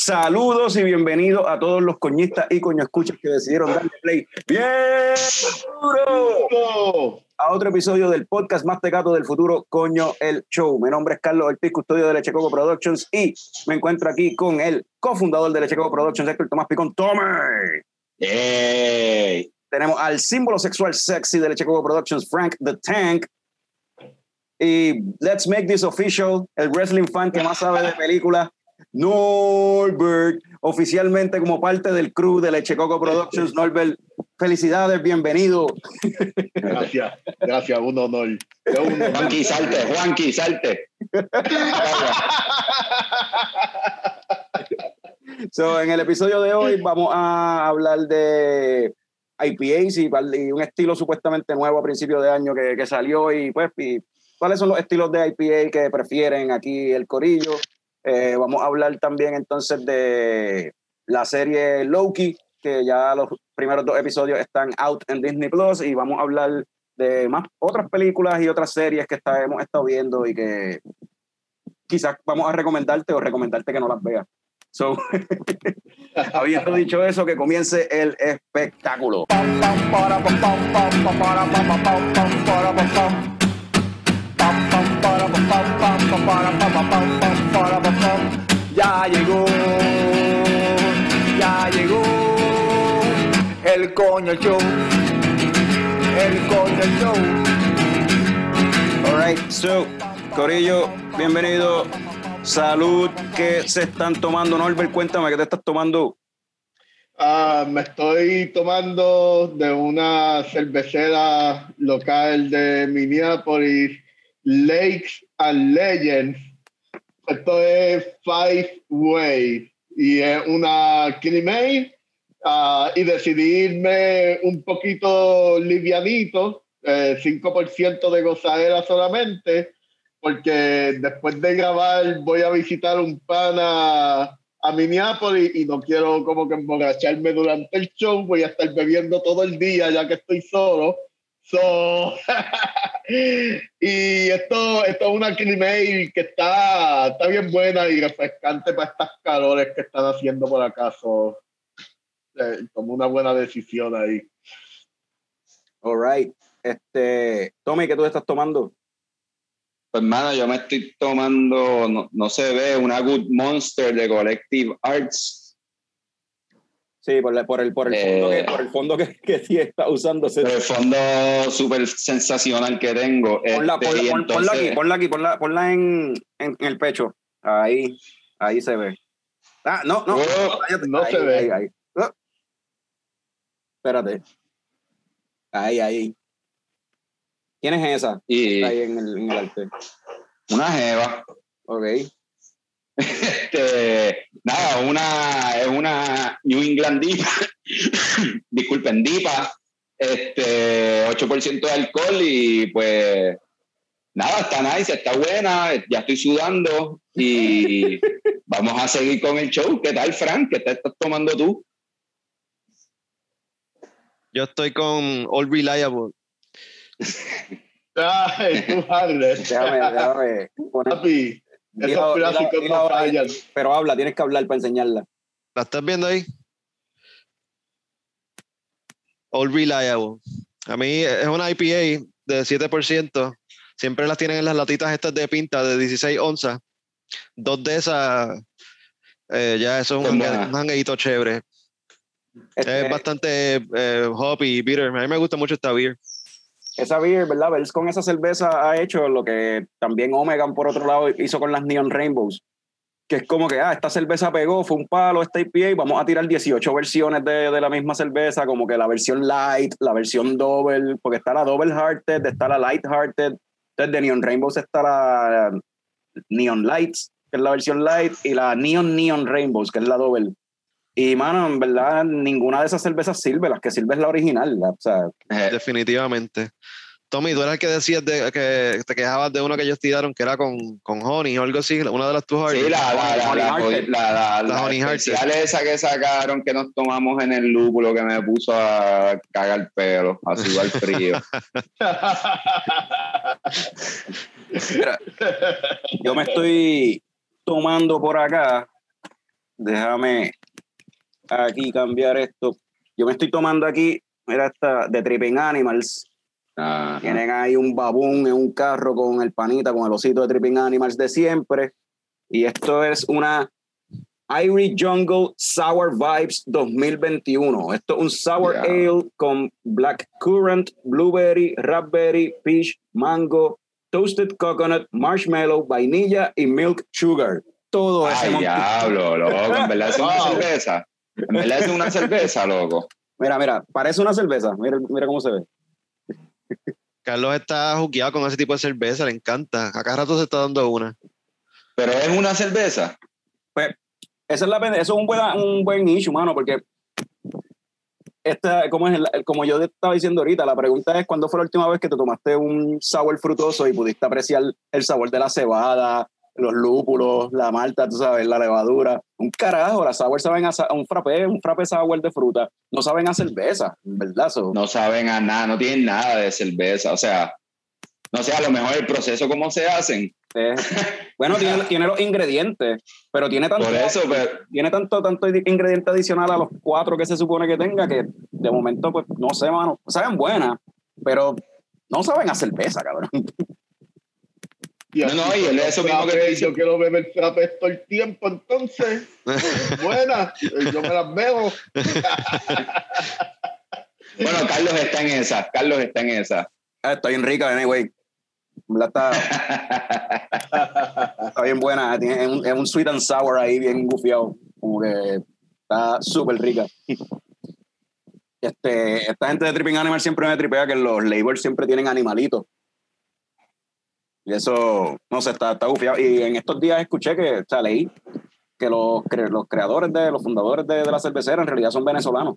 Saludos y bienvenidos a todos los coñistas y coñoescuchas que decidieron darle play bien duro a otro episodio del podcast más tecato del futuro, Coño el Show. Mi nombre es Carlos Ortiz, custodio de Leche Coco Productions y me encuentro aquí con el cofundador de Leche Coco Productions, Héctor Tomás Picón. ¡Tome! ¡Ey! Tenemos al símbolo sexual sexy de Leche Coco Productions, Frank the Tank. Y let's make this official, el wrestling fan que más sabe de películas, Norbert, oficialmente como parte del crew de Leche Coco Productions. Norbert, felicidades, bienvenido. Gracias, gracias, un honor. Un honor. Juanqui, salte, Juanqui, salte. So, en el episodio de hoy vamos a hablar de IPAs y, y un estilo supuestamente nuevo a principio de año que, que salió y pues y cuáles son los estilos de IPA que prefieren aquí el Corillo. Eh, vamos a hablar también entonces de la serie Loki, que ya los primeros dos episodios están out en Disney Plus y vamos a hablar de más otras películas y otras series que está- hemos estado viendo y que quizás vamos a recomendarte o recomendarte que no las veas. So, habiendo dicho eso, que comience el espectáculo. Ya llegó, ya llegó el coño show, el coño show. Alright, so, Corillo, bienvenido. Salud, ¿qué se están tomando? Norbert, cuéntame, ¿qué te estás tomando? Ah, me estoy tomando de una cervecera local de Minneapolis, Lakes and Legends. Esto es Five Way y es una creamy ah, y decidí irme un poquito livianito, eh, 5% de gozadera solamente, porque después de grabar voy a visitar un pana a Minneapolis y no quiero como que emborracharme durante el show, voy a estar bebiendo todo el día ya que estoy solo. So, y esto, esto es una creamy que está, está bien buena y refrescante para estas calores que están haciendo por acaso. como una buena decisión ahí. Alright, este, Tommy, ¿qué tú estás tomando? Pues, hermano, yo me estoy tomando, no, no se ve, una Good Monster de Collective Arts. Sí, por, la- por el, por el fondo, Eh. que, por el fondo que, que sí está usándose. El fondo súper sensacional que tengo. Ponla, Este, ponla- ponla aquí, ponla aquí, ponla, ponla en, en, en el pecho. Ahí, ahí se ve. Ah, no, no. Oh, no Ahí, se ve. ahí, ahí. Ah. Espérate. Ahí, ahí. ¿Quién es esa? Y Ahí en el, en el arte. una jeva. Ok. Este, nada, una, es una New England Dipa, disculpen, Dipa, este, 8% de alcohol y pues nada, está nice, está buena, ya estoy sudando y vamos a seguir con el show. ¿Qué tal, Frank? ¿Qué te estás tomando tú? Yo estoy con All Reliable. Ay, tú. Déjame, déjame. poner- Papi, esos clásicos no ahora, fallan. Pero habla, tienes que hablar para enseñarla. ¿La estás viendo ahí? All Reliable. A mí es una IPA de 7%. Siempre las tienen en las latitas estas de pinta de 16 onzas. Dos de esas, eh, ya eso es un, un chévere. Este, Es bastante eh, hoppy y bitter. A mí me gusta mucho esta beer. Esa beer, ¿verdad? Bells con esa cerveza ha hecho lo que también Omegan, por otro lado, hizo con las Neon Rainbows. Que es como que, ah, esta cerveza pegó, fue un palo, esta IPA, y vamos a tirar 18 versiones de, de la misma cerveza, como que la versión light, la versión double, porque está la double hearted, está la light hearted. Entonces, de Neon Rainbows está la Neon Lights, que es la versión light, y la Neon Neon Rainbows, que es la double. Y, mano, en verdad, ninguna de esas cervezas sirve, las que sirve es la original. la- O sea, Eh, Definitivamente. Tommy, tú eras el que decías de, que te quejabas de una que ellos tiraron que era con, con Honey o algo así, una de las tus Sí, la, la, la, Honey la, Hearted. la, la, La la Honey especial esa que sacaron que nos tomamos en el lúpulo que me puso a cagar pelo, a sudar frío. Mira, yo me estoy tomando por acá Déjame aquí cambiar esto. Yo me estoy tomando aquí, mira esta, de Tripping Animals. Ajá. Tienen ahí un babún en un carro con el panita, con el osito de Tripping Animals de siempre. Y esto es una Irie Jungle Sour Vibes 2021. Esto es un sour ale con black currant, blueberry, raspberry, peach, mango, toasted coconut, marshmallow, vainilla y milk sugar. Todo ese Ay, diablo, loco. En verdad es una cerveza. Verdad es una cerveza, loco. Mira, mira, parece una cerveza. Mira, mira cómo se ve. Carlos está jugueado con ese tipo de cerveza, le encanta. A cada rato se está dando una. Pero es una cerveza. Esa es la, eso es un buen, un buen issue, mano, porque esta, como, es el- como yo te estaba diciendo ahorita, la pregunta es cuándo fue la última vez que te tomaste un sour frutoso y pudiste apreciar el sabor de la cebada, los lúpulos, la malta, tú sabes, la levadura. Un carajo, las sour saben a, un frappé, un frappé sour de fruta, no saben a cerveza, ¿verdad? So, No saben a nada, no tienen nada de cerveza. O sea, no sé, a lo mejor el proceso cómo se hacen. eh, bueno, tiene, tiene los ingredientes, pero tiene tanto, Por eso, pero tiene tanto, tanto ingrediente adicional a los cuatro que se supone que tenga que de momento, pues, no sé, mano, saben buenas, pero no saben a cerveza, cabrón. Y No, no, y él- los eso mismo que te dice. Yo quiero beber frappés todo el tiempo, entonces. Buena, eh, yo me las bebo. bueno, Carlos está en esa. Carlos está en esa. Ah, Está bien rica, anyway. Verdad Está, está bien buena. Tiene- Es un, es un sweet and sour ahí, bien gufiado. Como que está súper rica. Este, esta gente de Tripping Animal siempre me tripea que los labels siempre tienen animalitos. Y eso, no sé, está, está gufiado. Y en estos días escuché que, o sea, leí que los, cre- los creadores de, los fundadores de, de la cervecera en realidad son venezolanos,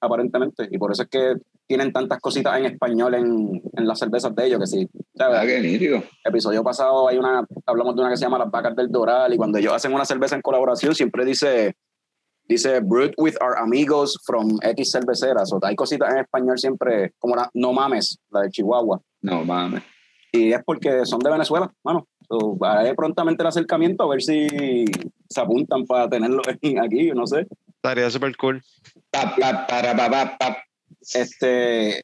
aparentemente. Y por eso es que tienen tantas cositas en español en, en las cervezas de ellos, que sí. ¿sabes? Ah, qué nítido. episodio pasado hay una, hablamos de una que se llama Las Vacas del Doral y cuando ellos hacen una cerveza en colaboración siempre dice, dice brewed with our amigos from X cerveceras. O hay cositas en español siempre, como la No Mames, la de Chihuahua. No mames. Y es porque son de Venezuela, mano. So, haré prontamente el acercamiento a ver si se apuntan para tenerlo en- aquí, no sé. Estaría súper cool. Pa, pa, para, pa. Este,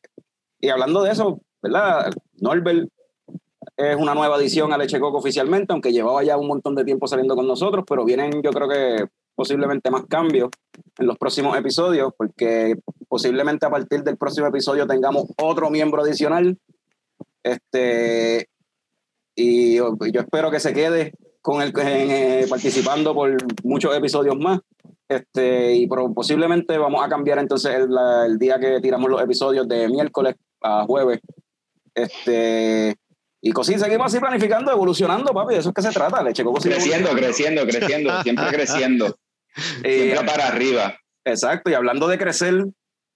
y hablando de eso, ¿verdad? Norbert es una nueva adición a Leche Coco oficialmente, aunque llevaba ya un montón de tiempo saliendo con nosotros, pero vienen yo creo que posiblemente más cambios en los próximos episodios, porque posiblemente a partir del próximo episodio tengamos otro miembro adicional. Este, y yo, yo espero que se quede con el, en, eh, participando por muchos episodios más. Este, y pro- posiblemente vamos a cambiar entonces el, la- el día que tiramos los episodios de miércoles a jueves. Este, y cosas, seguimos así planificando, evolucionando, papi, de eso es que se trata. Leche Creciendo, creciendo, creciendo. Siempre creciendo. Siempre para arriba. Exacto, y hablando de crecer,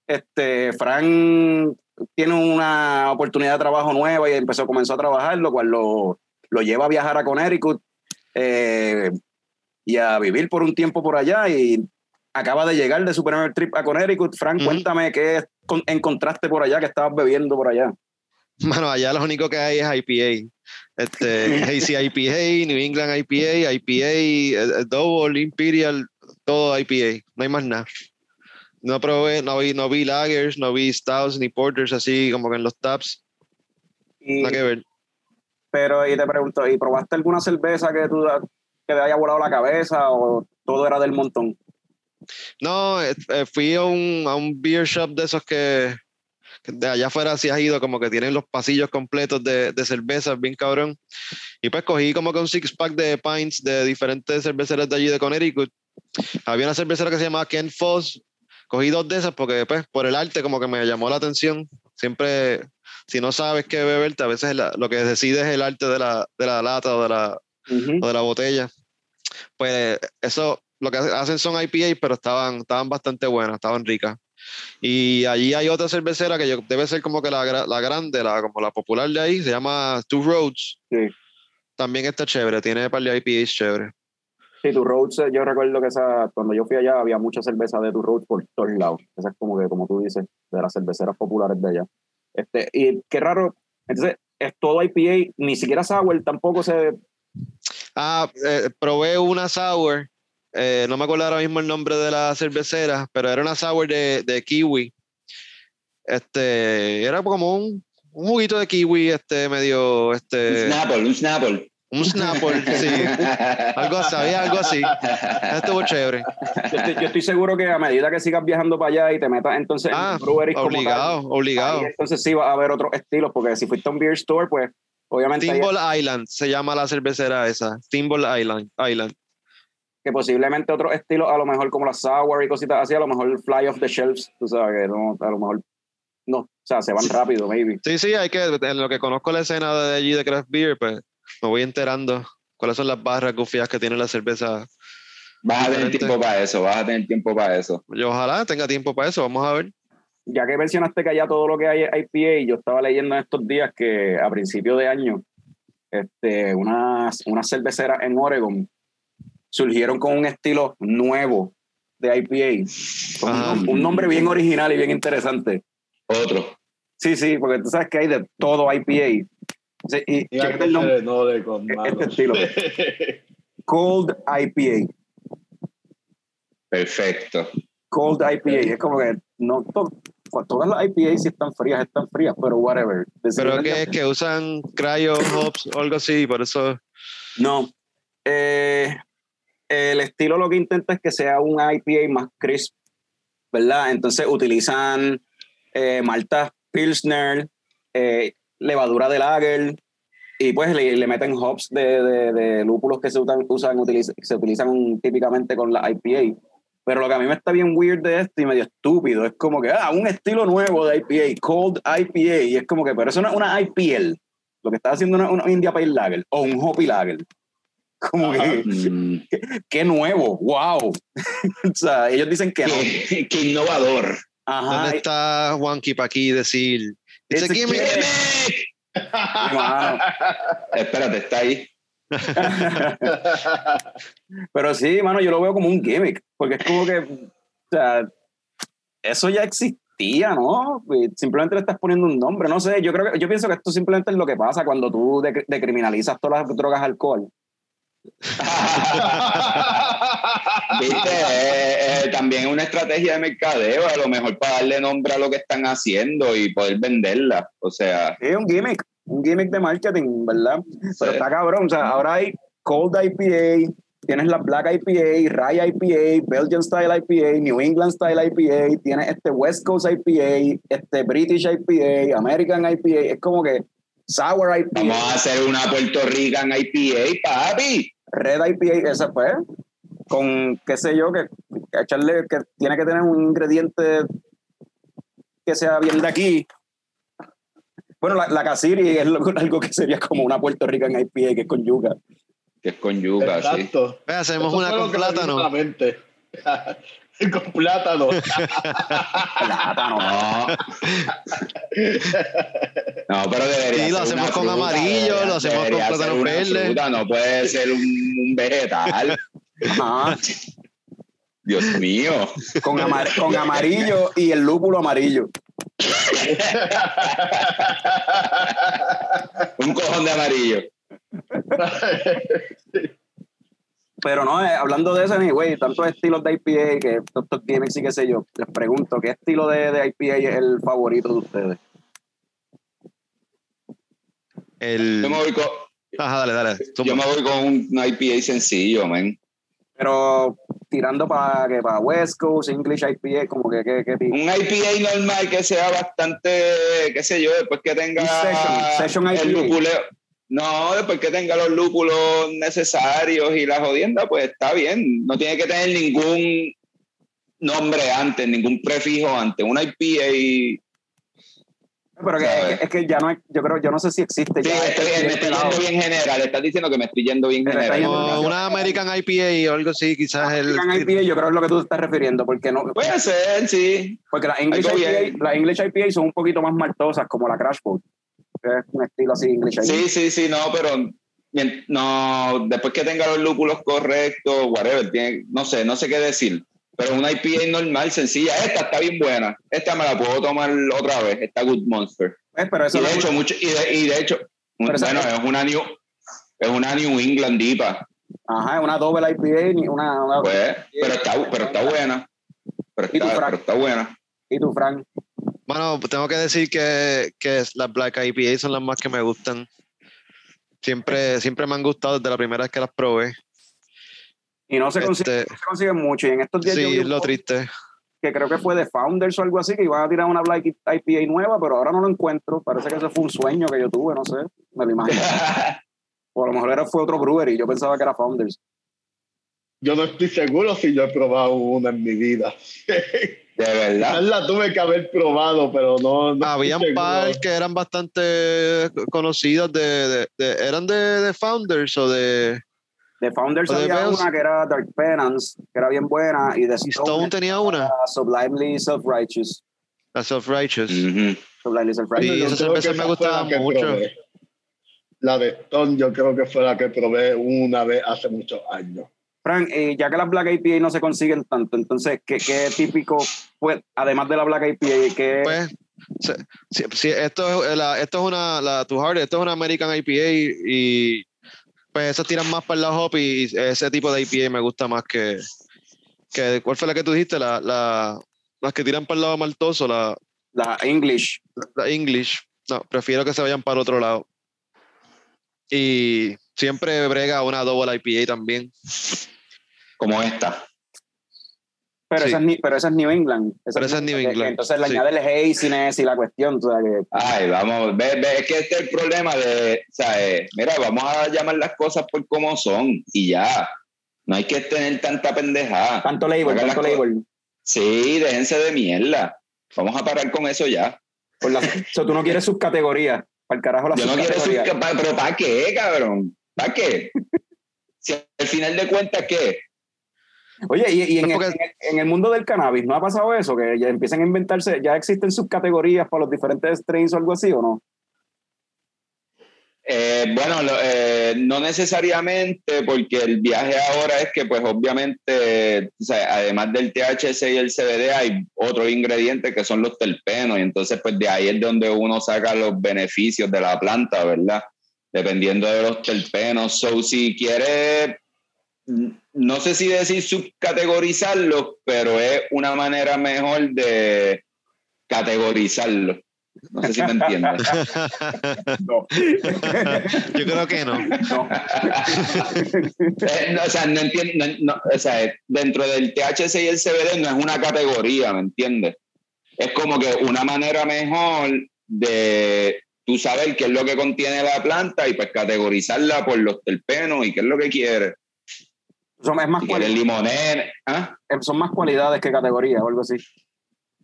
este, Fran tiene una oportunidad de trabajo nueva y empezó, comenzó a trabajar, lo cual lo, lo lleva a viajar a Connecticut eh, y a vivir por un tiempo por allá y acaba de llegar de su primer trip a Connecticut. Fran, Ujú. cuéntame qué con- encontraste por allá, que estabas bebiendo por allá. Bueno, allá lo único que hay es IPA. Este, Hazy IPA, New England IPA, IPA, eh, eh, Double, Imperial, todo IPA. No hay más nada. No probé, no vi, no vi lagers, no vi stouts ni porters así como que en los taps. Y, Nada que ver. pero, y te pregunto, ¿y probaste alguna cerveza que, tú, que te haya volado la cabeza o todo era del montón? No, eh, eh, fui a un, a un beer shop de esos que, que de allá afuera si has ido, como que tienen los pasillos completos de, de cervezas, bien cabrón. Y pues cogí como que un six pack de pints de diferentes cerveceras de allí de Connecticut. Había una cervecera que se llamaba Ken Foss. Cogí dos de esas porque pues por el arte como que me llamó la atención. Siempre, si no sabes qué beberte, a veces la- lo que decides es el arte de la, de la lata o de la, Ujú. o de la botella. Pues eso, lo que hacen son IPA, pero estaban, estaban bastante buenas, estaban ricas. Y allí hay otra cervecera que yo, debe ser como que la, la grande, la, como la popular de ahí, se llama Two Roads. Sí. También está chévere, tiene par de IPAs chévere. Sí, tu Roads, eh, yo recuerdo que esa, cuando yo fui allá había mucha cerveza de tu Roads por todos lados. Esa es como que, como tú dices, de las cerveceras populares de allá. Este, y qué raro, entonces es todo IPA, ni siquiera sour tampoco se... Ah, eh, probé una sour eh, no me acuerdo ahora mismo el nombre de la cervecera, pero era una sour de, de kiwi. Este, era como un, un juguito de kiwi, este, medio, este. Un Snapple, un Snapple. Un Snapple, sí. algo así, había algo así. Estuvo chévere. Yo estoy, yo estoy seguro que a medida que sigas viajando para allá y te metas entonces Ah, en breweries como obligado, tal, obligado. ahí entonces sí va a haber otros estilos, porque si fuiste a un beer store, pues obviamente hay Steamboat Island se llama la cervecera esa. Steamboat Island. Island. que posiblemente otros estilos, a lo mejor como la sour y cositas así, a lo mejor fly off the shelves, tú sabes, que no, a lo mejor no, o sea, se van rápido, maybe. Sí, sí, hay que, en lo que conozco la escena de allí de craft beer, pues me voy enterando cuáles son las barras gufias que tiene la cerveza. Vas a tener tiempo para eso, vas a tener tiempo para eso. Yo ojalá tenga tiempo para eso, vamos a ver. Ya que mencionaste que allá todo lo que hay es IPA, yo estaba leyendo en estos días que a principio de año, este, unas, unas cerveceras en Oregon surgieron con un estilo nuevo de IPA, un, un nombre bien original y bien interesante. Otro. Sí, sí, porque tú sabes que hay de todo IPA. Sí, y chécate el nombre, no de con Este estilo. Cold IPA. Perfecto. Cold IPA. Es como que no to- todas las IPA si están frías, están frías, pero whatever. Pero que es que usan cryo hops o algo así, por eso. No. Eh, el estilo lo que intenta es que sea un IPA más crisp, ¿verdad? Entonces utilizan eh, maltas Pilsner, eh, levadura de lager, y pues le, le meten hops de, de- de lúpulos que se usan, usan utiliz- se utilizan típicamente con la IPA. Pero lo que a mí me está bien weird de esto y medio estúpido es como que, ah, un estilo nuevo de IPA, Cold IPA, y es como que, pero eso no es una IPL. Lo que está haciendo una, una India Pale Lager o un Hoppy Lager. Como que, Mm, qué nuevo, wow. o sea, ellos dicen que no. qué, qué innovador. Ajá. ¿Dónde está Juanqui para aquí decir? It's It's a gimme. gimme. Mano. Espérate, está ahí. Pero sí, mano, yo lo veo como un gimmick, porque es como que, o sea, eso ya existía, ¿no? Simplemente le estás poniendo un nombre, no sé, yo creo que, yo pienso que esto simplemente es lo que pasa cuando tú de- decriminalizas todas las drogas alcohol. Viste, Eh, eh, también es una estrategia de mercadeo, a lo mejor para darle nombre a lo que están haciendo y poder venderla. O sea, Es un gimmick, un gimmick de marketing, ¿verdad? Pero Sí. está cabrón, o sea, ahora hay Cold IPA, tienes la Black IPA, Rye IPA, Belgian Style IPA, New England Style IPA, tienes este West Coast IPA, este British IPA, American IPA, es como que Sour IPA, vamos a hacer una Puerto Rican IPA, papi. Red IPA, esa pues, con qué sé yo, que, que echarle, que tiene que tener un ingrediente que sea bien de aquí. Bueno, la, la Casiri es lo- algo que sería como una Puerto Rican IPA que es con yuca. Que es con yuca, sí. Exacto. Ve, hacemos Eso una con plátano. con plátano. Plátano. No. No, pero debería Sí, lo hacemos una con fruta, amarillo, debería- lo hacemos con plátano verde. fruta, no puede ser un, un vegetal. Ajá, Dios mío. con, amar- con amarillo y el lúpulo amarillo. Un cojón de amarillo. Pero no, eh, hablando de eso, güey, tantos estilos de IPA que estos gimmicks y qué sé yo, les pregunto, ¿qué estilo de, de IPA es el favorito de ustedes? El... Yo me voy con, Ajá, dale, dale. yo me voy con un IPA sencillo, man. Pero tirando para que para West Coast, English IPA, como que qué tipo. Un IPA normal que sea bastante, qué sé yo, después que tenga Un session- session el IPA. lúpuleo. No, después que tenga los lúpulos necesarios y la jodienda, pues está bien. No tiene que tener ningún nombre antes, ningún prefijo antes. Un IPA. Pero que, es, que, es que ya no hay, yo creo, yo no sé si existe Sí, ya. estoy- me este estoy lado. yendo bien general. Estás diciendo que me estoy yendo bien general. una American IPA o algo así, quizás el. American IPA, yo creo que es lo que tú te estás refiriendo, porque no, Puede ser, sí. porque las English, IPA, las English IPA son un poquito más maltosas, como la Crash Boat, que es un estilo así English IPA. Sí, sí, sí, no, pero no, después que tenga los lúpulos correctos, whatever, tiene, no sé, no sé qué decir. Pero una IPA normal, sencilla. Esta está bien buena. Esta me la puedo tomar otra vez. Esta Good Monster. Eh, pero eso Y de hecho, mucho, y de, y de hecho, Pero bueno, es una New, es una New England IPA. Ajá, es una doble IPA, ni una, una- Pues, pero está, pero está buena. Pero ¿Y tu está, pero está buena. ¿Y tú, Frank? Bueno, tengo que decir que, que las Black IPA son las más que me gustan. Siempre, siempre me han gustado desde la primera vez que las probé. Y no se, consigue, Este, no se consiguen mucho. Y en estos días sí, un lo triste. que creo que fue de Founders o algo así, que iban a tirar una Black IPA nueva, pero ahora no lo encuentro. Parece que eso fue un sueño que yo tuve, no sé. Me lo imagino. O a lo mejor era, fue otro brewery. Yo pensaba que era Founders. Yo no estoy seguro si yo he probado una en mi vida. De verdad. La tuve que haber probado, pero no. no Había estoy un par que eran bastante conocidas de, de- de- eran de, de Founders o de De Founders había Bells. una que era Dark Penance, que era bien buena, y y Stone, Stone tenía una, Sublimely Self-Righteous. la Self Righteous. Ujú. Sublimely Self-Righteous. Yo esa cerveza me gustaba mucho. probé. La de Stone, yo creo que fue la que probé una vez hace muchos años. Frank, eh, ya que las Black IPA no se consiguen tanto, entonces, ¿qué, qué típico, pues, además de la Black IPA, qué, Pues, si, si esto, es, la- esto es una, la Too Hard, esto es una American IPA y pues esas tiran más para el lado hop y ese tipo de IPA me gusta más que, que ¿cuál fue la que tú dijiste? La, la, las que tiran para el lado maltoso, la, la English? la English. No, prefiero que se vayan para otro lado. Y siempre brega una double IPA también. Como esta. Pero, Sí. esa es, pero esa es New England. Pero esa es New que England, Entonces le sí. añade el haziness y la cuestión. Sea, que, Ay, vamos, ve, ve, es que este es el problema de, o sea, eh, mira, vamos a llamar las cosas por como son y ya. No hay que tener tanta pendejada. tanto label, tanto label. Sí, déjense de mierda. Vamos a parar con eso ya. Por la, o sea, tú no quieres subcategorías. Para el carajo las Yo no quiero subcategorías. pero ¿para qué, cabrón? ¿Para qué? Si al final de cuentas, ¿qué? Oye, y, y en, el, porque- en el- en el mundo del cannabis, ¿no ha pasado eso? Que ya empiezan a inventarse, ya existen subcategorías para los diferentes strains o algo así, ¿o no? Eh, bueno, lo- eh, no necesariamente, porque el viaje ahora es que, pues, obviamente, o sea, además del THC y el CBD, hay otros ingredientes que son los terpenos, y entonces, pues, de ahí es donde uno saca los beneficios de la planta, ¿verdad? Dependiendo de los terpenos. So, si quiere, mm, no sé si decir subcategorizarlos, pero es una manera mejor de categorizarlos. No sé si me entiendes. No. Yo creo que no. no. Eh, o sea, no entiendo, no- no, o sea, dentro del THC y el CBD no es una categoría, ¿me entiendes? Es como que una manera mejor de tú saber qué es lo que contiene la planta y pues categorizarla por los terpenos y qué es lo que quiere. Son, es más Si quiere cuali- limonene, ¿ah? son más cualidades que categorías o algo así.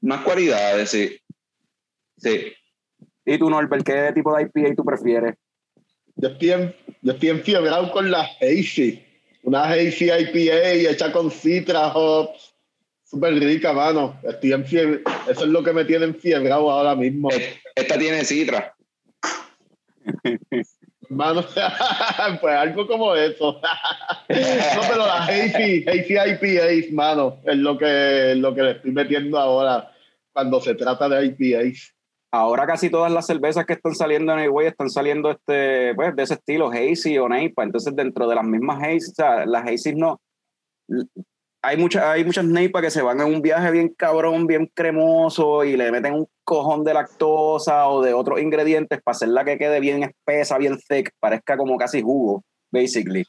más cualidades, sí. Sí. ¿Y tú, Norbert, qué tipo de IPA tú prefieres? Yo estoy, en, yo estoy enfiebrado con la Hazy. Una Hazy IPA hecha con citra hops. Súper rica, mano. Estoy enfiebrado. Eso es lo que me tiene enfiebrado ahora mismo. Eh, Esta tiene citra. Mano, pues algo como eso. no, pero la Hazy, Hazy IPAs, mano, es lo que, lo que le estoy metiendo ahora cuando se trata de IPAs. Ahora casi todas las cervezas que están saliendo en el güey están saliendo este, pues, de ese estilo, hazy o neipa. Entonces, dentro de las mismas hazy, o sea, las hazy no. Hay, muchas hay muchas neipa que se van en un viaje bien cabrón, bien cremoso y le meten un cojón de lactosa o de otros ingredientes para hacerla que quede bien espesa, bien thick, parezca como casi jugo, basically.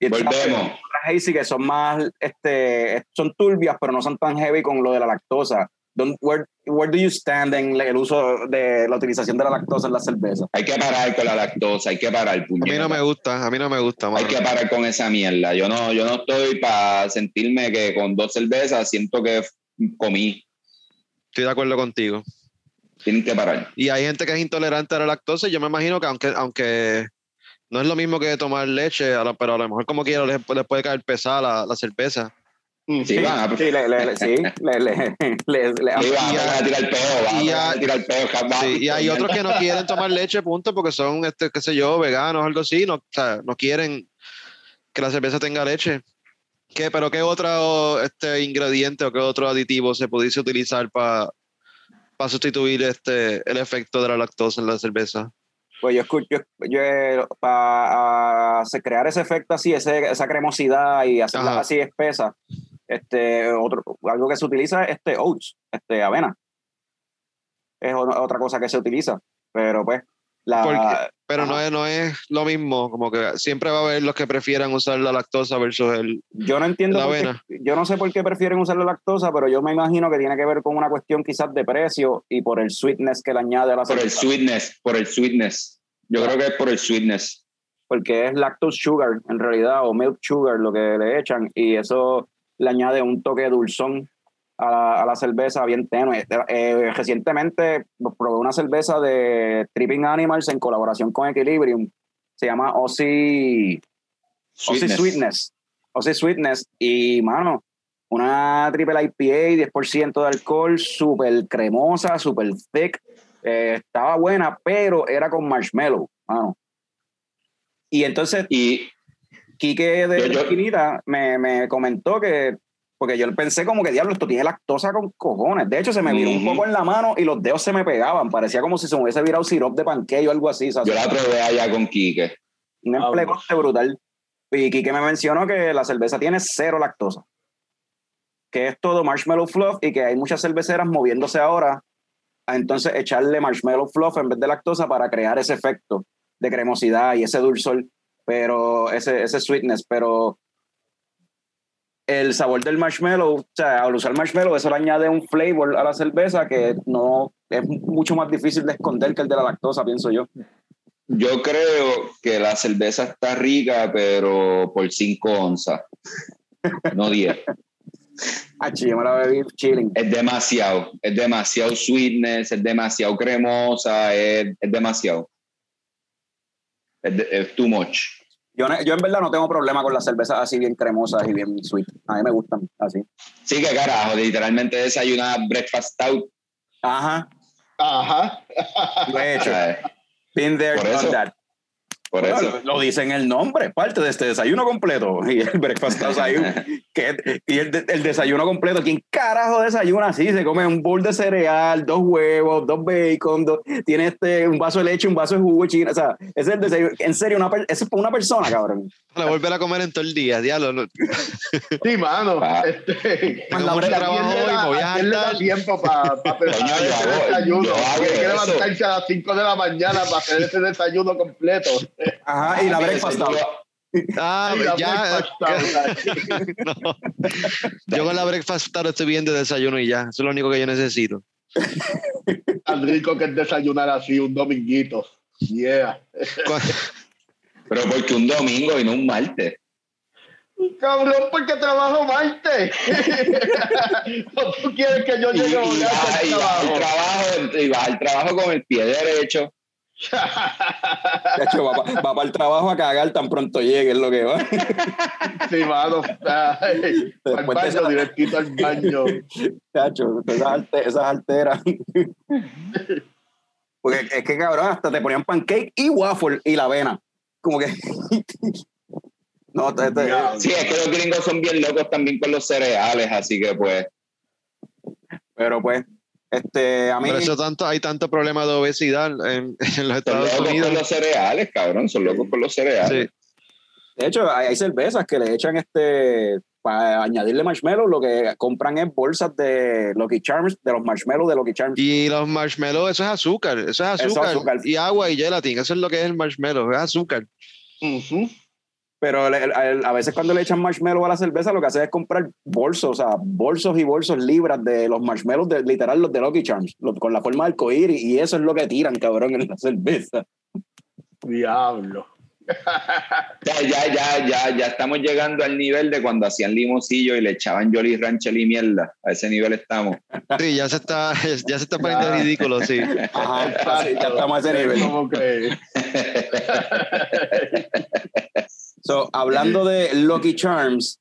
Y entonces, Volvemos. hazy que son más, este, son turbias, pero no son tan heavy con lo de la lactosa. Don't- where, where do you stand en el uso de la utilización de la lactosa en la cerveza? Hay que parar con la lactosa, hay que parar, A mí puñeta. no me gusta, a mí no me gusta. Hay mano. que parar con esa mierda. Yo no, yo no estoy para sentirme que con dos cervezas siento que comí. Estoy de acuerdo contigo. Tienen que parar. Y hay gente que es intolerante a la lactosa y yo me imagino que aunque, aunque no es lo mismo que tomar leche, pero a lo mejor como quiera les, les puede caer pesada la, la cerveza. Sí, van a, Sí, le, le- le- sí, le, le, le- le- sí, a a- tirar peo, van y a a- tirar peo. Sí, y hay otros que no quieren tomar leche, punto, porque son, este, qué sé yo, veganos o algo así, no, o sea, no quieren que la cerveza tenga leche. ¿Qué, pero qué otro este, ingrediente o qué otro aditivo se pudiese utilizar para sustituir este, el efecto de la lactosa en la cerveza? Pues yo escucho, yo, yo, para crear ese efecto así, ese, esa cremosidad y hacerla Ajá. así espesa, este, otro, algo que se utiliza es este oats, este, avena. Es otra cosa que se utiliza, pero pues la... Porque- Pero no es, no es lo mismo, como que siempre va a haber los que prefieran usar la lactosa versus el... Yo no entiendo, La qué- avena. yo no sé por qué prefieren usar la lactosa, pero yo me imagino que tiene que ver con una cuestión quizás de precio y por el sweetness que le añade a la Por el sweetness, por el sweetness. Yo creo que es por el sweetness. porque es lactose sugar en realidad o milk sugar lo que le echan y eso le añade un toque dulzón a la, a la cerveza bien tenue. Eh, recientemente probé una cerveza de Tripping Animals en colaboración con Equilibrium, se llama Aussie Aussie Sweetness. Aussie Sweetness. Y, mano, una triple IPA, 10% de alcohol, súper cremosa, súper thick. Eh, estaba buena, pero era con marshmallow, mano. Y entonces, Y Quique de Yo- la yo- esquinita me, me comentó que, porque yo pensé como que diablo, esto tiene lactosa con cojones. De hecho, se me viró un poco en la mano y los dedos se me pegaban. Parecía como si se me hubiese virado sirop de panqueque o algo así. ¿sabes? yo la probé allá con Quique. un Ah, emplecote brutal. Y Quique me mencionó que la cerveza tiene cero lactosa. Que es todo marshmallow fluff y que hay muchas cerveceras moviéndose ahora a entonces echarle marshmallow fluff en vez de lactosa para crear ese efecto de cremosidad y ese dulzor, pero ese, ese sweetness, pero el sabor del marshmallow, o sea, al usar marshmallow, eso le añade un flavor a la cerveza que no es mucho más difícil de esconder que el de la lactosa, pienso yo. Yo creo que la cerveza está rica, pero por 5 onzas, no 10. Ah, yo me la bebí chilling. Es demasiado, es demasiado sweetness, es demasiado cremosa, es, es demasiado. Es, too much. Yo, en verdad no tengo problema con las cervezas así bien cremosas y bien sweet. A mí me gustan así. Sí, que carajo, literalmente desayunar breakfast stout. Ajá, Ajá. lo he hecho. Been there, Por done eso. that. Por Bueno, eso. Lo dice en el nombre, parte de este desayuno completo. Y el breakfast desayuno. que, y el, de- el desayuno completo. ¿Quién carajo desayuna así? Se come un bowl de cereal, dos huevos, dos bacon, dos- tiene este, un vaso de leche, un vaso de jugo chino. O sea, ese es el desayuno. En serio, una, eso es una persona, cabrón. Para volver a comer en todo el día, diablo. Sí, mano. Ah. Este, Tengo ¿a mucho quién trabajo hoy, me voy a quién le da tiempo para Coño, preparar ese desayuno? Tiene que levantarse a las 5 de la mañana para hacer ese desayuno completo. Ajá, y la breakfast. Ah, Ay, la ya. no. Yo con la breakfast stout estoy bien de desayuno y ya. Eso es lo único que yo necesito. Tan rico que es desayunar así un dominguito. Yeah. Pero porque un domingo y no un martes. Cabrón, porque trabajo martes. ¿O tú quieres que yo llegue y y vas al trabajo? trabajo, y vas al trabajo con el pie derecho. De hecho, va, pa- va para el trabajo a cagar tan pronto llegue, es lo que va. Sí, mano. Ay, al baño, esa- directito al baño. Chacho, esas, esas alteras. Porque es que, cabrón, hasta te ponían pancake y waffle y la avena. Como que. no, te, te-. Sí, es que los gringos son bien locos también con los cereales, así que pues. pero pues, este, a mí. Por eso tanto, hay tanto problema de obesidad en, en los Son Estados locos Unidos. con los cereales, cabrón. Son locos con los cereales. Sí. De hecho, hay, hay cervezas que le echan este. Para añadirle marshmallow, lo que compran es bolsas de Lucky Charms, de los marshmallows de Lucky Charms. Y los marshmallows, eso es azúcar. Eso es Eso es azúcar. Y agua y gelatin. Eso es lo que es el marshmallow. Es azúcar. Pero a, a veces cuando le echan marshmallow a la cerveza, lo que hace es comprar bolsos, o sea, bolsos y bolsos libras de los marshmallows, de, literal, los de Lucky Charms, los- con la forma del arcoíris, y eso es lo que tiran, cabrón, en la cerveza. Diablo. Ya, ya, ya, ya, ya estamos llegando al nivel de cuando hacían limoncillo y le echaban Jolly Rancher y mierda. A ese nivel estamos. Sí, ya se está, ya se está poniendo ridículo, sí. Ajá, así, ya estamos a ese nivel. Como que So, hablando de Lucky Charms,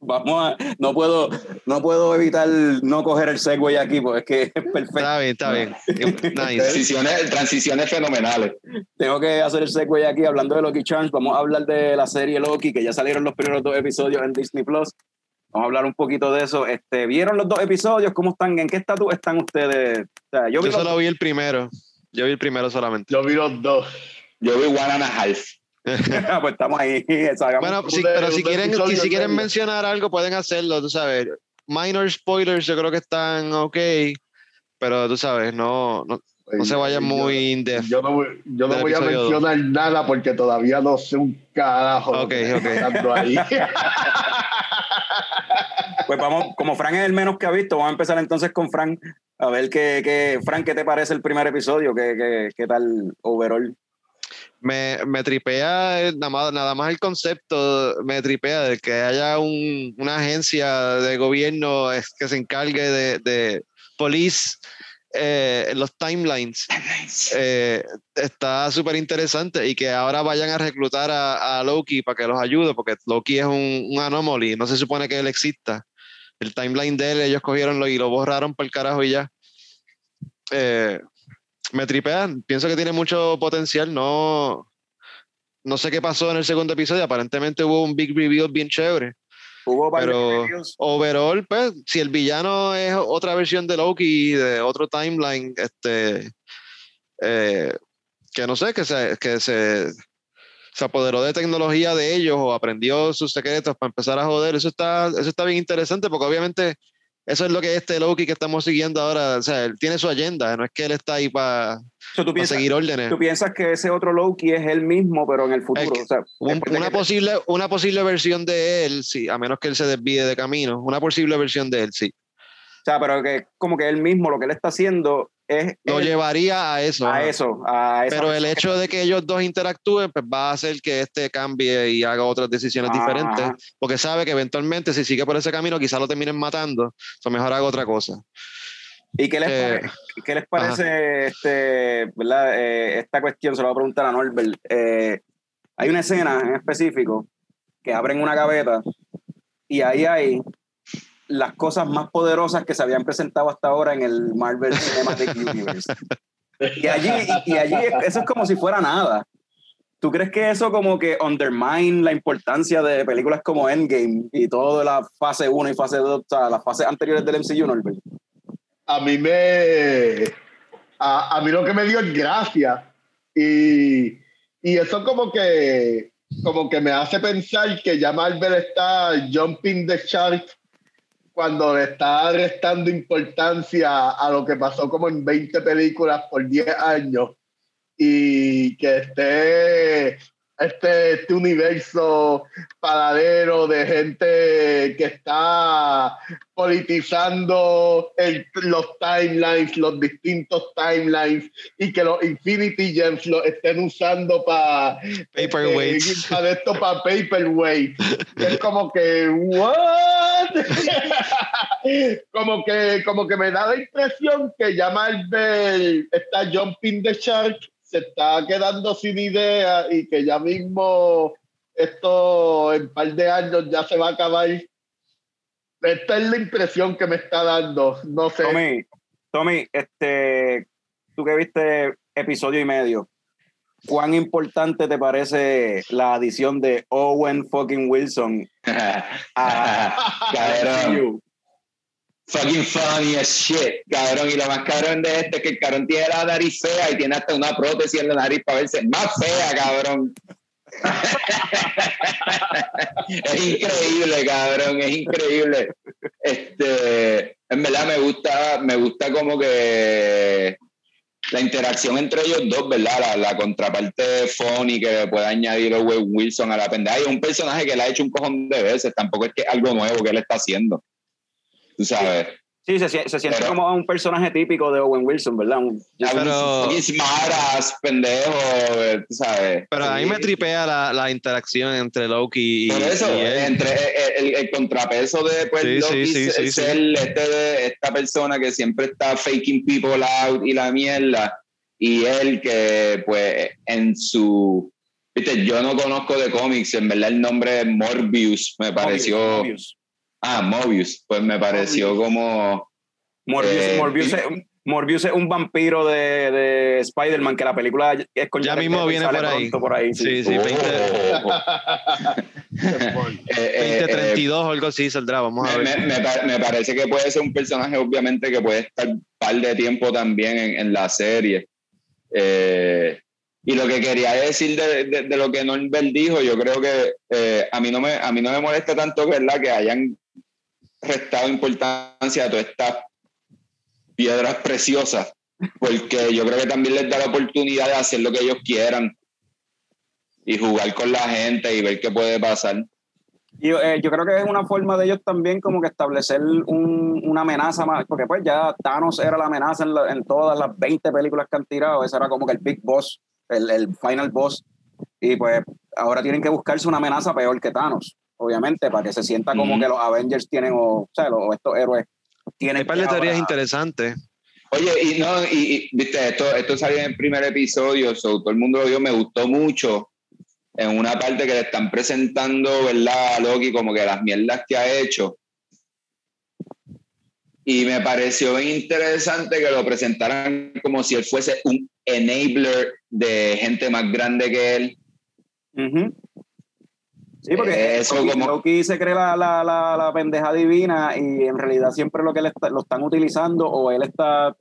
vamos a, no puedo, no puedo evitar no coger el segue aquí, porque es que es perfecto. Está bien, está bien. Nice. Transiciones, transiciones fenomenales. Tengo que hacer el segue aquí hablando de Lucky Charms. Vamos a hablar de la serie Loki, que ya salieron los primeros dos episodios en Disney Plus. Vamos a hablar un poquito de eso. Este, ¿Vieron los dos episodios? ¿Cómo están? ¿En qué estatus están ustedes? O sea, yo vi Yo los- solo vi el primero. Yo vi el primero solamente. Yo vi los dos. Yo vi One and a Half. pues estamos ahí. bueno, sí, pero si quieren, si, si quieren mencionar algo, pueden hacerlo, tú sabes. Minor spoilers, yo creo que están ok, pero tú sabes, no, no, no se vayan muy in depth. Yo no, yo no voy a mencionar nada porque todavía no sé un carajo. Ok, ok. Ahí. pues vamos, como Frank es el menos que ha visto, vamos a empezar entonces con Frank. A ver qué, qué Frank, ¿qué te parece el primer episodio? ¿Qué, qué, qué tal overall? Me, me, tripea eh, nada más, nada más el concepto, me tripea de que haya un, una agencia de gobierno que se encargue de, de police eh, los timelines eh, está súper interesante y que ahora vayan a reclutar a, Loki para que los ayude, porque Loki es un, un anomaly, no se supone que él exista. El timeline de él, ellos cogieron y lo borraron por el carajo y ya. Eh, me tripean, pienso que tiene mucho potencial, no, no sé qué pasó en el segundo episodio, aparentemente hubo un big reveal bien chévere. Hubo pero overall, pues, si el villano es otra versión de Loki, de otro timeline, este, eh, que no sé, que se, que se, se apoderó de tecnología de ellos o aprendió sus secretos para empezar a joder, eso está, eso está bien interesante porque obviamente eso es lo que este Loki que estamos siguiendo ahora, o sea, él tiene su agenda, no es que él está ahí para seguir órdenes. ¿Tú piensas que ese otro Loki es él mismo, pero en el futuro? o sea, una, posible, una posible versión de él, sí, a menos que él se desvíe de camino, una posible versión de él, sí. O sea, pero que como que él mismo, lo que él está haciendo es... Lo llevaría a eso. A eso, a eso. Pero el hecho de que ellos dos interactúen, pues va a hacer que este cambie y haga otras decisiones diferentes, porque sabe que eventualmente si sigue por ese camino quizás lo terminen matando, o mejor haga otra cosa. ¿Y qué les, eh, ¿qué les parece este, ¿verdad? Eh, esta cuestión? Se lo voy a preguntar a Norbert. Eh, hay una escena en específico que abren una gaveta y ahí hay las cosas más poderosas que se habían presentado hasta ahora en el Marvel Cinematic Universe. Y allí, y, allí eso es como si fuera nada. ¿Tú crees que eso como que undermine la importancia de películas como Endgame y toda la fase 1 y fase 2, o sea, las fases anteriores del MCU, Norbert? A mí me... A, a mí lo que me dio es gracia. Y, y eso como que como que me hace pensar que ya Marvel está jumping the shark cuando le está restando importancia a lo que pasó como en 20 películas por 10 años y que esté este, este universo paradero de gente que está politizando los timelines, los distintos timelines y que los Infinity Gems lo estén usando para paperweights. para esto para paperweight. es como que what? como que como que me da la impresión que ya Marvel está jumping the shark se está quedando sin idea y que ya mismo esto en un par de años ya se va a acabar. Esta es la impresión que me está dando. No sé. Tommy, Tommy, este, tú que viste episodio y medio, ¿cuán importante te parece la adición de Owen fucking Wilson a, fucking funny as shit, cabrón. Y lo más cabrón de este es que el cabrón tiene la nariz fea y tiene hasta una prótesis en la nariz para verse más fea, cabrón. es increíble, cabrón, es increíble. Este, en verdad me gusta, me gusta como que la interacción entre ellos dos, ¿verdad? La, la contraparte funny que puede añadir Owen Wilson a la pendeja. es un personaje que le ha hecho un cojón de veces, tampoco es que algo nuevo que él está haciendo tú sabes. Sí, se, se siente como un personaje típico de Owen Wilson, ¿verdad? Un, pero, maras, pendejo, tú sabes. Pero a mí me tripea la, la interacción entre Loki y. Por eso, entre el, el, contrapeso de pues, Loki es el, este de esta persona que siempre está faking people out y la mierda. Y él que, pues, en su. Viste, yo no conozco de cómics, en verdad el nombre Morbius me pareció. Ah, Mobius, pues me pareció como... Morbius, eh, Morbius, es, un vampiro de, de Spider-Man, que la película es con Ya mismo viene por ahí. por ahí. Sí, sí, 20, 2032 o algo así saldrá, vamos a ver. Me, parece que puede ser un personaje, obviamente, que puede estar un par de tiempo también en, en la serie. Eh, y lo que quería decir de, de, lo que Norbert dijo, yo creo que eh, a, mí no me, a mí no me molesta tanto ¿verdad? que hayan restado importancia a todas estas piedras preciosas, porque yo creo que también les da la oportunidad de hacer lo que ellos quieran y jugar con la gente y ver qué puede pasar. Yo, eh, yo creo que es una forma de ellos también como que establecer un, una amenaza más, porque pues ya Thanos era la amenaza en, en, todas las 20 películas que han tirado, ese era como que el big boss, el, el final boss, y pues ahora tienen que buscarse una amenaza peor que Thanos, obviamente, para que se sienta como que los Avengers tienen, o, o sea, los, estos héroes tienen... Hay par de teorías interesantes. Oye, y no, y, viste, esto, esto salió en el primer episodio, so, todo el mundo lo vio, me gustó mucho en una parte que le están presentando, ¿verdad? A Loki como que las mierdas que ha hecho. Y me pareció interesante que lo presentaran como si él fuese un enabler de gente más grande que él. Sí, porque eh, Eso Loki, como... Loki, se cree la, la, la, pendeja divina y en realidad siempre lo que le lo están utilizando o él está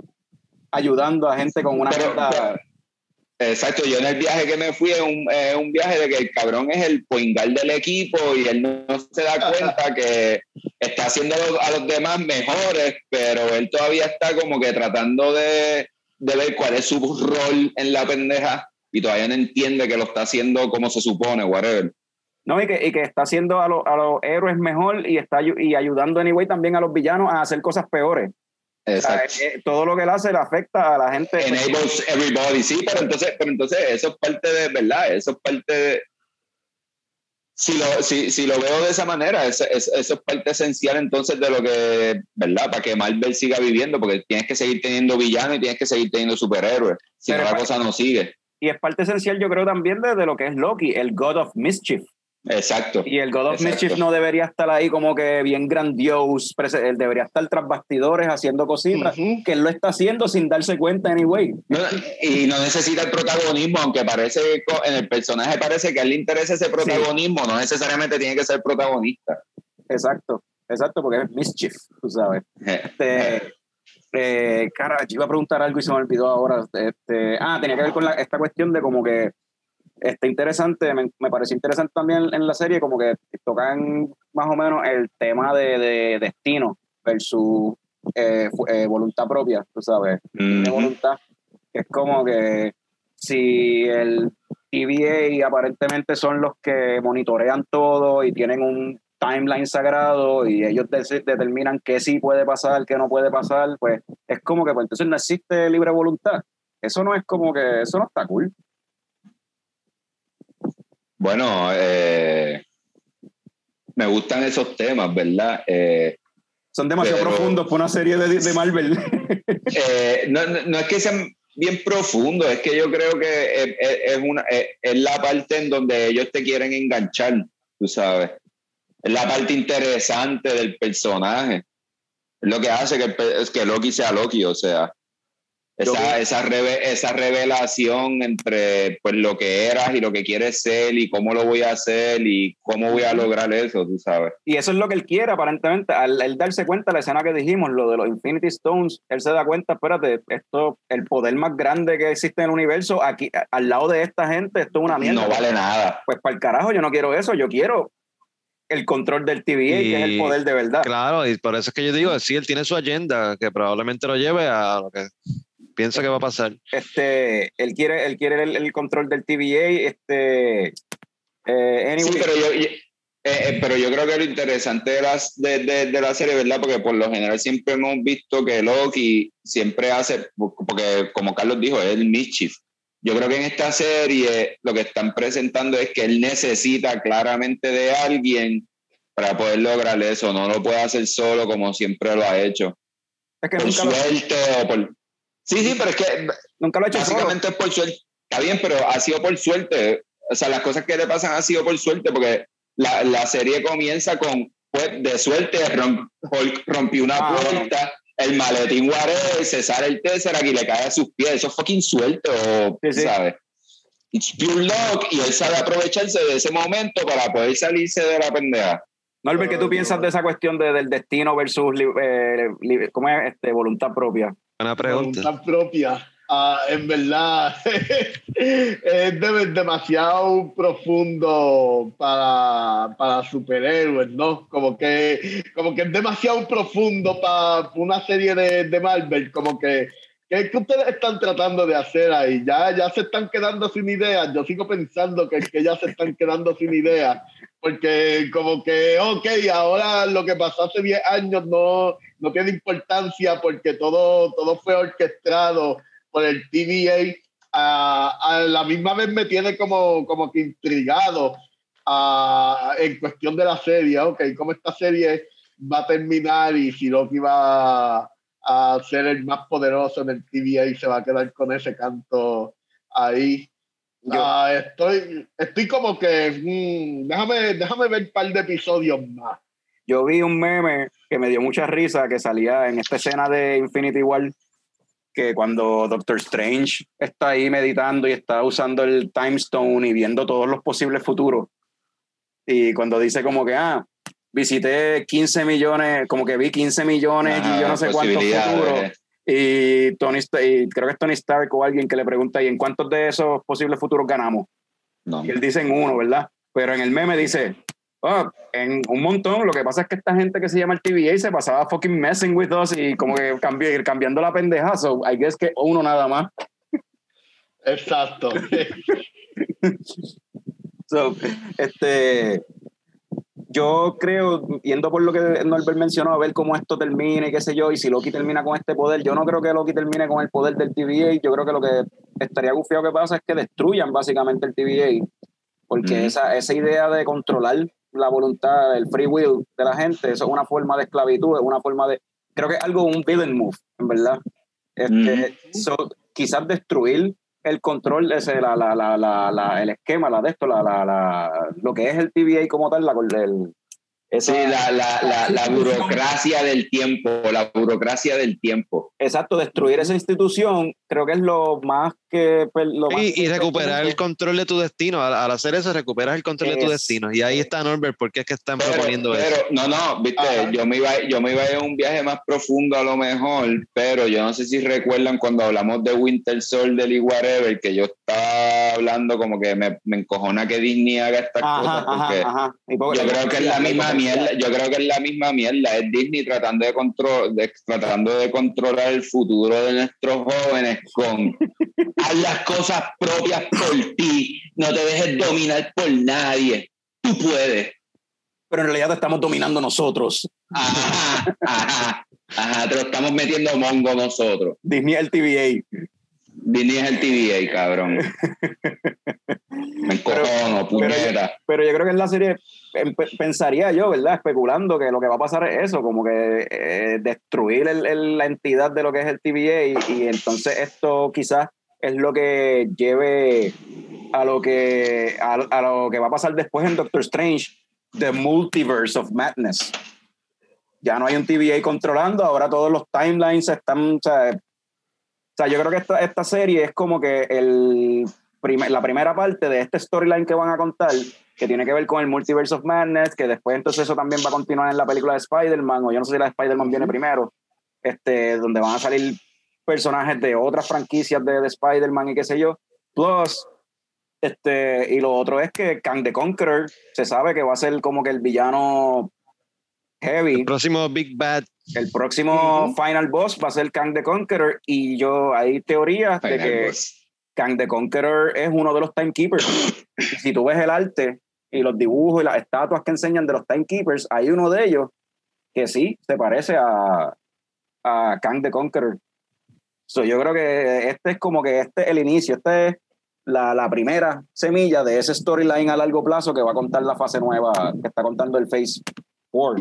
ayudando a gente con una... Exacto, yo en el viaje que me fui es un, un, viaje de que el cabrón es el poingal del equipo y él no se da cuenta que está haciendo a los, demás mejores, pero él todavía está como que tratando de, de, ver cuál es su rol en la pendeja y todavía no entiende que lo está haciendo como se supone, whatever. No, y que, y que está haciendo a, a los héroes mejor y está y ayudando anyway también a los villanos a hacer cosas peores. Exacto. Eh, todo lo que él hace le afecta a la gente. Enables everybody, sí, pero entonces, pero entonces eso es parte de, ¿verdad? Eso es parte de... Si lo, si, si lo veo de esa manera, eso, eso, es parte esencial entonces de lo que, ¿verdad? Para que Marvel siga viviendo, porque tienes que seguir teniendo villanos y tienes que seguir teniendo superhéroes, si no la cosa no sigue. Y es parte esencial, yo creo, también de, de lo que es Loki, el God of Mischief. Exacto. Y el God of Mischief no debería estar ahí como que bien grandioso, él debería estar tras bastidores haciendo cositas, que él lo está haciendo sin darse cuenta anyway. y no necesita el protagonismo, aunque parece en el personaje parece que a él le interesa ese protagonismo, no necesariamente tiene que ser protagonista. Exacto, exacto, porque es Mischief, tú sabes. este, eh, cara, yo iba a preguntar algo y se me olvidó ahora. Este, ah, tenía que ver con esta cuestión de como que está interesante, me, me, pareció interesante también en la serie, como que tocan más o menos el tema de, destino versus eh, eh, voluntad propia, tú sabes, de voluntad. Es como que si el TVA aparentemente son los que monitorean todo y tienen un timeline sagrado y ellos determinan qué sí puede pasar, qué no puede pasar, pues es como que pues, entonces no existe libre voluntad. Eso no es como que, eso no está cool. Bueno, eh, me gustan esos temas, ¿verdad? Eh, Son demasiado profundos para una serie de, de Marvel. Eh, no, no, es que sean bien profundos, es que yo creo que es, una, es, la parte en donde ellos te quieren enganchar, tú sabes. Es la parte interesante del personaje. Es lo que hace que, que Loki sea Loki, o sea. Esa, esa, esa, revelación entre pues, lo que eras y lo que quieres ser y cómo lo voy a hacer y cómo voy a lograr eso, tú sabes. Y eso es lo que él quiere, aparentemente. Al darse cuenta, la escena que dijimos, lo de los Infinity Stones, él se da cuenta, espérate, esto, el poder más grande que existe en el universo, aquí, al lado de esta gente, esto es una mierda. No vale nada. Pues para el carajo, yo no quiero eso, yo quiero el control del TVA, que es el poder de verdad. Claro, y por eso es que yo digo, sí, él tiene su agenda, que probablemente lo lleve a lo que piensa que va a pasar? Este, él quiere, él quiere el, control del TVA, este, eh, Sí, pero yo, eh, eh, pero yo creo que lo interesante de, las, de, de, la serie, ¿verdad? Porque por lo general siempre hemos visto que Loki siempre hace, porque como Carlos dijo, es el mischief. Yo creo que en esta serie lo que están presentando es que él necesita claramente de alguien para poder lograr eso. No lo puede hacer solo como siempre lo ha hecho. Es que por suerte o por, Sí, sí, pero es que nunca lo he hecho básicamente es por suerte. Está bien, pero ha sido por suerte. O sea, las cosas que le pasan han sido por suerte, porque la, la serie comienza con, pues, de suerte, rompió una ah, puerta, el maletín whatever, se sale el Tesseract y le cae a sus pies. Eso es fucking suerte, o, ¿sabes? It's pure luck, y él sabe aprovecharse de ese momento para poder salirse de la pendeja. Norbert, ¿qué tú piensas de esa cuestión de, del destino versus eh, ¿cómo es? Este, voluntad propia? Una pregunta. Voluntad propia. Ah, en verdad, es demasiado profundo para, para superhéroes, ¿no? Como que, como que es demasiado profundo para una serie de, de Marvel, como que ¿Qué, ustedes están tratando de hacer ahí? Ya, ya se están quedando sin ideas. Yo sigo pensando que, que ya se están quedando sin ideas. Porque como que, ok, ahora lo que pasó hace 10 años no, no tiene importancia porque todo, todo fue orquestado por el TVA. a la misma vez me tiene como, como que intrigado en cuestión de la serie. Ok, ¿cómo esta serie va a terminar y si Loki va a ser el más poderoso en el TVA y se va a quedar con ese canto ahí. Ah, estoy, estoy como que, mm, déjame, déjame ver un par de episodios más. Yo vi un meme que me dio mucha risa que salía en esta escena de Infinity War, que cuando Doctor Strange está ahí meditando y está usando el Time Stone y viendo todos los posibles futuros. Y cuando dice como que, ah, visité 15 millones, como que vi 15 millones y yo no sé cuántos futuros. Y, Tony, y creo que es Tony Stark o alguien que le pregunta, ¿y en cuántos de esos posibles futuros ganamos? No. Y él dice en uno, ¿verdad? Pero en el meme dice, oh, en un montón. Lo que pasa es que esta gente que se llama el TVA se pasaba fucking messing with us y como que cambió, ir cambiando la pendeja. So, I guess que uno nada más. Exacto. so, este, yo creo, yendo por lo que Norbert mencionó, a ver cómo esto termina y qué sé yo, y si Loki termina con este poder, yo no creo que Loki termine con el poder del TVA, yo creo que lo que estaría gufiado que pasa es que destruyan básicamente el TVA, porque esa, esa idea de controlar la voluntad, el free will de la gente, eso es una forma de esclavitud, es una forma de, creo que es algo, un villain move, en verdad. Este, quizás destruir el control, ese, la, la, la, la, el esquema, la de esto, la, la, la, lo que es el TVA como tal, la, el, Sí, la, la, la, la, burocracia del tiempo, la burocracia del tiempo. Exacto, destruir esa institución creo que es lo más que... Pues, lo y, recuperar el control de tu destino. Al, hacer eso, recuperas el control de tu destino. Y ahí está Norbert, ¿por qué es que están proponiendo pero, eso? No, no, viste, yo me, iba, yo me iba a ir a un viaje más profundo a lo mejor, pero yo no sé si recuerdan cuando hablamos de Winter Soldier y whatever, que yo estaba hablando como que me, me encojona que Disney haga estas cosas, porque yo creo que es la misma yo creo que es la misma mierda, es Disney tratando de, control, de, tratando de controlar el futuro de nuestros jóvenes con haz las cosas propias por ti, no te dejes dominar por nadie, tú puedes. Pero en realidad te estamos dominando nosotros. Ajá, ajá, ajá, te lo estamos metiendo mongo nosotros. Disney el TVA. Disney es el TVA, cabrón. Me encojono, pero, pero, yo creo que en la serie pensaría yo, ¿verdad? Especulando que lo que va a pasar es eso, como que eh, destruir el, la entidad de lo que es el TVA y, entonces esto quizás es lo que lleve a lo que, a, lo que va a pasar después en Doctor Strange, The Multiverse of Madness. Ya no hay un TVA controlando, ahora todos los timelines están, o sea, o sea yo creo que esta, esta serie es como que el la primera parte de este storyline que van a contar, que tiene que ver con el Multiverse of Madness, que después entonces eso también va a continuar en la película de Spider-Man, o yo no sé si la de Spider-Man viene primero, este, donde van a salir personajes de otras franquicias de, de Spider-Man y qué sé yo. Plus, este, y lo otro es que Kang the Conqueror se sabe que va a ser como que el villano heavy. El próximo Big Bad. El próximo Final Boss va a ser Kang the Conqueror y yo hay teorías de que... Kang the Conqueror es uno de los timekeepers. si tú ves el arte y los dibujos y las estatuas que enseñan de los timekeepers, hay uno de ellos que sí se parece a, a Kang the Conqueror. So, yo creo que este es como que este es el inicio, este es la, la primera semilla de ese storyline a largo plazo que va a contar la fase nueva que está contando el Face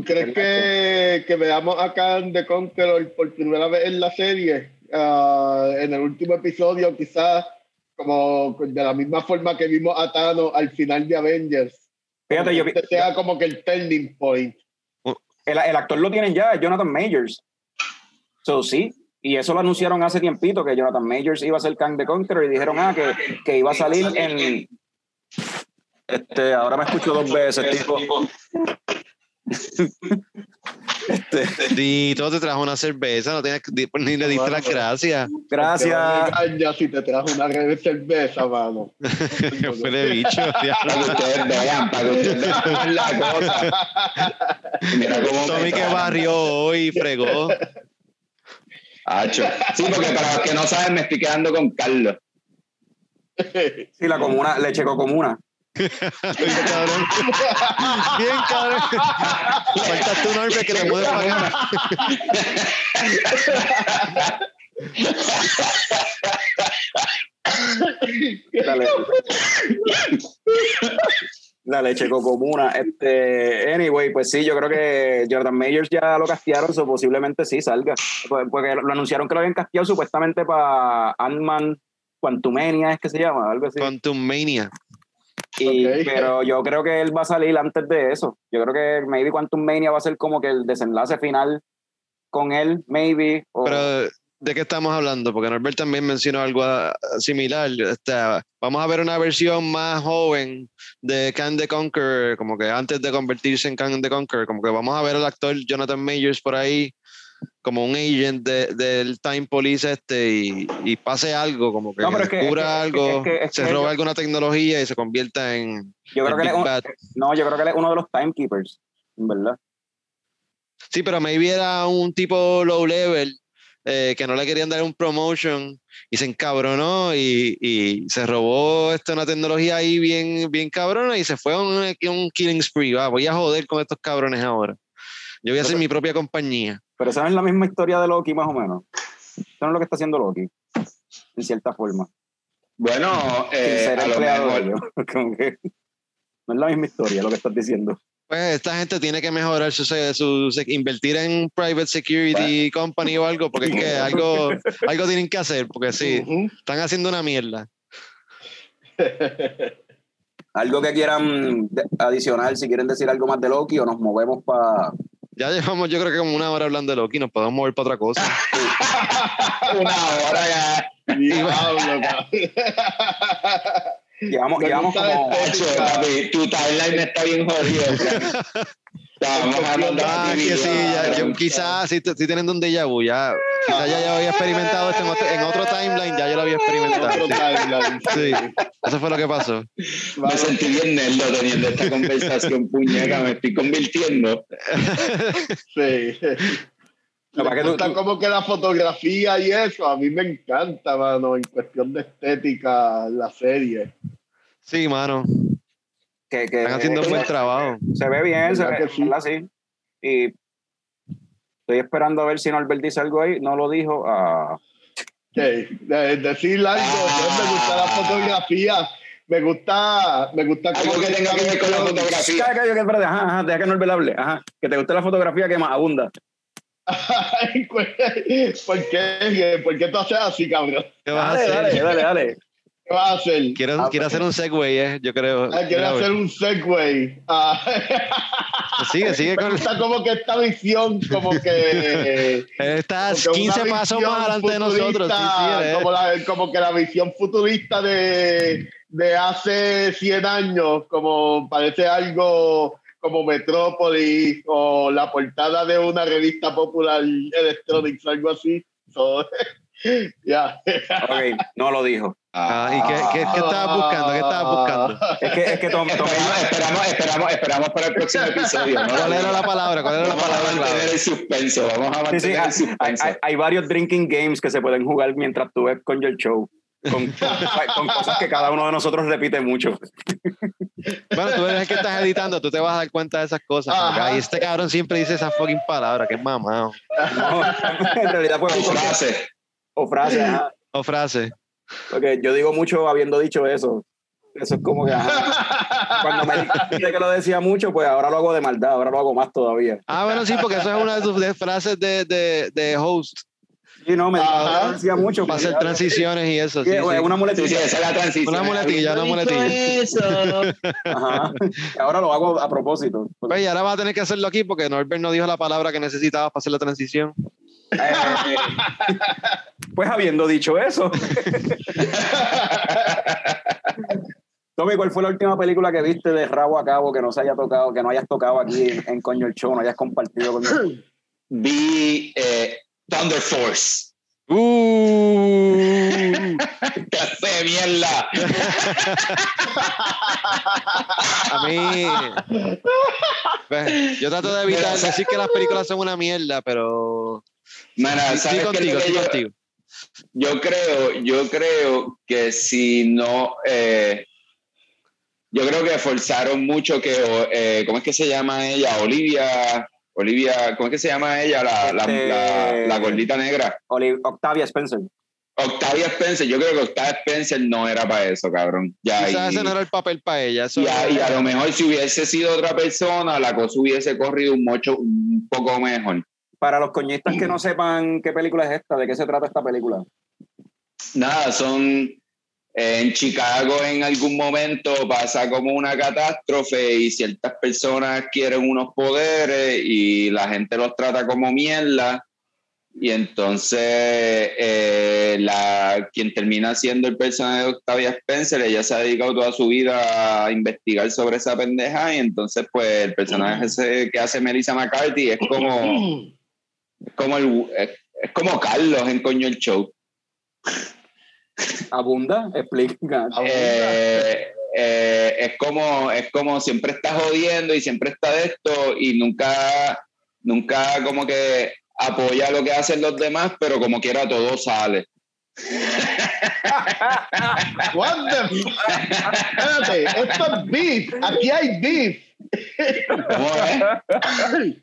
¿Crees que, que, veamos a Kang the Conqueror por primera vez en la serie? Ah, en el último episodio, quizás como de la misma forma que vimos a Thanos al final de Avengers. Fíjate, yo este sea como que el turning point. El, el, actor lo tienen ya, Jonathan Majors. So, sí, y eso lo anunciaron hace tiempito, que Jonathan Majors iba a ser Kang the Conqueror y dijeron, ah, que, que iba a salir en... Este, ahora me escucho dos veces, tipo... Este, Sí, todo te trajo una cerveza, no tienes ni le diste las gracias. gracias. Ya si te trajo una cerveza, mano. Que fue de bicho. Para que ustedes vean, para que ustedes vean la cosa. Mira cómo Tommy que barrió hoy, fregó. Hacho. Sí, porque para los que no saben, me estoy quedando con Carlos. Sí, la comuna, leche comuna. Bien cabrón. Bien cabrón. Falta tu nombre que te mude para acá. La leche. La leche comuna. Este, anyway, pues sí, yo creo que Jordan Mayers ya lo castearon, so posiblemente sí salga. Porque lo anunciaron que lo habían casteado supuestamente para Ant-Man Quantumania, es que se llama, algo así. Quantum Mania. Y-. Pero yo creo que él va a salir antes de eso. Yo creo que maybe Quantum Mania va a ser como que el desenlace final con él, maybe. o- Pero, ¿de qué estamos hablando? Porque Norbert también mencionó algo ah, similar. Este, vamos a ver una versión más joven de Can the Conquer, como que antes de convertirse en Can the Conquer, como que vamos a ver al actor Jonathan Majors por ahí como un agent de- del Time Police este y, y pase algo, como que No, pero es que- descubra es que- algo, es que- es se roba yo- alguna tecnología y se convierta en yo creo que él es un- no, yo creo que él es uno de los timekeepers, verdad. Sí, pero maybe era un tipo low level eh, que no le querían dar un promotion y se encabronó y, y se robó esta una tecnología ahí bien, bien cabrona y se fue a un, un killing spree. Va, voy a joder con estos cabrones ahora. Yo voy a hacer mi propia compañía. Pero es la misma historia de Loki, más o menos. Eso no es lo que está haciendo Loki, en cierta forma. Bueno, Sin eh, ser a lo mejor. que no es la misma historia lo que estás diciendo. Pues esta gente tiene que mejorar su, su, su- invertir en private security company o algo, porque es que algo, algo tienen que hacer, porque sí, están haciendo una mierda. Algo que quieran adicional, si quieren decir algo más de Loki o nos movemos para... Ya llevamos, yo creo que como una hora hablando de Loki, nos podemos mover para otra cosa. Una hora ya. Diablo. Llevamos, llevamos como... tu timeline está bien jodido. Estábamos hablando Ah, que sí, ya, yo quizás sí estoy teniendo un déjà vu, ya, quizás ya yo había experimentado esto en otro, en otro timeline, ya yo lo había experimentado. Otro sí. timeline, Sí, eso fue lo que pasó. Me sentí bien nerdo teniendo esta conversación, puñeca, me estoy convirtiendo. Sí. Me gusta como que la fotografía y eso, a mí me encanta, mano, en cuestión de estética, la serie. Sí, mano, Que, que- están haciendo un se, buen trabajo. se ve bien, se ¿Verdad ve, que sí? ¿verdad? sí. Y estoy esperando a ver si Norbert dice algo ahí. No lo dijo. Ah, Sí, de- decir algo, Ah. me gusta la fotografía, me gusta, me gusta Algo que tenga que ver con la fotografía. Deja que Norbert hable. Ajá, que te guste la fotografía que más abunda. Ay, pues, ¿Por qué? ¿Por qué tú haces así, cabrón? ¿Qué vas a Dale, dale, hacer? dale, dale. ¿Qué vas a hacer? Quiero, Ah, quiero hacer un segue, eh, yo creo. Ah, quiero hacer un segue. Ah, Sigue, sigue me con. gusta como que esta visión, como que... Estás como que 15 una pasos más adelante de nosotros. Sí, sí, eh. como, la- como que la visión futurista de, de hace 100 años, como parece algo como Metrópolis o la portada de una revista popular Electronics, algo así. So, ya. Ok, no lo dijo. Ah, ¿y qué, qué, qué estabas buscando? ¿Qué estabas buscando? Es que, es que Tom, Tom- Esperamos, esperamos, esperamos, para el próximo episodio. ¿no? ¿Cuál era la palabra? ¿Cuál era la Vamos a palabra mantener el suspenso. Vamos a Sí, mantener sí, el hay, suspenso. hay- hay varios drinking games que se pueden jugar mientras tú ves con el show. Con, con cosas que cada uno de nosotros repite mucho. Bueno, tú eres el que estás editando, tú te vas a dar cuenta de esas cosas. Ay, este cabrón siempre dice esa fucking palabra, que es mamado. No, en realidad fue Tu frase. o frase. ajá. O frase. Porque yo digo mucho habiendo dicho eso. Eso es como que ajá. cuando me dijiste que lo decía mucho, pues ahora lo hago de maldad, ahora lo hago más todavía. Ah, bueno, sí, porque eso es una de tus de frases de, de, de host Sí, no, me Ajá. decía mucho. para hacer transiciones y eso. Sí, Sí, una muletilla. sí, esa es la transición. Una muletilla, una muletilla. eso. Ajá. Ahora lo hago a propósito. Pues, y ahora vas a tener que hacerlo aquí porque Norbert no dijo la palabra que necesitabas para hacer la transición. Eh, pues habiendo dicho eso. Tommy, ¿cuál fue la última película que viste de rabo a cabo que no se haya tocado, que no hayas tocado aquí en, en Coño el Show, no hayas compartido con vi eh, Thunder Force. Uh, ¡Clase de mierda! a mí. Pues, yo trato de evitar Mira, decir que las películas son una mierda, pero. Mana, Sí, ¿sabes contigo, estoy yo- contigo. Yo creo, yo creo que si no, eh, yo creo que forzaron mucho que, eh, ¿cómo es que se llama ella? Olivia, Olivia, ¿cómo es que se llama ella? La, la, Este- la- la gordita negra. Oli- Octavia Spencer. Octavia Spencer, yo creo que Octavia Spencer no era para eso, cabrón. Ya, Quizás y, ese no era el papel para ella. Eso y a, y a lo mejor si hubiese sido otra persona, la cosa hubiese corrido un, mucho, un poco mejor. Para los coñistas que no sepan qué película es esta, de qué se trata esta película. nada, son en Chicago en algún momento pasa como una catástrofe y ciertas personas quieren unos poderes y la gente los trata como mierda. Y entonces eh, la, quien termina siendo el personaje de Octavia Spencer, ella se ha dedicado toda su vida a investigar sobre esa pendeja y entonces pues el personaje ese que hace Melissa McCarthy es como, como, el, es como Carlos en Coño el Show. Abunda, explica. Eh, eh, es como es como siempre está jodiendo y siempre está de esto y nunca nunca como que apoya lo que hacen los demás pero como quiera todo sale What the Espérate, esto es beef. Aquí hay beef. ¿Cómo es?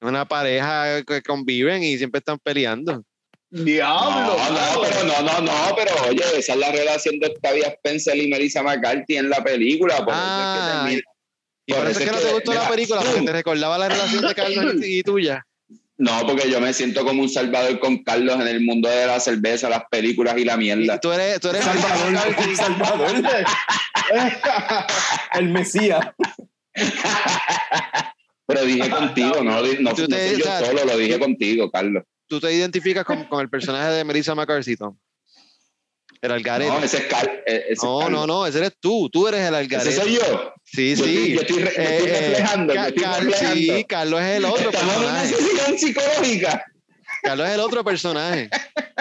Una pareja que conviven y siempre están peleando. Diablo. no, no, pero no, no, no, pero oye, esa es la relación de Octavia Spencer y Melissa McCarthy en la película. Por eso es que Ah, termina- Y por, eso es que no te gustó la película, porque te recordaba la relación de Carlos y, y tuya. No, porque yo me siento como un salvador con Carlos en el mundo de la cerveza, las películas y la Y mierda. tú eres, tú eres Salvador, Salvador. El Mesías. Pero dije contigo, no, no, no te- fui yo solo, lo dije contigo, Carlos. Tú te identificas con, con el personaje de Melissa McCarthy, Tom. El algarete. No, ese es Carlos. No, no, no, ese eres tú. Tú eres el Ese algarete. soy yo. Sí, Yo sí. estoy- yo estoy estoy Eh, eh, reflejando, yo Ca- estoy Car- reflejando. Sí, Carlos es el otro Estamos en una personaje. psicológica. Carlos es el otro personaje.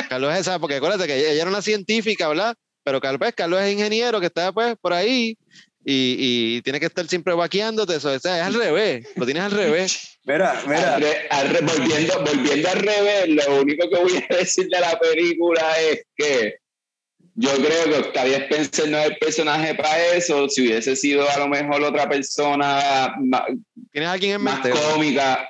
Carlos es esa, porque acuérdate que ella era una científica, ¿verdad? Pero Carlos, pues, Carlos es ingeniero que está pues por ahí y, y tiene que estar siempre vaqueándote. Eso, o sea, es al revés. Lo tienes al revés. Mira, mira. Al re- al re- volviendo, volviendo al revés, lo único que voy a decir de la película es que yo creo que Octavia Spencer no es el personaje para eso. Si hubiese sido a lo mejor otra persona ma- ¿Tienes alguien en más, mente? cómica,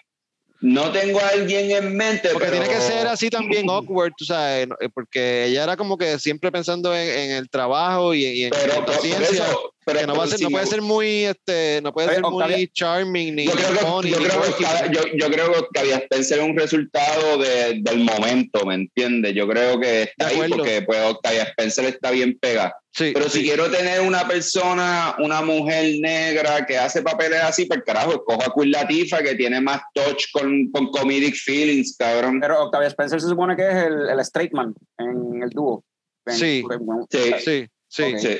no tengo a alguien en mente. Porque pero- tiene que ser así también awkward, tú sabes, eh, porque ella era como que siempre pensando en, en el trabajo y, y en Pero, la ciencia. eso, pero- que no, va a ser, si no puede ser muy, este, no puede Oye, ser muy Octavia- charming ni yo creo, que, funny, yo, ni creo que. Octavia- yo, yo creo que Octavia Spencer es un resultado de- del momento, ¿me entiendes? Yo creo que está ahí porque pues, Octavia Spencer está bien pegada. Sí, Pero si sí. quiero tener una persona, una mujer negra que hace papeles así, pues carajo, escojo a Queen Latifah que tiene más touch con, con comedic feelings, cabrón. Pero Octavia Spencer se supone que es el, el straight man en el dúo. Sí. Sí. sí, sí. Ok.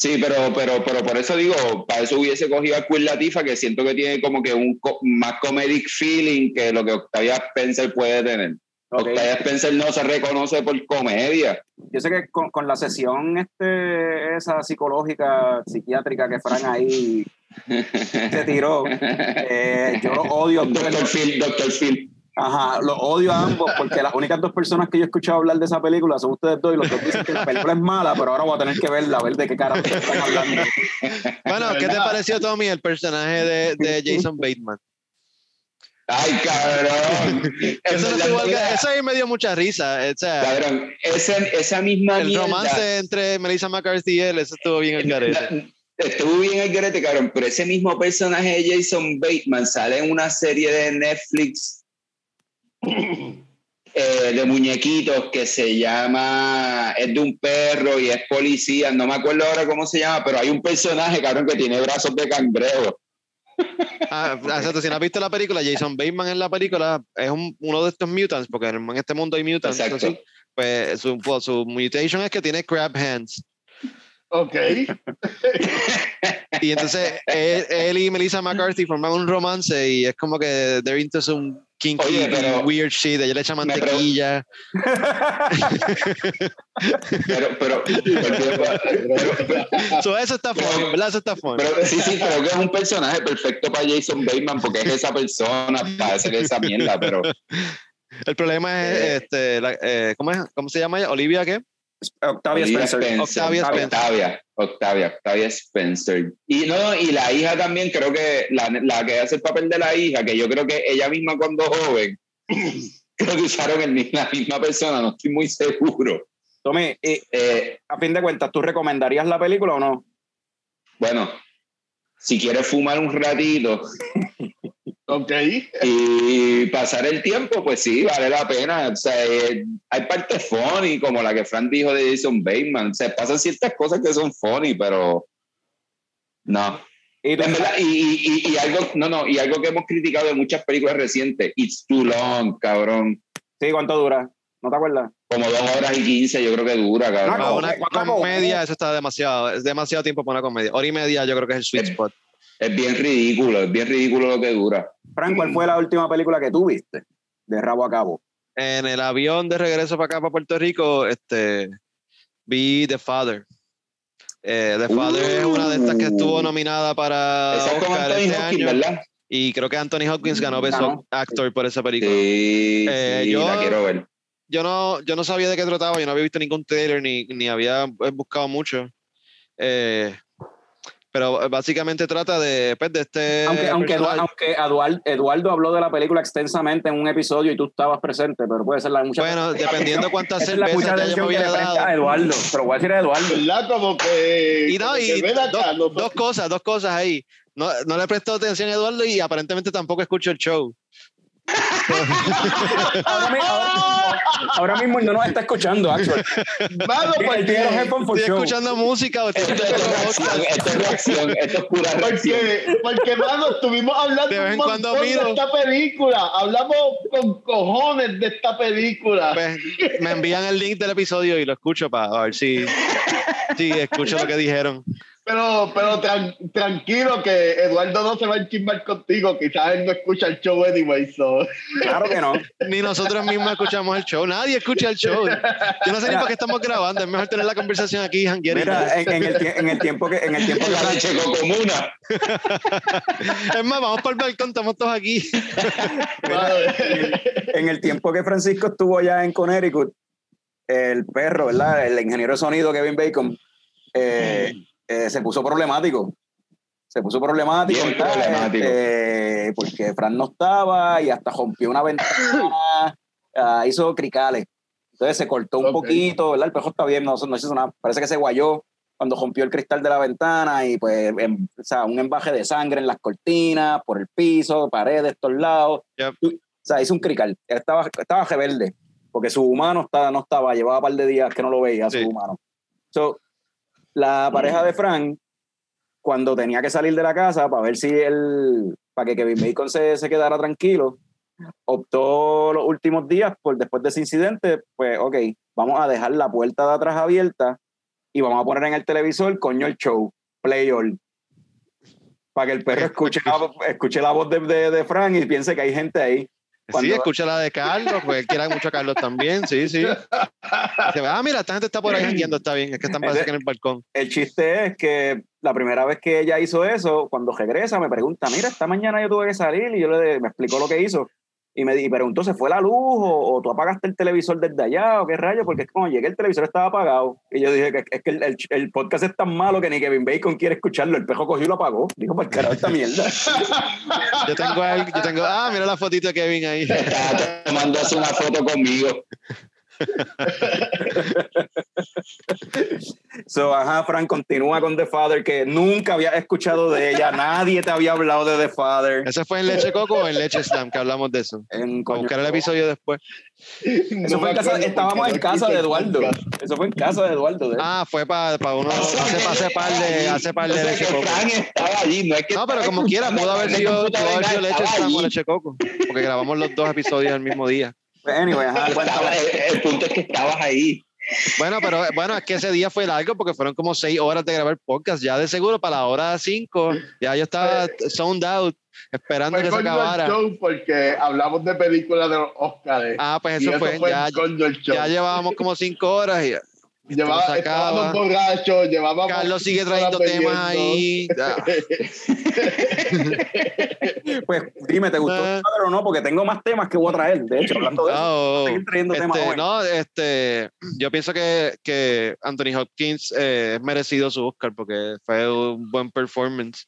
Sí. Pero, pero, pero por eso digo, para eso hubiese cogido a Queen Latifah, que siento que tiene como que un co- más comedic feeling que lo que Octavia Spencer puede tener. Octavia Spencer no se reconoce por comedia. Yo sé que con, con la sesión este, esa psicológica, psiquiátrica que Fran ahí se tiró, eh, yo odio. Doctor Phil, Doctor Phil. Ajá, los odio a ambos porque las únicas dos personas que yo he escuchado hablar de esa película son ustedes dos y los dos dicen que la película es mala, pero ahora voy a tener que verla, a ver de qué carajo están hablando. Bueno, ¿qué te pareció, Tommy, el personaje de, de Jason Bateman? Ay, cabrón. Eso, no ahí me dio mucha risa. O sea, Cabrón, ese- esa misma el mierda- romance entre Melissa McCarthy y él, eso estuvo bien el garete. Estuvo bien el garete, cabrón, pero ese mismo personaje de Jason Bateman sale en una serie de Netflix eh, de muñequitos que se llama, es de un perro y es policía, no me acuerdo ahora cómo se llama, pero hay un personaje, cabrón, que tiene brazos de cangrejo. Ah, exacto, si no has visto la película, Jason Bateman en la película es un- uno de estos mutants, porque en este mundo hay mutants. Exacto. así, pues su, pues, su mutation es que tiene crab hands. Ok. Y entonces él, él y Melissa McCarthy forman un romance y es como que they're into some kinky Oye, pero- weird shit. Ella le echa mantequilla. Pero, pero, pero, So, eso está funny, ¿verdad? Eso está funny. pero sí, sí, creo que es un personaje perfecto para Jason Bateman porque es esa persona para hacer esa mierda, pero El problema es, Eh. este, la- eh, ¿cómo, es? ¿cómo se llama ella? Olivia, ¿qué? Octavia Olivia Spencer. Octavia Spencer. Octavia, Spencer. Y no, y la hija también, creo que la, la que hace el papel de la hija, que yo creo que ella misma cuando joven, creo que usaron el, la misma persona, no estoy muy seguro. Tommy, y Eh, a fin de cuentas, ¿tú recomendarías la película o no? bueno, si quieres fumar un ratito Ok. y pasar el tiempo, pues sí, vale la pena. O sea, eh, hay partes funny, como la que Fran dijo de Jason Bateman. O sea, pasan ciertas cosas que son funny, pero no. Y verdad, y, y- y- y algo, no, no, y algo que hemos criticado de muchas películas recientes, It's Too Long, cabrón. sí, ¿cuánto dura? ¿No te acuerdas? Como dos horas y quince, yo creo que dura, cabrón. No, una comedia, eso está demasiado. Es demasiado tiempo para una comedia. Hora y media, yo creo que es el sweet spot. Es bien ridículo, es bien ridículo lo que dura. Frank, ¿cuál fue la última película que tú viste? De rabo a cabo. En el avión de regreso para acá, para Puerto Rico, este, vi The Father. Eh, The Father es una de estas que estuvo nominada para Oscar Anthony este Hopkins, año. ¿verdad? Y creo que Anthony Hopkins ganó Best Ganó. Actor por esa película. Sí, Eh, sí, yo- la quiero ver. yo no, yo no sabía de qué trataba, yo no había visto ningún trailer ni, ni había buscado mucho. Eh, pero básicamente trata de, pues, de este. Aunque, aunque, Edu- personaje. aunque Eduard- Eduardo habló de la película extensamente en un episodio y tú estabas presente, pero puede ser la mucha Bueno, dependiendo cuántas cervezas que le presta a dado. Eduardo. Pero voy a decir a Eduardo. ¿Verdad? Como que. Y no, como y que acá, dos, nosotros- dos cosas, dos cosas ahí. No, no le prestó atención a Eduardo y aparentemente tampoco escucho el show. Ahora, mi- ahora- ahora mismo no nos está escuchando, tiene los porque, for Estoy escuchando música o Esto, es reacción, esto es pura reacción. porque, porque, mano, estuvimos hablando De vez en un cuando miro. de esta película. Hablamos con cojones de esta película. Pues, me envían el link del episodio y lo escucho para ver si, si escucho lo que dijeron. Pero, pero tran- tranquilo que Eduardo no se va a enchismar contigo. Quizás él no escucha el show anyway. So. Claro que no. Ni nosotros mismos escuchamos el show. Nadie escucha el show. Yo no sé ni para qué estamos grabando. Es mejor tener la conversación aquí, janguear. Mira, en, en el, en el tiempo que en el tiempo En la que comuna. Es más, vamos para el balcón, estamos todos aquí. Mano, en el tiempo que Francisco estuvo allá en Connecticut, el perro, ¿verdad? El ingeniero de sonido Kevin Bacon eh, eh, se puso problemático. Se puso problemático, Bien ¿verdad? problemático. Eh, porque Fran no estaba y hasta rompió una ventana, ah, hizo cricales. Entonces se cortó un Ok. poquito, ¿verdad? El perro está bien, no, no hizo nada. Parece que se guayó cuando rompió el cristal de la ventana y pues, em- o sea, un embaje de sangre en las cortinas, por el piso, paredes, todos lados. Yep. O sea, hizo un crical. Él estaba, estaba rebelde, porque su humano estaba, no estaba, llevaba un par de días que no lo veía, Sí. su humano. So, la pareja de Frank, cuando tenía que salir de la casa para ver si él, para que Kevin Bacon se, se quedara tranquilo, optó los últimos días, por, después de ese incidente, pues, ok, vamos a dejar la puerta de atrás abierta y vamos a poner en el televisor, coño, el show, play all. Para que el perro escuche la, escuche la voz de, de, de Frank y piense que hay gente ahí. Sí, Cuando- escucha la de Carlos, pues él quiere mucho a Carlos también, sí, sí. Dice, ah, mira, esta gente está por ahí jangueando, está bien, es que están que en el balcón. el chiste es que la primera vez que ella hizo eso, cuando regresa, me pregunta, mira, esta mañana yo tuve que salir y yo le me explicó lo que hizo. Y me di- y preguntó, ¿se fue la luz o, o tú apagaste el televisor desde allá o qué rayo? Porque es que cuando llegué el televisor estaba apagado. Y yo dije que es que el, el- el podcast es tan malo que ni Kevin Bacon quiere escucharlo. El pejo cogió y lo apagó. Dijo, por carajo, esta mierda. Yo tengo, a él- yo tengo, ah, mira la fotito de Kevin ahí. Estaba tomándose una foto conmigo. So, ajá, Frank, continúa con The Father, que nunca había escuchado de ella. Nadie te había hablado de The Father. ¿Eso fue en Leche Coco o en Leche Slam que hablamos de eso? En, coño, buscar el episodio después. Eso fue en casa, estábamos en casa de Eduardo. Eso fue en casa de Eduardo. Ah, fue para uno, hace, hace par de, hace par de O sea, Leche Coco. Fran estaba allí, no es que No, pero como quiera, pudo haber sido, pudo haber sido Leche Slam o. Leche Coco. Porque grabamos los dos episodios el mismo día. Anyway, ajá, Estaba- cuéntame. el, el punto es que estabas ahí. Bueno, pero bueno, es que ese día fue largo porque fueron como seis horas de grabar podcast. Ya de seguro para la hora cinco, ya yo estaba sound out esperando Fue que se acabara. show porque hablamos de películas de los Oscars. Ah, pues y eso fue. Ya, coño el show. ya llevábamos como cinco horas y Llevaba, se acaba. estábamos borrachos, llevábamos Carlos sigue trayendo temas ahí. Ah, Pues dime, ¿te gustó Eh. el cuadro o no? Porque tengo más temas que voy a traer. De hecho, hablando de eso, oh, seguir trayendo temas este, hoy. no, este, yo pienso que, que Anthony Hopkins eh, es merecido su Oscar porque fue un buen performance.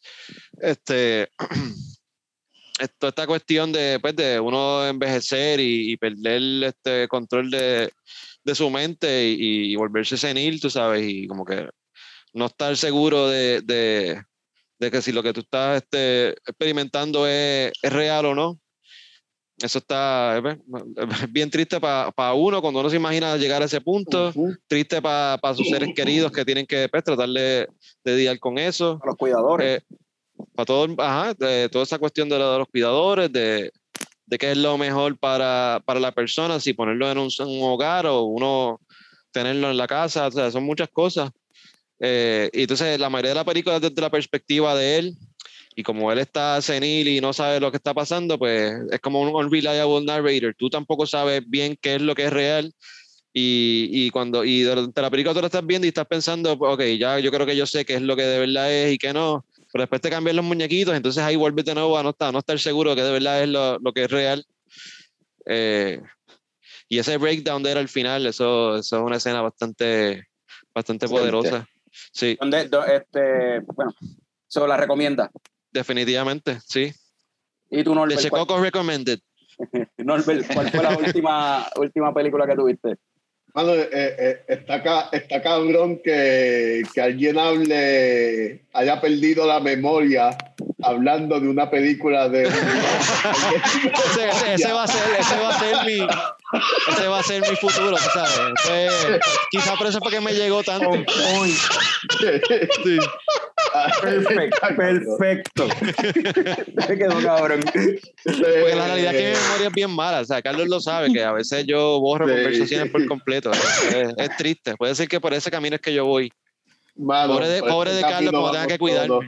Este, esto, esta cuestión de, pues, de uno envejecer y, y perder este control de, de su mente y, y volverse senil, tú sabes, y como que no estar seguro de, de, de que si lo que tú estás este, experimentando es, es real o no. Eso está es es bien triste para uno cuando uno se imagina llegar a ese punto, triste para sus seres queridos que tienen que pues, tratar de, de lidiar con eso. A los cuidadores. para todo, ajá, de toda esa cuestión de, lo de los cuidadores, de, de qué es lo mejor para, para la persona, si ponerlo en un, un hogar o uno tenerlo en la casa, o sea, son muchas cosas. Eh, y entonces la mayoría de la película es desde la perspectiva de él, y como él está senil y no sabe lo que está pasando, pues es como un unreliable narrator. Tú tampoco sabes bien qué es lo que es real. Y, y cuando y durante la película tú la estás viendo y estás pensando, ok, ya yo creo que yo sé qué es lo que de verdad es y qué no. Pero después te cambian los muñequitos, entonces ahí vuelves de nuevo a no estar, no estar seguro que de verdad es lo, lo que es real. Eh, y ese breakdown de él al final, eso, eso es una escena bastante, bastante poderosa. Sí, Donde, do- este, bueno, se la recomienda. definitivamente, sí. Y tú, De Norbert, ¿cuál, Checoco Recommended. Norbert, ¿cuál fue la última, última película que tuviste? Mano, eh, eh, está, está cabrón que, que alguien hable, haya perdido la memoria hablando de una película de... ese, ese- ese va a ser, ese va a ser mi, ese va a ser mi futuro, ¿sabes? Quizá por eso fue que me llegó tanto. Sí. Perfecto, perfecto. Quedó cabrón. Porque la realidad es que mi memoria es bien mala. O sea, Carlos lo sabe, que a veces yo borro Sí. conversaciones por completo. Es, es- es triste. Puede ser que por ese camino es que yo voy. Mano, Pobre de- pobre de Carlos, como tenga que cuidarme. todos.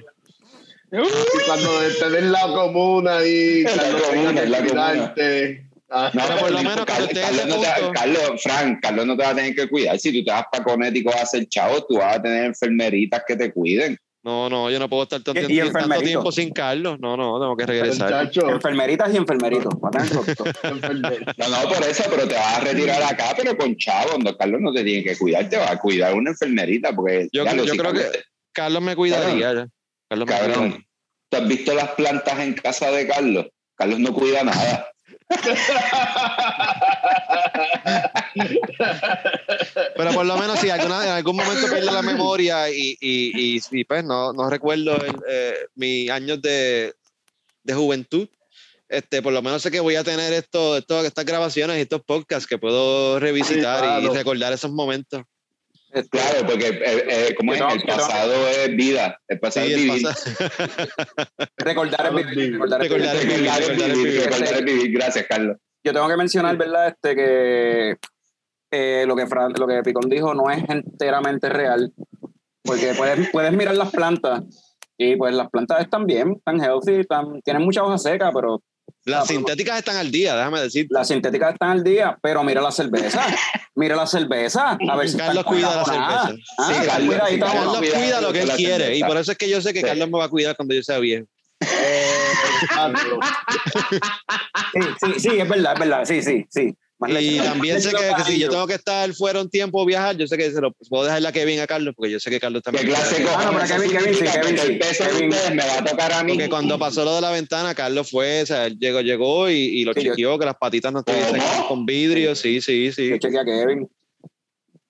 Y cuando estés en la comuna y Carlos que cuidarte. Ah, No, Pero por lo menos ese Carlos, no te- Carlos, Frank, Carlos no te va a tener que cuidar. Si tú te vas para Conético a hacer chavo, tú vas a tener enfermeritas que te cuiden. No, no, yo no puedo estar tanto, Y- tiempo- tanto enfermerito. tiempo sin Carlos. No, no, tengo que regresar. chacho, Enfermeritas y enfermeritos. No, no, por eso, pero te vas a retirar acá, pero con chavo. No, Carlos no te tiene que cuidar, te va a cuidar una enfermerita. Porque Yo- ya creo Carlos que- Carlos me cuidaría. ya. Carlos me cuidaría. Cabrón, ¿tú has visto las plantas en casa de Carlos? Carlos no cuida nada. Pero por lo menos si alguna, en algún momento pierdo la memoria y, y, y, y, pues no, no recuerdo el, eh, mis años de, de juventud, este, por lo menos sé que voy a tener esto, esto, estas grabaciones y estos podcasts que puedo revisitar Sí, claro. y recordar esos momentos. Claro, porque eh, eh, como es, Yo- el pasado es vida, el pasado Sí, es vivir. Recordar es vivir. Recordar es vivir. Recordar es vivir. recordar es vivir. Gracias, Carlos. Yo tengo que mencionar, ¿verdad? Este, que eh, lo, que Fran- lo que Picón dijo no es enteramente real. Porque puedes, puedes mirar las plantas y pues las plantas están bien, están healthy, están, tienen mucha hoja seca, pero Las sintéticas están al día, déjame decir. las sintéticas están al día. Pero mira la cerveza, mira la cerveza. A ver si Carlos cuida la cerveza. Ah, Sí, Carlos-. Carlos cuida- lo que él quiere y cerveza. por eso es que yo sé que Sí. Carlos me va a cuidar cuando yo sea viejo. Sí, sí, sí, es verdad, es verdad. Sí, sí, sí. Más Y también sé que, si yo tengo que estar fuera un tiempo o viajar, yo sé que se lo puedo dejar la Kevin a Carlos, porque yo sé que Carlos ¿Qué también. Ah, no? Kevin, Kevin, sí, Kevin, sí. Kevin. me va a tocar a mí. Porque cuando pasó lo de la ventana, Carlos fue, o sea, él llegó, llegó y, y lo Sí, yo- chequeó, que las patitas no estuviesen con vidrio, sí, sí, sí. Yo chequeé a Kevin.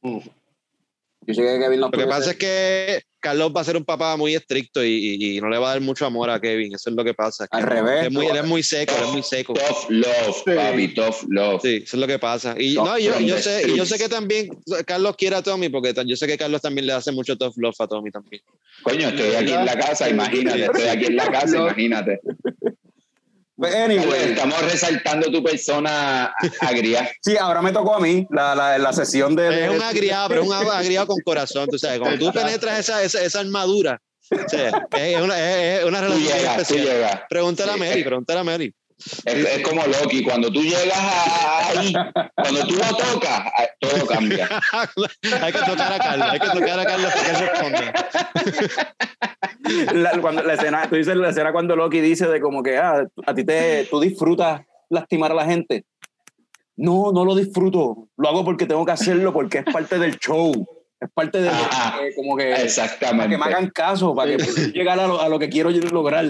Mm. Yo chequeé a Kevin. no Lo que pasa es que Carlos va a ser un papá muy estricto y, y- y no le va a dar mucho amor a Kevin, eso es lo que pasa. Al revés. Es muy, él es muy seco, él es muy seco. Tough love, Sí. papi, tough love. Sí, eso es lo que pasa. Y, no, yo, sé, y yo sé que también Carlos quiere a Tommy, porque yo sé que Carlos también le hace mucho tough love a Tommy también. Coño, estoy aquí en la casa, imagínate. Estoy aquí en la casa, imagínate. Pues, anyway. Estamos resaltando tu persona agria. Sí, ahora me tocó a mí la, la, la sesión de. Es un agriado, pero es un agriado con corazón, tú sabes. Cuando tú penetras esa, esa, esa armadura, o sea, es, una, es una Tú relación tú especial. llegas. Pregúntale a Sí, Mary, es- pregúntale a Mary. Es, es como Loki, cuando tú llegas a- ahí, cuando tú lo tocas, todo cambia. hay que tocar a Carlos, hay que tocar a Carlos para que responda. la, cuando, la escena, tú dices la escena cuando Loki dice de como que ah, a ti te, tú disfrutas lastimar a la gente. No, no lo disfruto. Lo hago porque tengo que hacerlo, porque es parte del show. Es parte de Ajá. eh, como que para Exactamente. que me hagan caso, para que pueda llegar a lo, a lo que quiero lograr.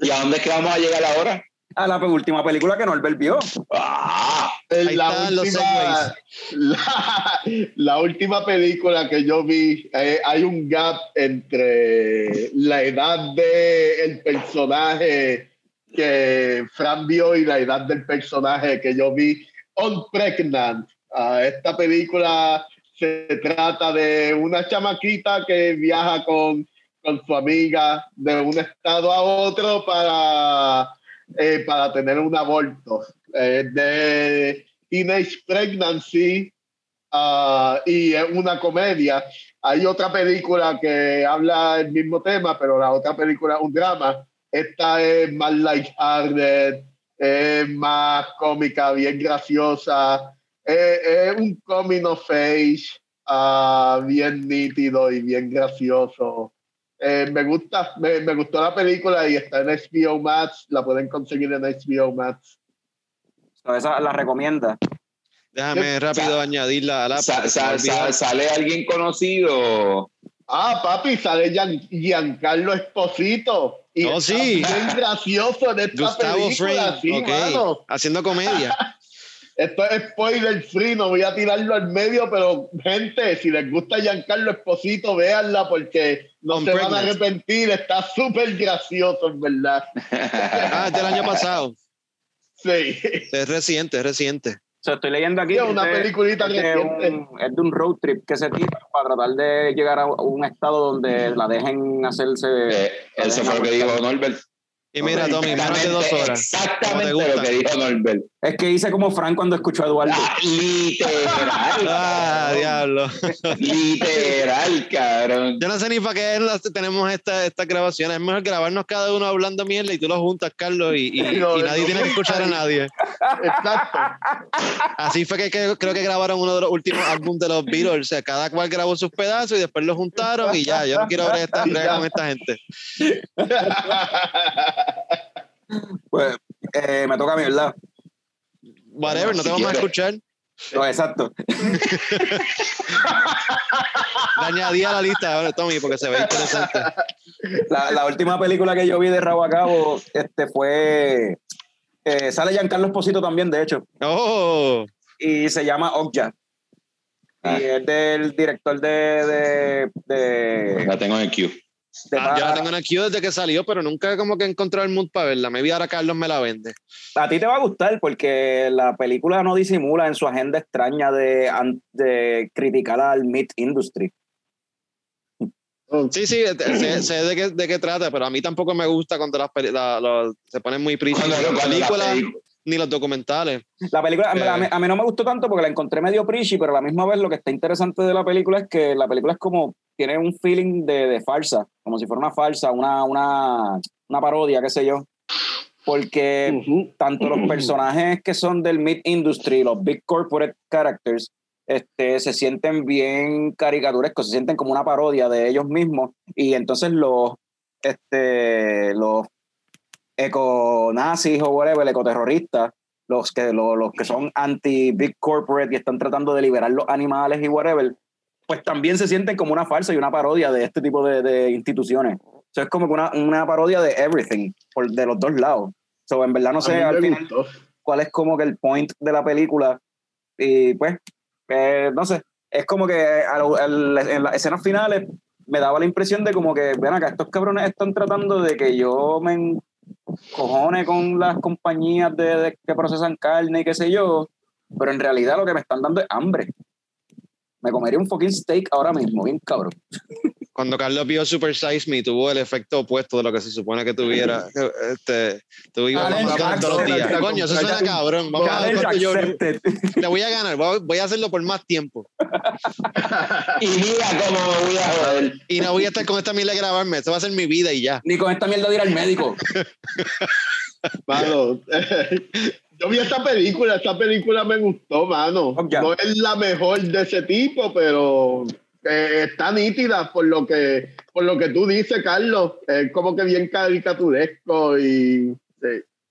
¿Y a dónde es que vamos a llegar ahora? A la última película que Norbert vio. Ah, En Ahí la, última, la, la última película que yo vi, eh, hay un gap entre la edad del personaje que Fran vio y la edad del personaje que yo vi. On Pregnant. Ah, esta película se trata de una chamaquita que viaja con, con su amiga de un estado a otro para, eh, para tener un aborto. Eh, de Teenage Pregnancy ah, y es una comedia. Hay otra película que habla el mismo tema, pero la otra película es un drama. Esta es más lighthearted, es más cómica, bien graciosa. Es, es un coming of age ah, bien nítido y bien gracioso. Eh, me gusta, me, me gustó la película y está en HBO Max, la pueden conseguir en HBO Max. So, esa la recomienda. Déjame rápido Sa- añadirla a la. sa- sa- sa- ¿Sale alguien conocido? Ah, papi, sale Gian- Giancarlo Esposito. Y Oh, sí. bien gracioso en esta Gustavo película, sí, ok, mano. haciendo comedia. Esto es spoiler free, no voy a tirarlo al medio, pero gente, si les gusta Giancarlo Esposito, véanla porque no se van a arrepentir, está súper gracioso, en verdad. Ah, es del año pasado. Sí. Es reciente, es reciente. So, estoy leyendo aquí. Sí, que una es de- peliculita es de, reciente. un, es de un road trip que se tira para tratar de llegar a un estado donde la dejen hacerse. Eh, eso fue lo que dijo Norbert. Y mira, Tommy, menos de dos horas. Exactamente ¿Cómo te lo que dijo Norbert. Es que hice como Frank cuando escuchó a Eduardo. Ah, literal. Ah, diablo. Literal, cabrón. Yo no sé ni para qué las- tenemos esta- estas grabaciones. Es mejor grabarnos cada uno hablando mierda y tú lo juntas, Carlos, y, y- No, y nadie no. tiene que escuchar a nadie. Exacto. Así fue que, que- creo que grabaron uno de los últimos álbumes de los Beatles. O sea, cada cual grabó sus pedazos y después los juntaron y ya. Yo no quiero ver esta, con esta gente. Pues eh, me toca a mí, ¿verdad? Whatever, no Si te vamos a escuchar. No, exacto. La añadí a la lista, ahora, Tommy, porque se ve interesante. La, la última película que yo vi de Rabo a Cabo este, fue. eh, sale Giancarlo Esposito también, de hecho. Oh, Y se llama Okja. Ah. Y es del director de. de, de, La tengo en el queue. Ah, yo la tengo en aquí desde que salió, pero nunca como que he encontrado el mood para verla. Maybe ahora Carlos me la vende. A ti te va a gustar porque la película no disimula en su agenda extraña de, de criticar al meat industry. Sí, sí, sé, sé de, qué, de qué trata, pero a mí tampoco me gusta cuando las la- se ponen muy ni las películas ni los documentales. La película, Eh. a, mí, a mí no me gustó tanto porque la encontré medio preachy, pero a la misma vez lo que está interesante de la película es que la película es como, tiene un feeling de, de farsa, como si fuera una farsa, una, una, una parodia, qué sé yo. Porque tanto los personajes que son del meat industry, los big corporate characters, este, se sienten bien caricaturescos, se sienten como una parodia de ellos mismos y entonces los, este, los econazis o whatever, ecoterroristas, los que, los, los que son anti-big corporate y están tratando de liberar los animales y whatever, pues también se sienten como una farsa y una parodia de este tipo de, de instituciones. Eso es como una, una parodia de everything, por, de los dos lados. So, en verdad no sé al final cuál es como que el point de la película. Y pues, eh, no sé, es como que al- al- en las escenas finales me daba la impresión de como que, ven acá, estos cabrones están tratando de que yo me cojone con las compañías de, de- que procesan carne y qué sé yo, pero en realidad lo que me están dando es hambre. Me comería un fucking steak ahora mismo, bien cabrón. cuando Carlos vio Super Size Me, tuvo el efecto opuesto de lo que se supone que tuviera. Este, tú ibas todos los días. Coño, eso suena cabrón. Vamos a ver cuánto yo le voy a ganar. Voy a- hacerlo por más tiempo. Y mira cómo me voy a joder. Y no voy a estar con esta mierda de grabarme. Esto va a ser mi vida y ya. Ni con esta mierda de ir al médico. Mano, yo vi esta película, esta película me gustó, mano. No es la mejor de ese tipo, pero eh, está nítida por lo que por lo que tú dices, Carlos. Es como que bien caricaturesco y.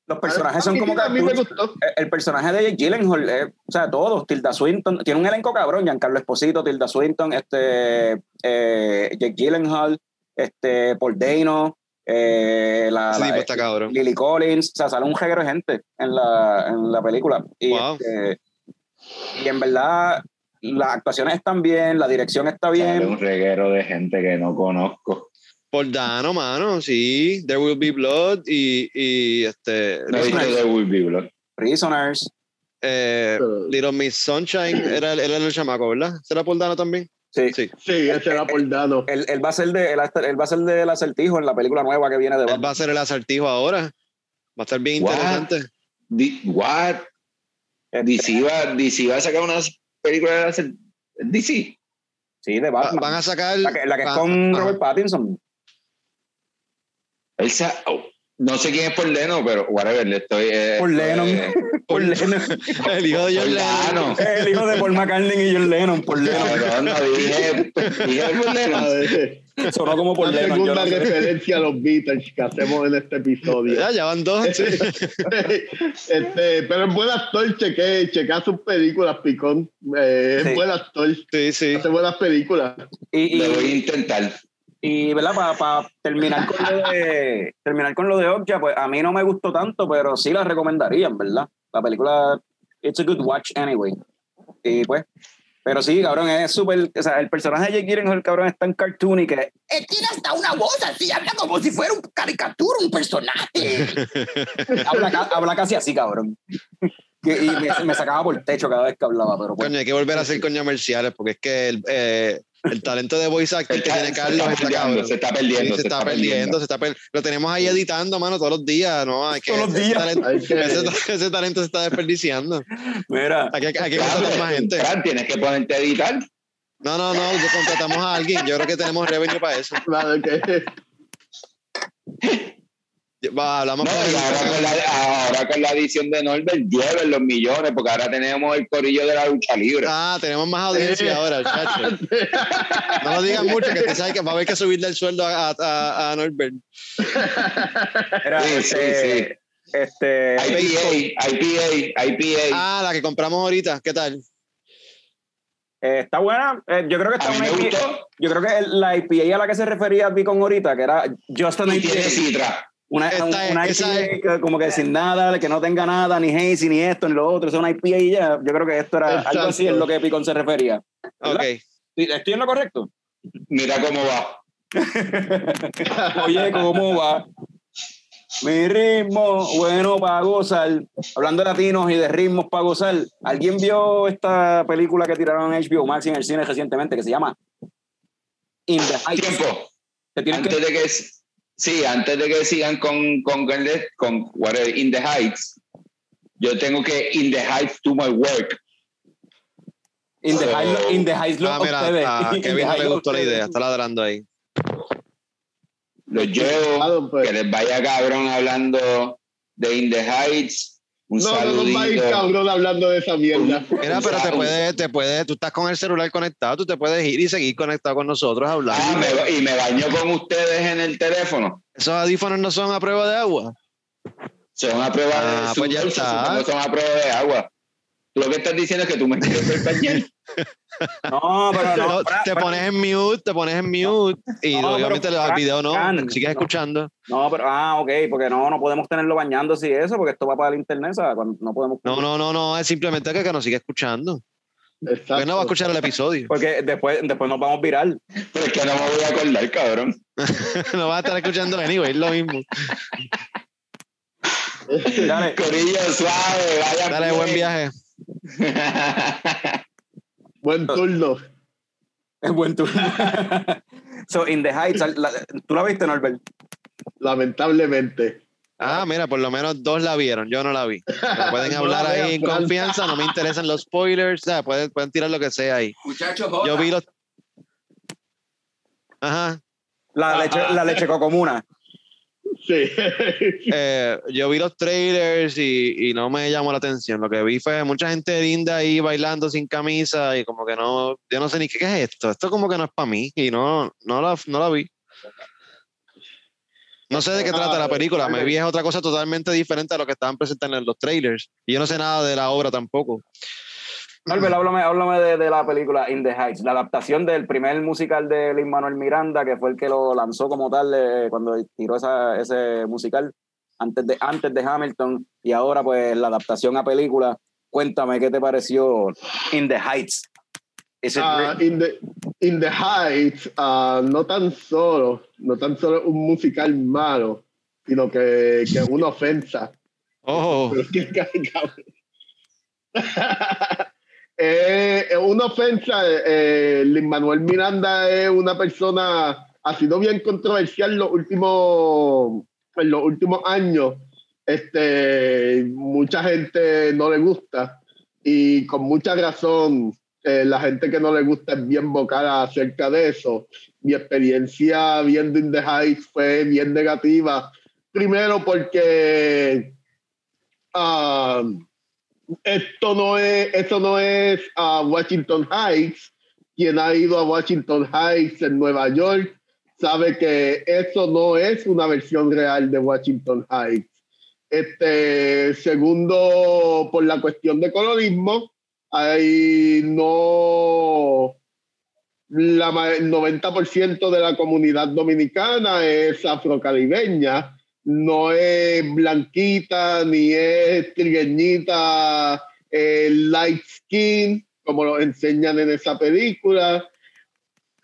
Los personajes son como a mí me cartoons. gustó. El- El personaje de Jake Gyllenhaal, eh, o sea, todos, Tilda Swinton, tiene un elenco cabrón, Giancarlo Esposito, Tilda Swinton, este, eh, Jake Gyllenhaal, este, Paul Dano, eh, la, Ese la- está cabrón. Lily Collins, o sea, sale un reguero de gente en la, en la película. Y, Wow. este, y en verdad, las actuaciones están bien, la dirección está Sale bien. un reguero de gente que no conozco. Por Dano, mano, sí. There Will Be Blood y, y este. No de Will Be Blood. Prisoners, eh, Little Miss Sunshine era, el- era el chamaco, ¿verdad? ¿Será por Dano también? Sí. Sí. Sí, ese era por Dano. Él, él va a ser de, él, él va a ser del acertijo en la película nueva que viene de Él Batman. va a ser el acertijo ahora. Va a estar bien What? interesante. Di- What? DC va, DC va a sacar una película de DC. Sí, de Va- Batman. van a sacar. La que, la que es con ajá. Robert Pattinson. Él sa- oh, no sé quién es por Leno, pero whatever, le estoy. eh, Por Lennon. eh, Por Lennon. El hijo de John Lennon. El hijo de Paul McCartney y John Lennon. Por Lennon. Cabrón, no dije, dije por de- Sonó como por la Lennon. segunda no sé. referencia a los Beatles que hacemos en este episodio. Ya, ya van dos. sí. este, pero es buen actor, cheque, checa sus películas, Picón. Eh, Sí. Es buen actor, Sí, sí. hace buenas películas. Y, Lo voy a intentar. y ¿verdad? Para terminar con lo de terminar con lo de Okja, pues a mí no me gustó tanto, pero sí la recomendarían, ¿verdad? La película It's a good watch anyway. Y pues, pero sí, cabrón, es súper, o sea, el personaje de Jake Gyllenhaal, cabrón, es tan cartoony que Él tiene hasta una voz así, habla como si fuera un caricatura, un personaje. habla, habla casi así, cabrón. Que- y me, me sacaba por el techo cada vez que hablaba, pero pues, Coño, hay que volver a hacer comerciales porque es que el, eh, el talento de voice acting que tiene se Carlos está está perdiendo, cabrón. se está Sí, perdiendo. se está perdiendo, se está per- Lo tenemos ahí editando, mano, todos los días, ¿no? Hay que, Todos los ese días. talento- Hay que- ese, ese talento se está desperdiciando. mira, Hay que, hay que Claro, contratar más gente. Fran, tienes que ponerte a editar. No, no, no, contratamos a alguien. Yo creo que tenemos revenue para eso. Claro que Va, hablamos No, ahora, con la, ahora con la edición de Norbert llueven los millones, porque ahora tenemos el corillo de la lucha libre. Ah, tenemos más audiencia ahora, chacho. No lo digan mucho, que te sabes que va a haber que subirle el sueldo a, a, a Norbert. Era, Sí, este, este, IPA, IPA, IPA. Ah, la que compramos ahorita, ¿qué tal? eh, está buena. Eh, yo creo que está a una me IPA gustó Yo creo que la IPA a la que se refería Bicon ahorita, que era Just an y IPA, tiene citra. Una, Esta una esa IPA como que sin nada, que no tenga nada, ni hazy, ni esto, ni lo otro, es una IPA y ya. Yo creo que esto era algo así Exacto. es lo que Bicon se refería. Ok. Sí, ¿Estoy en lo correcto? Mira cómo va. Oye, ¿cómo va? Mi ritmo, bueno para gozar. Hablando de latinos y de ritmos para gozar, ¿alguien vio esta película que tiraron en HBO Max en el cine recientemente que se llama In the Heights? Tiempo. Tienen que- Antes de que sí, antes de que sigan con con, con, con whatever, In the Heights, yo tengo que In the Heights do my work. In the So- Heights, in the heights lo Ah, mira, ustedes. a In the Kevin no heights le gustó la idea, está ladrando ahí. Los llevo, pues. que les vaya cabrón hablando de In the Heights. Un No, no nos va a ir saludito. cabrón hablando de esa mierda. Mira, pero te puedes, te puedes, tú estás con el celular conectado, tú te puedes ir y seguir conectado con nosotros hablando. Ah, me- y me baño con ustedes en el teléfono. Esos audífonos no son a prueba de agua. Son a prueba Ah, de pues ya está. que son a prueba de agua. Tú lo que estás diciendo es que tú me quieres ver. No, pero no. No, te pones en mute, te pones en mute y No, obviamente pero el Fran, video no, Fran, sigues no. escuchando. No, pero, ah, ok, porque no, no podemos tenerlo bañándose y eso, porque esto va para el internet, ¿sabes? Cuando no podemos. No, no, no, no, es simplemente que, que nos sigue escuchando. Exacto. Porque no va a escuchar el episodio. Porque después, después nos vamos viral. Pero es que no me voy a acordar, cabrón. no vas a estar escuchando anyway, es lo mismo. Dale. Corillo suave, vaya. Dale, buen viaje. Buen turno. Es buen turno. So, In the Heights, la- ¿tú la viste, Norbert? Lamentablemente. Ah, mira, por lo menos dos la vieron, yo no la vi. Pero pueden No hablar ahí en confianza, no me interesan los spoilers, o sea, pueden, pueden tirar lo que sea ahí. Muchachos, Yo vi los... Ajá, La leche, la leche cocomuna. Sí. eh, yo vi los trailers y, no me llamó la atención. Lo que vi fue mucha gente linda ahí bailando sin camisa y como que no, yo no sé ni qué, qué es esto. Esto como que no es para mí y no, no, la, no la vi. No sé de qué trata la película. Me vi es otra cosa totalmente diferente a lo que estaban presentando en los trailers. Y yo no sé nada de la obra tampoco. Norbert, háblame, háblame de, de la película In the Heights, la adaptación del primer musical de Lin Manuel Miranda, que fue el que lo lanzó como tal eh, cuando tiró esa, ese musical antes de, antes de Hamilton, y ahora pues la adaptación a película. Cuéntame qué te pareció In the Heights. Ah, re- in, the, in the Heights, ah, no tan solo, no tan solo un musical malo, sino que, que una ofensa. Ojo, Pero es que, cabrón. Eh, una ofensa. Eh, Lin Manuel Miranda es una persona, ha sido bien controversial los últimos, en los últimos años. Este, mucha gente no le gusta y con mucha razón eh, la gente que no le gusta es bien vocal acerca de eso. Mi experiencia viendo In the Heights fue bien negativa. Primero porque ah, esto no es, esto no es ah, Washington Heights. Quien ha ido a Washington Heights en Nueva York sabe que eso no es una versión real de Washington Heights. Este, segundo, por la cuestión de colorismo, hay no la, el 90% de la comunidad dominicana es afrocaribeña, no es blanquita ni es trigueñita, eh, light skin, como lo enseñan en esa película.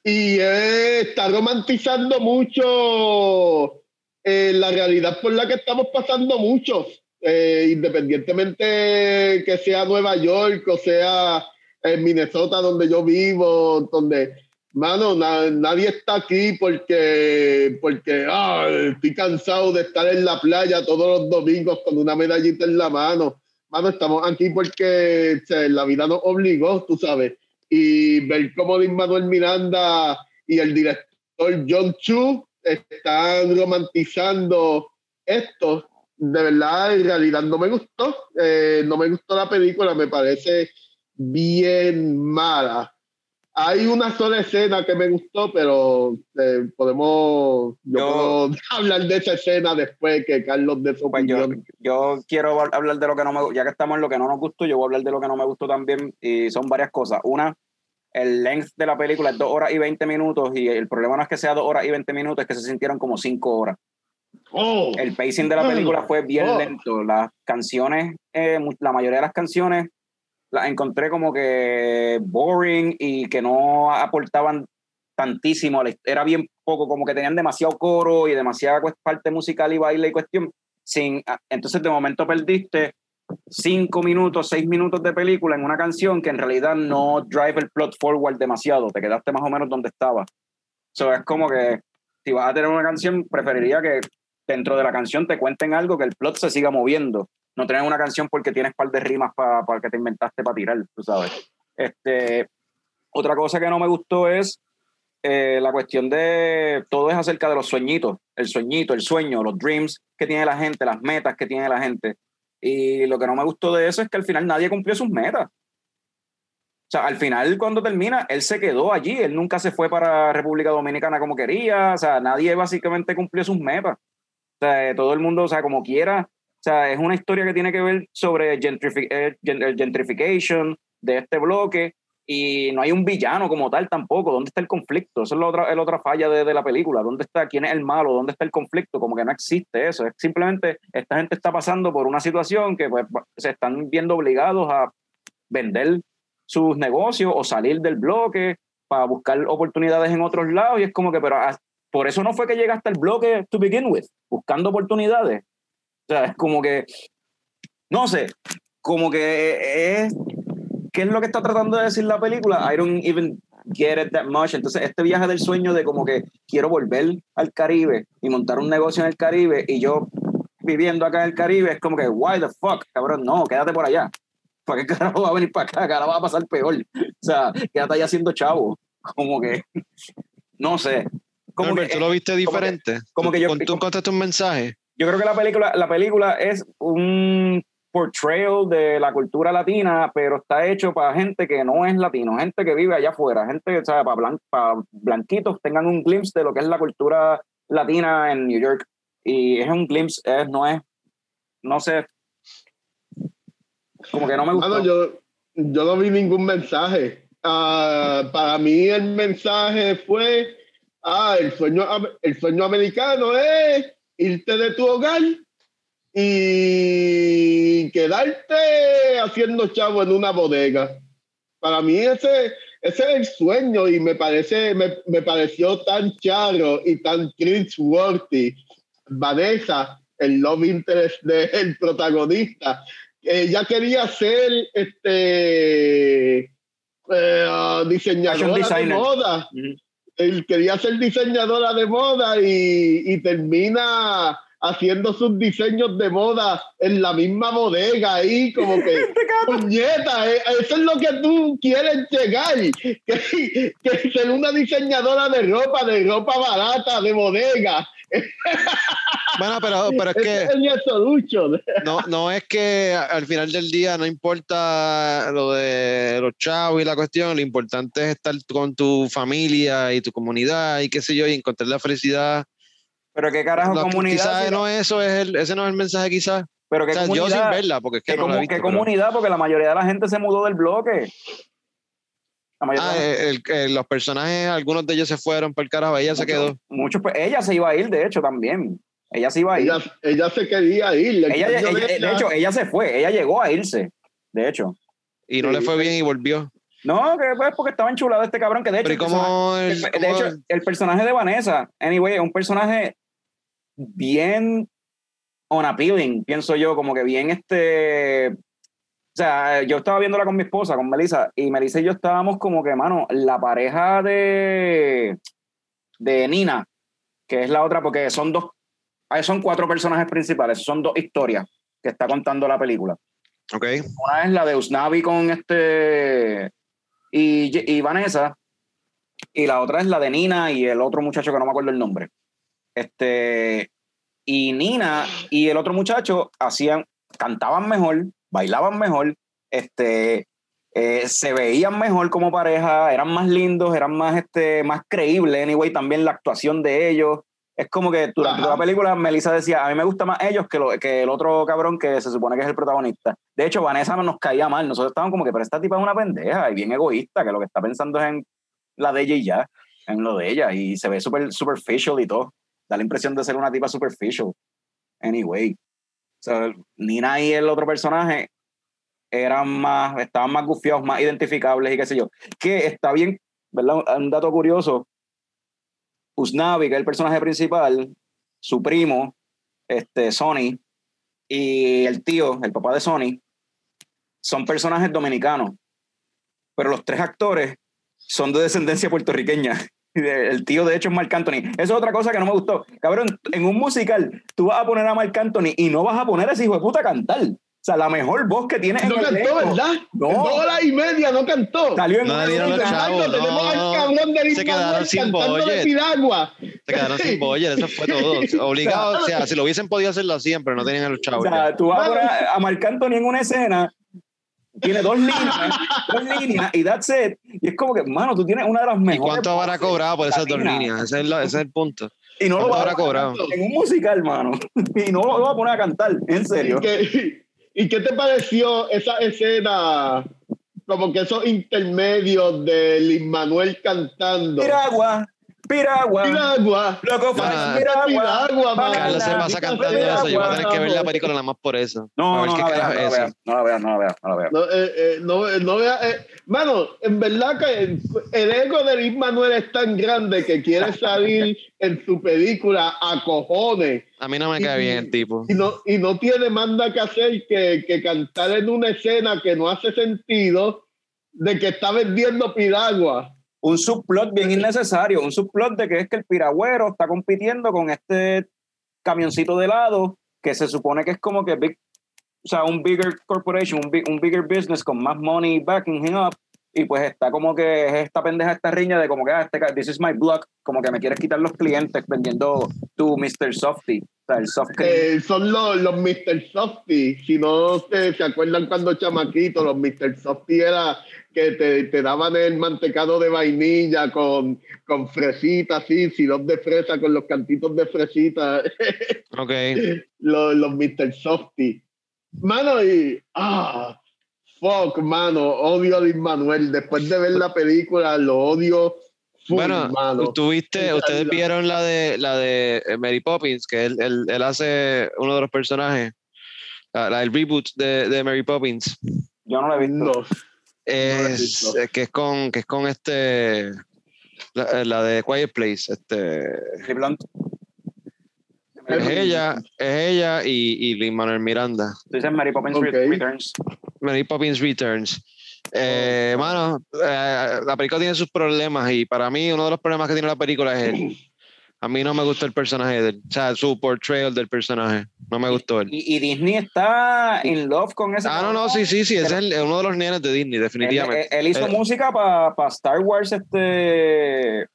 Y eh, está romantizando mucho eh, la realidad por la que estamos pasando muchos, eh, independientemente que sea Nueva York o sea en Minnesota donde yo vivo, donde, mano, na- nadie está aquí porque, porque ah, estoy cansado de estar en la playa todos los domingos con una medallita en la mano. Mano, estamos aquí porque sea, la vida nos obligó, tú sabes. Y ver cómo Lin Manuel Miranda y el director John Chu están romantizando esto, de verdad, en realidad no me gustó. Eh, no me gustó la película, me parece bien mala. Hay una sola escena que me gustó, pero eh, podemos yo, Yo- puedo hablar de esa escena después que Carlos de su Pues yo, yo quiero hablar de lo que no me ya que estamos en lo que no nos gustó, yo voy a hablar de lo que no me gustó también, y son varias cosas. Una, el length de la película es dos horas y 20 minutos, y el problema no es que sea dos horas y 20 minutos, es que se sintieron como cinco horas. Oh, El pacing de la película fue bien Oh. lento. Las canciones, eh, la mayoría de las canciones las encontré como que boring y que no aportaban tantísimo. Era bien poco, como que tenían demasiado coro y demasiada parte musical y baile y cuestión. Sin, ah, entonces de momento perdiste cinco minutos, seis minutos de película en una canción que en realidad no drive el plot forward demasiado. Te quedaste más o menos donde estaba. So, es como que si vas a tener una canción, preferiría que dentro de la canción te cuenten algo que el plot se siga moviendo. No tener una canción porque tienes par de rimas para que te inventaste para tirar, tú sabes. Este, otra cosa que no me gustó es eh, la cuestión de todo es acerca de los sueñitos, el sueñito, el sueño, los dreams que tiene la gente, las metas que tiene la gente. Y lo que no me gustó de eso es que al final nadie cumplió sus metas. O sea, al final cuando termina, él se quedó allí, él nunca se fue para República Dominicana como quería, o sea, nadie básicamente cumplió sus metas. O sea, eh, todo el mundo, o sea, como quiera, o sea, es una historia que tiene que ver sobre gentrifi- eh, gen- el gentrification de este bloque y no hay un villano como tal tampoco. ¿Dónde está el conflicto? Eso es la otra, la otra falla de, de la película. ¿Dónde está? ¿Quién es el malo? ¿Dónde está el conflicto? Como que no existe eso. Es simplemente esta gente está pasando por una situación que pues, se están viendo obligados a vender sus negocios o salir del bloque para buscar oportunidades en otros lados y es como que, pero ah, por eso no fue que llegaste al bloque to begin with, buscando oportunidades. O sea, es como que, no sé, como que es, ¿qué es lo que está tratando de decir la película? I don't even get it that much. Entonces, este viaje del sueño de como que quiero volver al Caribe y montar un negocio en el Caribe y yo viviendo acá en el Caribe es como que, why the fuck, cabrón, no, quédate por allá. ¿Para qué carajo va a venir para acá? Ahora va a pasar peor. O sea, quédate allá siendo chavo. Como que, no sé. Como que, ¿tú lo viste como que- diferente? como que yo- ¿Tú encontraste un mensaje? Yo creo que la película, la película es un portrayal de la cultura latina, pero está hecho para gente que no es latino, gente que vive allá afuera, gente que. Para, blan- para blanquitos tengan un glimpse de lo que es la cultura latina en New York. Y es un glimpse, es, no es, no sé, como que no me gustó. Mano, yo, yo no vi ningún mensaje. Ah, para mí el mensaje fue, ah, el sueño, el sueño americano es irte de tu hogar y quedarte haciendo chavo en una bodega. Para mí ese, ese es el sueño y me parece, me, me pareció tan charo y tan cringeworthy. Vanessa, el love interest del protagonista, ella quería ser este eh, diseñadora de moda. Él quería ser diseñadora de moda y, y termina haciendo sus diseños de moda en la misma bodega ahí, como que, puñeta, eh, eso es lo que tú quieres llegar, que, que ser una diseñadora de ropa, de ropa barata, de bodega. Bueno, pero, pero es que es no, no es que al final del día no importa lo de los chavos y la cuestión, lo importante es estar con tu familia y tu comunidad y qué sé yo, y encontrar la felicidad. Pero qué carajo La- comunidad. quizás si- no es eso, es el, ese no es el mensaje quizás. pero O qué yo sin comunidad. verla, porque es que ¿Qué, no la he comu- visto, qué pero- comunidad? Porque la mayoría de la gente se mudó del bloque. La mayoría Ah, eh, el- eh, los personajes, algunos de ellos se fueron para el carajo, ella se quedó. muchos, pues, ella se iba a ir, de hecho, también. Ella se iba a ir. Ella, ella se quería ir. el Ella, de hecho, ella se fue, ella llegó a irse, de hecho. Y no Sí, le fue bien y volvió. No, que pues porque estaba enchulado este cabrón, que de hecho, Pero ¿y el personaje- cómo el- el- de cómo- hecho, el personaje de Vanessa, anyway, es un personaje bien unappealing, pienso yo, como que bien este... O sea, yo estaba viéndola con mi esposa, con Melissa, y Melissa y yo estábamos como que, mano, la pareja de, de Nina, que es la otra, porque son dos, ah, son cuatro personajes principales, son dos historias que está contando la película. Ok. Una es la de Usnavi con este y, y Vanessa, y la otra es la de Nina y el otro muchacho que no me acuerdo el nombre. Este, y Nina y el otro muchacho hacían, cantaban mejor, bailaban mejor, este, eh, se veían mejor como pareja, eran más lindos, eran más, este, más creíbles, anyway, también la actuación de ellos. Es como que durante toda la película Melissa decía, a mí me gusta más ellos que, lo, que el otro cabrón que se supone que es el protagonista. De hecho, Vanessa no nos caía mal, nosotros estábamos como que, pero esta tipa es una pendeja y bien egoísta, que lo que está pensando es en la de ella y ya, en lo de ella, y se ve súper superficial y todo. Da la impresión de ser una tipa superficial. Anyway. Sea, Nina y el otro personaje eran más, estaban más gufiados, más identificables y qué sé yo. Que está bien, ¿verdad? Un dato curioso. Usnavi, que es el personaje principal, su primo, este, Sony, y el tío, el papá de Sony, son personajes dominicanos. Pero los tres actores son de descendencia puertorriqueña. El tío, de hecho, es Marc Anthony. Eso es otra cosa que no me gustó. Cabrón, en un musical, tú vas a poner a Marc Anthony y no vas a poner a ese hijo de puta a cantar. O sea, la mejor voz que tiene en No el cantó, elenco. ¿verdad? No. Dos horas y media no cantó. Salió en No dieron los chavos. Exacto, tenemos no, al no. cabrón de Se quedaron sin piragua. Se quedaron sin boyer, eso fue todo. Obligado, o sea, si lo hubiesen podido hacer, lo hacían, pero no tenían a los O chavos. ya. sea, tú vas a poner a Marc Anthony en una escena, tiene dos líneas, dos líneas, y that's it. Y es como que, mano, tú tienes una de las ¿Y mejores. cuánto habrá cobrado por esas dos líneas? Ese es, la- ese es el punto. Y no lo ¿Cuánto va habrá a cobrado? en un musical, mano. Y no lo va a poner a cantar, en serio. ¿Y qué, ¿Y qué te pareció esa escena? Como que esos intermedios de Lin Manuel cantando. Piragua, piragua. Piragua. Loco, piragua. piragua, mano. Carlos se pasa cantando eso. Yo voy a tener que ver la película nada más por eso. No, no, no, la es no, la veas, no la veas, no la veas, no la veas. No, eh, eh, no, no vea, eh, mano, en verdad que el, el ego de Lin Manuel es tan grande que quiere salir en su película a cojones A mí no me cae bien el tipo. y no, y no tiene manda que hacer que, que cantar en una escena que no hace sentido de que está vendiendo piragua. Un subplot bien innecesario, un subplot de que es que el piragüero está compitiendo con este camioncito de lado que se supone que es como que big, o sea, un bigger corporation, un, big- un bigger business con más money backing him up y pues está como que es esta pendeja, esta riña de como que, ah, este, this is my block, como que me quieres quitar los clientes vendiendo tu Mr. Softy, sea, el soft cream. Eh, son los, los Mr. Softy. Si no se, se acuerdan cuando chamaquito, los Mr. Softy era que te, te daban el mantecado de vainilla con, con fresita, así, sirope de fresa con los cantitos de fresita. Ok. los, los Mr. Softy. Mano, y. Ah, fuck, mano. Odio a Luis Manuel. Después de ver la película, lo odio. Full, Bueno, tuviste, ustedes es la- vieron la de la de Mary Poppins, que él, él, él hace uno de los personajes, la, la- el reboot de, de Mary Poppins, Yo no lo he visto. No. he es, visto. que es con que es con este la, la de Quiet Place, este es ella, es ella y, y Lin Manuel Miranda. Dices Mary Poppins. Returns. Mary Poppins Returns. Eh, mano, eh, la película tiene sus problemas y para mí uno de los problemas que tiene la película es él. A mí no me gusta el personaje de él, o sea, su portrayal del personaje. No me gustó él. Y, y Disney está in love con ese. Ah, no, no, sí, sí, sí, ese es el- uno de los nenes de Disney, definitivamente. él- él hizo Eh, música para Star Wars, este,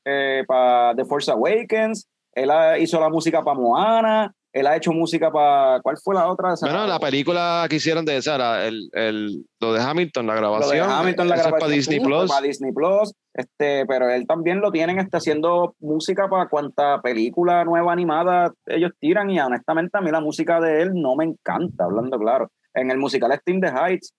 para The Force Awakens. Él ha- hizo la música para Moana. Él ha hecho música para. ¿Cuál fue la otra? Bueno, la película que hicieron de esa, el, el- lo de Hamilton, la Lo de grabación, Hamilton, la eso es grabación para Disney fue Plus. Para Disney Plus. Este, pero él también lo tienen está haciendo música para cuanta película nueva animada ellos tiran. Y honestamente, a mí la música de él no me encanta, hablando claro. En el musical Steam the Heights,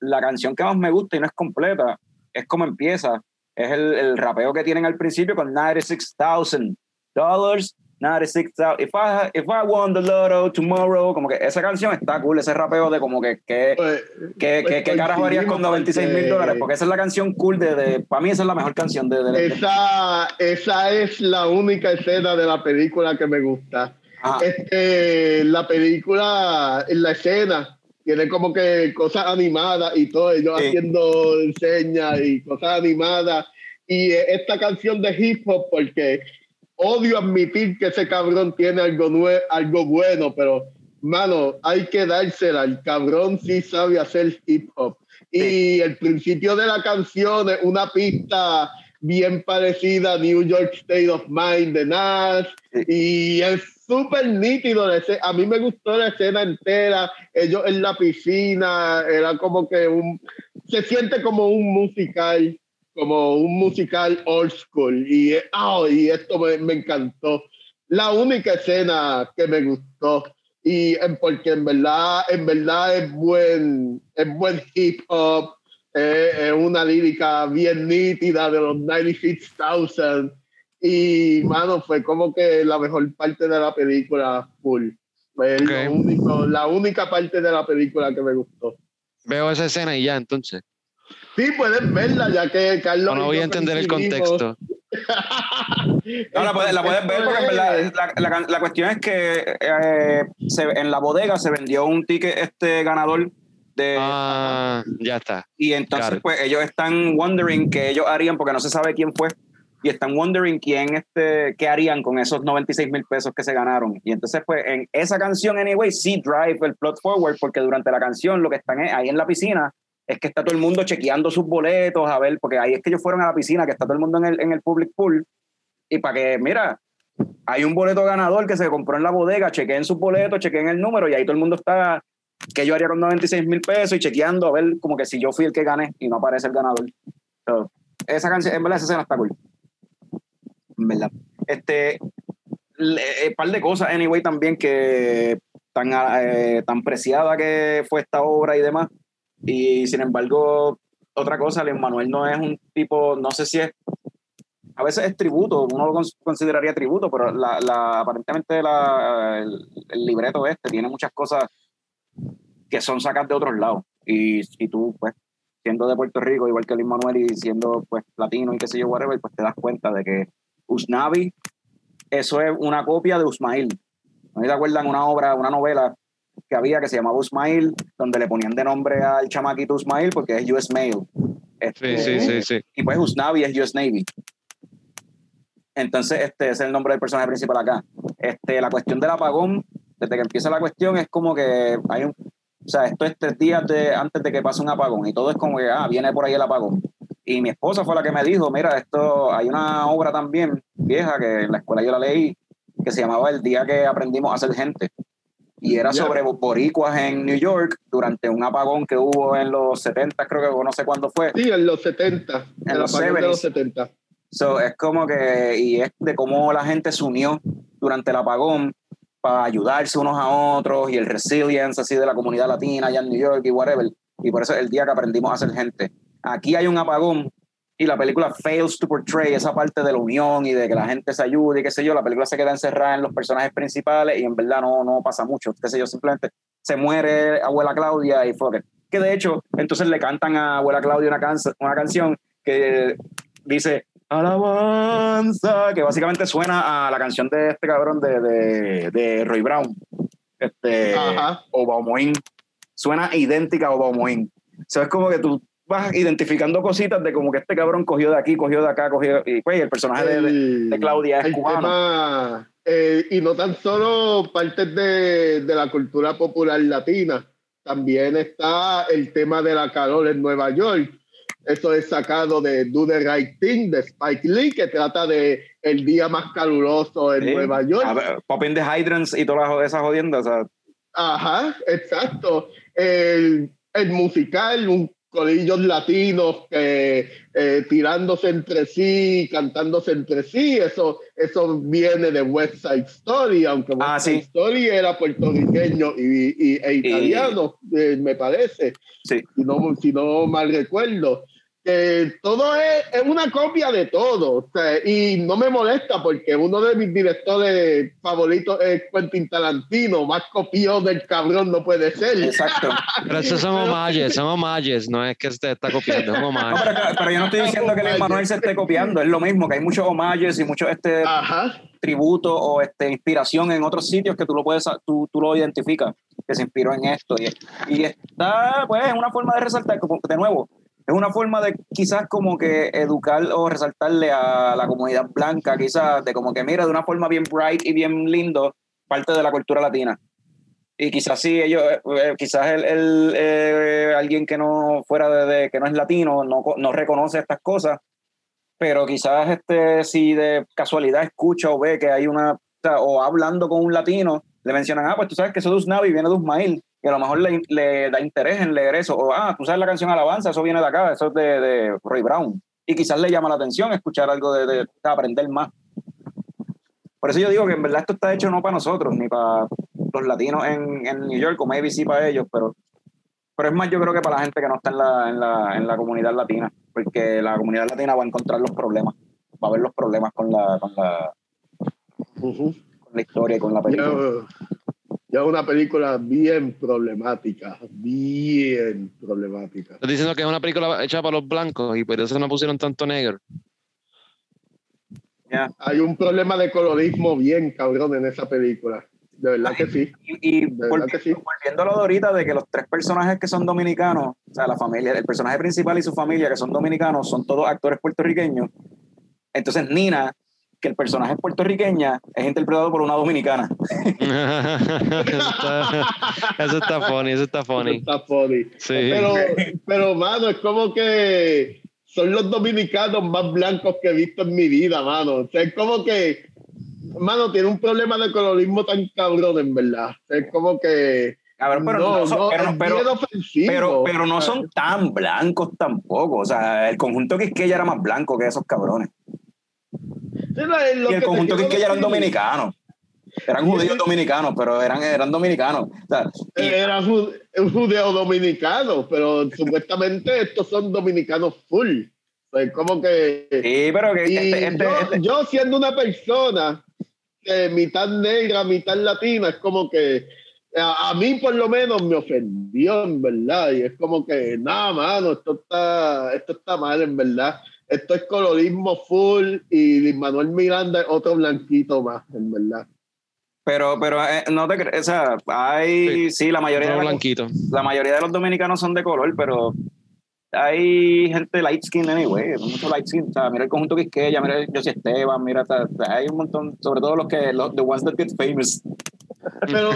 la canción que más me gusta y no es completa es como empieza. Es el, el rapeo que tienen al principio con 96,000 dollars. 96,000. If I, if I won the lotto tomorrow, como que esa canción está cool, ese rapeo de como que, que Pues, ¿Qué, pues qué, qué carajo harías con 96 mil dólares? Porque esa es la canción cool de, de para mí esa es la mejor canción de, de- de- Esa, esa es la única escena de la película que me gusta. Ajá. Este, la película, en la escena, tiene como que cosas animadas y todo, ellos Sí. haciendo señas y cosas animadas. Y eh, esta canción de hip hop, porque odio admitir que ese cabrón tiene algo, nue- algo bueno, pero, mano, hay que dársela. El cabrón sí sabe hacer hip hop. Y el principio de la canción es una pista bien parecida a New York State of Mind de Nas. Y es súper nítido. A mí me gustó la escena entera. Ellos en la piscina, era como que un. Se siente como un musical, como un musical old school. Y, ah, y esto me, me encantó. La única escena que me gustó. Y porque en verdad, en verdad es buen, es buen hip hop. eh, Es una lírica bien nítida de los 96,000. Y, mano, fue como que la mejor parte de la película, full. Fue lo Ok. único- la única parte de la película que me gustó. Veo esa escena y ya, entonces. Sí, puedes verla, ya que Carlos. No, no voy a entender el contexto. No, la puedes, la puedes ver porque en verdad la, la- la cuestión es que eh, se- en la bodega se vendió un ticket este ganador de Ah, ya está. y entonces claro. pues ellos están wondering qué ellos harían porque no se sabe quién fue y están wondering quién este qué harían con esos 96 mil pesos que se ganaron y entonces pues en esa canción anyway sí drive el plot forward porque durante la canción lo que están es- ahí en la piscina es que está todo el mundo chequeando sus boletos a ver porque ahí es que ellos fueron a la piscina que está todo el mundo en el, en el public pool y para que mira hay un boleto ganador que se compró en la bodega chequeen sus boletos chequeen el número y ahí todo el mundo está que yo haría con 96 mil pesos y chequeando a ver como que si yo fui el que gané y no aparece el ganador. So, esa canción, en verdad, esa escena está cool. En verdad. Este, un par de cosas, anyway, también que tan, eh, tan preciada que fue esta obra y demás. Y sin embargo, otra cosa, Luis Manuel no es un tipo, no sé si es, a veces es tributo, uno lo cons- consideraría tributo, pero la, la- aparentemente el, libreto este tiene muchas cosas que son sacadas de otros lados. Y tú, pues, siendo de Puerto Rico, igual que Luis Manuel, y siendo, pues, latino y qué sé yo, whatever, pues te das cuenta de que Usnavi, eso es una copia de Usmail. ¿No te acuerdan una obra, una novela que había que se llamaba Usmail, donde le ponían de nombre al chamaquito Usmail porque es US Mail. Este, Sí, sí, sí, sí. Y pues Usnavi es US Navy. Entonces, este es el nombre del personaje principal acá. Este, la cuestión del apagón, desde que empieza la cuestión, es como que hay un. O sea, esto es tres días de, antes de que pase un apagón y todo es como que, ah, viene por ahí el apagón. Y mi esposa fue la que me dijo, mira, esto, hay una obra también vieja que en la escuela yo la leí, que se llamaba El día que aprendimos a ser gente. Y era Ya. sobre boricuas en New York durante un apagón que hubo en los 70, creo que no sé cuándo fue. Sí, en los 70. En los de 70s. los 70. So, es como que, y es de cómo la gente se unió durante el apagón para ayudarse unos a otros y el resilience así de la comunidad latina allá en New York y whatever. Y por eso es el día que aprendimos a ser gente. Aquí hay un apagón y la película fails to portray esa parte de la unión y de que la gente se ayude y qué sé yo. La película se queda encerrada en los personajes principales y en verdad no, no pasa mucho. Qué sé yo, simplemente se muere abuela Claudia y fuck it. Que de hecho, entonces le cantan a abuela Claudia una, canc- una canción que dice Alabanza, que básicamente suena a la canción de este cabrón de, de, de Roy Brown, este, Ajá. Suena idéntica a Obamoin. O sea, es como que tú vas identificando cositas de como que este cabrón cogió de aquí, cogió de acá, cogió. Y pues el personaje de, de- El- de Claudia es el cubano. tema, eh, y no tan solo partes de, de la cultura popular latina, también está el tema de la calor en Nueva York. Eso es sacado de Do the Right Thing de Spike Lee, que trata de el día más caluroso en Sí. Nueva York. Ver, Popping the Hydrants y todas esas jodiendas. O sea, Ajá, exacto. El, el musical, un corillos latinos que eh, tirándose entre sí, cantándose entre sí, eso, eso viene de West Side Story, aunque West Ah, Side sí. Story era puertorriqueño y, y- e italiano, eh, me parece, sí. si no, si no mal recuerdo. Que todo es, es una copia de todo. o sea, y no me molesta porque uno de mis directores favoritos es Quentin Tarantino. Más copiado del cabrón no puede ser. Exacto. Pero esos son homages, son homages, no es que se está copiando, un No, pero, pero yo no estoy diciendo que el Manuel se esté copiando, es lo mismo, que hay muchos homages y muchos este, Ajá. tributo o este, inspiración en otros sitios que tú lo puedes tú, tú lo identificas que se inspiró en esto y, y está pues es una forma de resaltar como de nuevo es una forma de quizás como que educar o resaltarle a la comunidad blanca quizás de como que mira de una forma bien bright y bien lindo parte de la cultura latina. Y quizás sí ellos eh, quizás el, eh, alguien que no fuera de, que no es latino no, no reconoce estas cosas pero quizás este si de casualidad escucha o ve que hay una o hablando con un latino le mencionan ah pues tú sabes que eso de Usnavi viene de Usmail y a lo mejor le, le da interés en leer eso o ah tú sabes la canción Alabanza eso viene de acá eso es de, de Roy Brown y quizás le llama la atención escuchar algo de, de- de aprender más por eso yo digo que en verdad esto está hecho no para nosotros ni para los latinos en, en New York o maybe sí para ellos pero pero es más yo creo que para la gente que no está en la, en la, en la comunidad latina, porque la comunidad latina va a encontrar los problemas, va a ver los problemas con la, con la, Ujú. con la historia y con la película. Yo, yo una película bien problemática, bien problemática. Estás diciendo que es una película hecha para los blancos y por eso no pusieron tanto negro. Ya. Hay un problema de colorismo bien cabrón en esa película. De verdad que sí. Y, y De verdad que sí. volviendo, volviendo a lo de ahorita de que los tres personajes que son dominicanos, o sea, la familia, el personaje principal y su familia que son dominicanos, son todos actores puertorriqueños. Entonces Nina, que el personaje es puertorriqueña, es interpretado por una dominicana. eso, está, eso está funny, eso está funny. Está funny. Sí. Pero, pero, mano, es como que son los dominicanos más blancos que he visto en mi vida, mano. O sea, es como que, mano, tiene un problema de colorismo tan cabrón, en verdad. O sea, es como que. Cabrón, pero no, son- pero- es pero- no son tan blancos tampoco. O sea, el conjunto Quisqueya era más blanco que esos cabrones. Y el que conjunto quiero Quisqueya eran decir, dominicanos. Eran judíos dominicanos, pero eran, eran dominicanos. O sea, y- Era ju- un judeo dominicano, pero supuestamente estos son dominicanos full. O sea, es como que. sí, pero que este, este- yo, este- yo siendo una persona que mitad negra, mitad latina, es como que a, a mí por lo menos me ofendió, en verdad. Y es como que, nada, mano, esto está, esto está mal, en verdad. Esto es colorismo full y Luis Manuel Miranda es otro blanquito más, en verdad. pero, pero eh, no te crees, o sea, hay, sí, la mayoría, de los, la mayoría de los dominicanos son de color, pero hay gente light skin anyway, mucho light skin. O sea, mira el conjunto Quisqueya, mira José Esteban, mira, hay un montón, sobre todo los que, los the ones that get famous. Pero,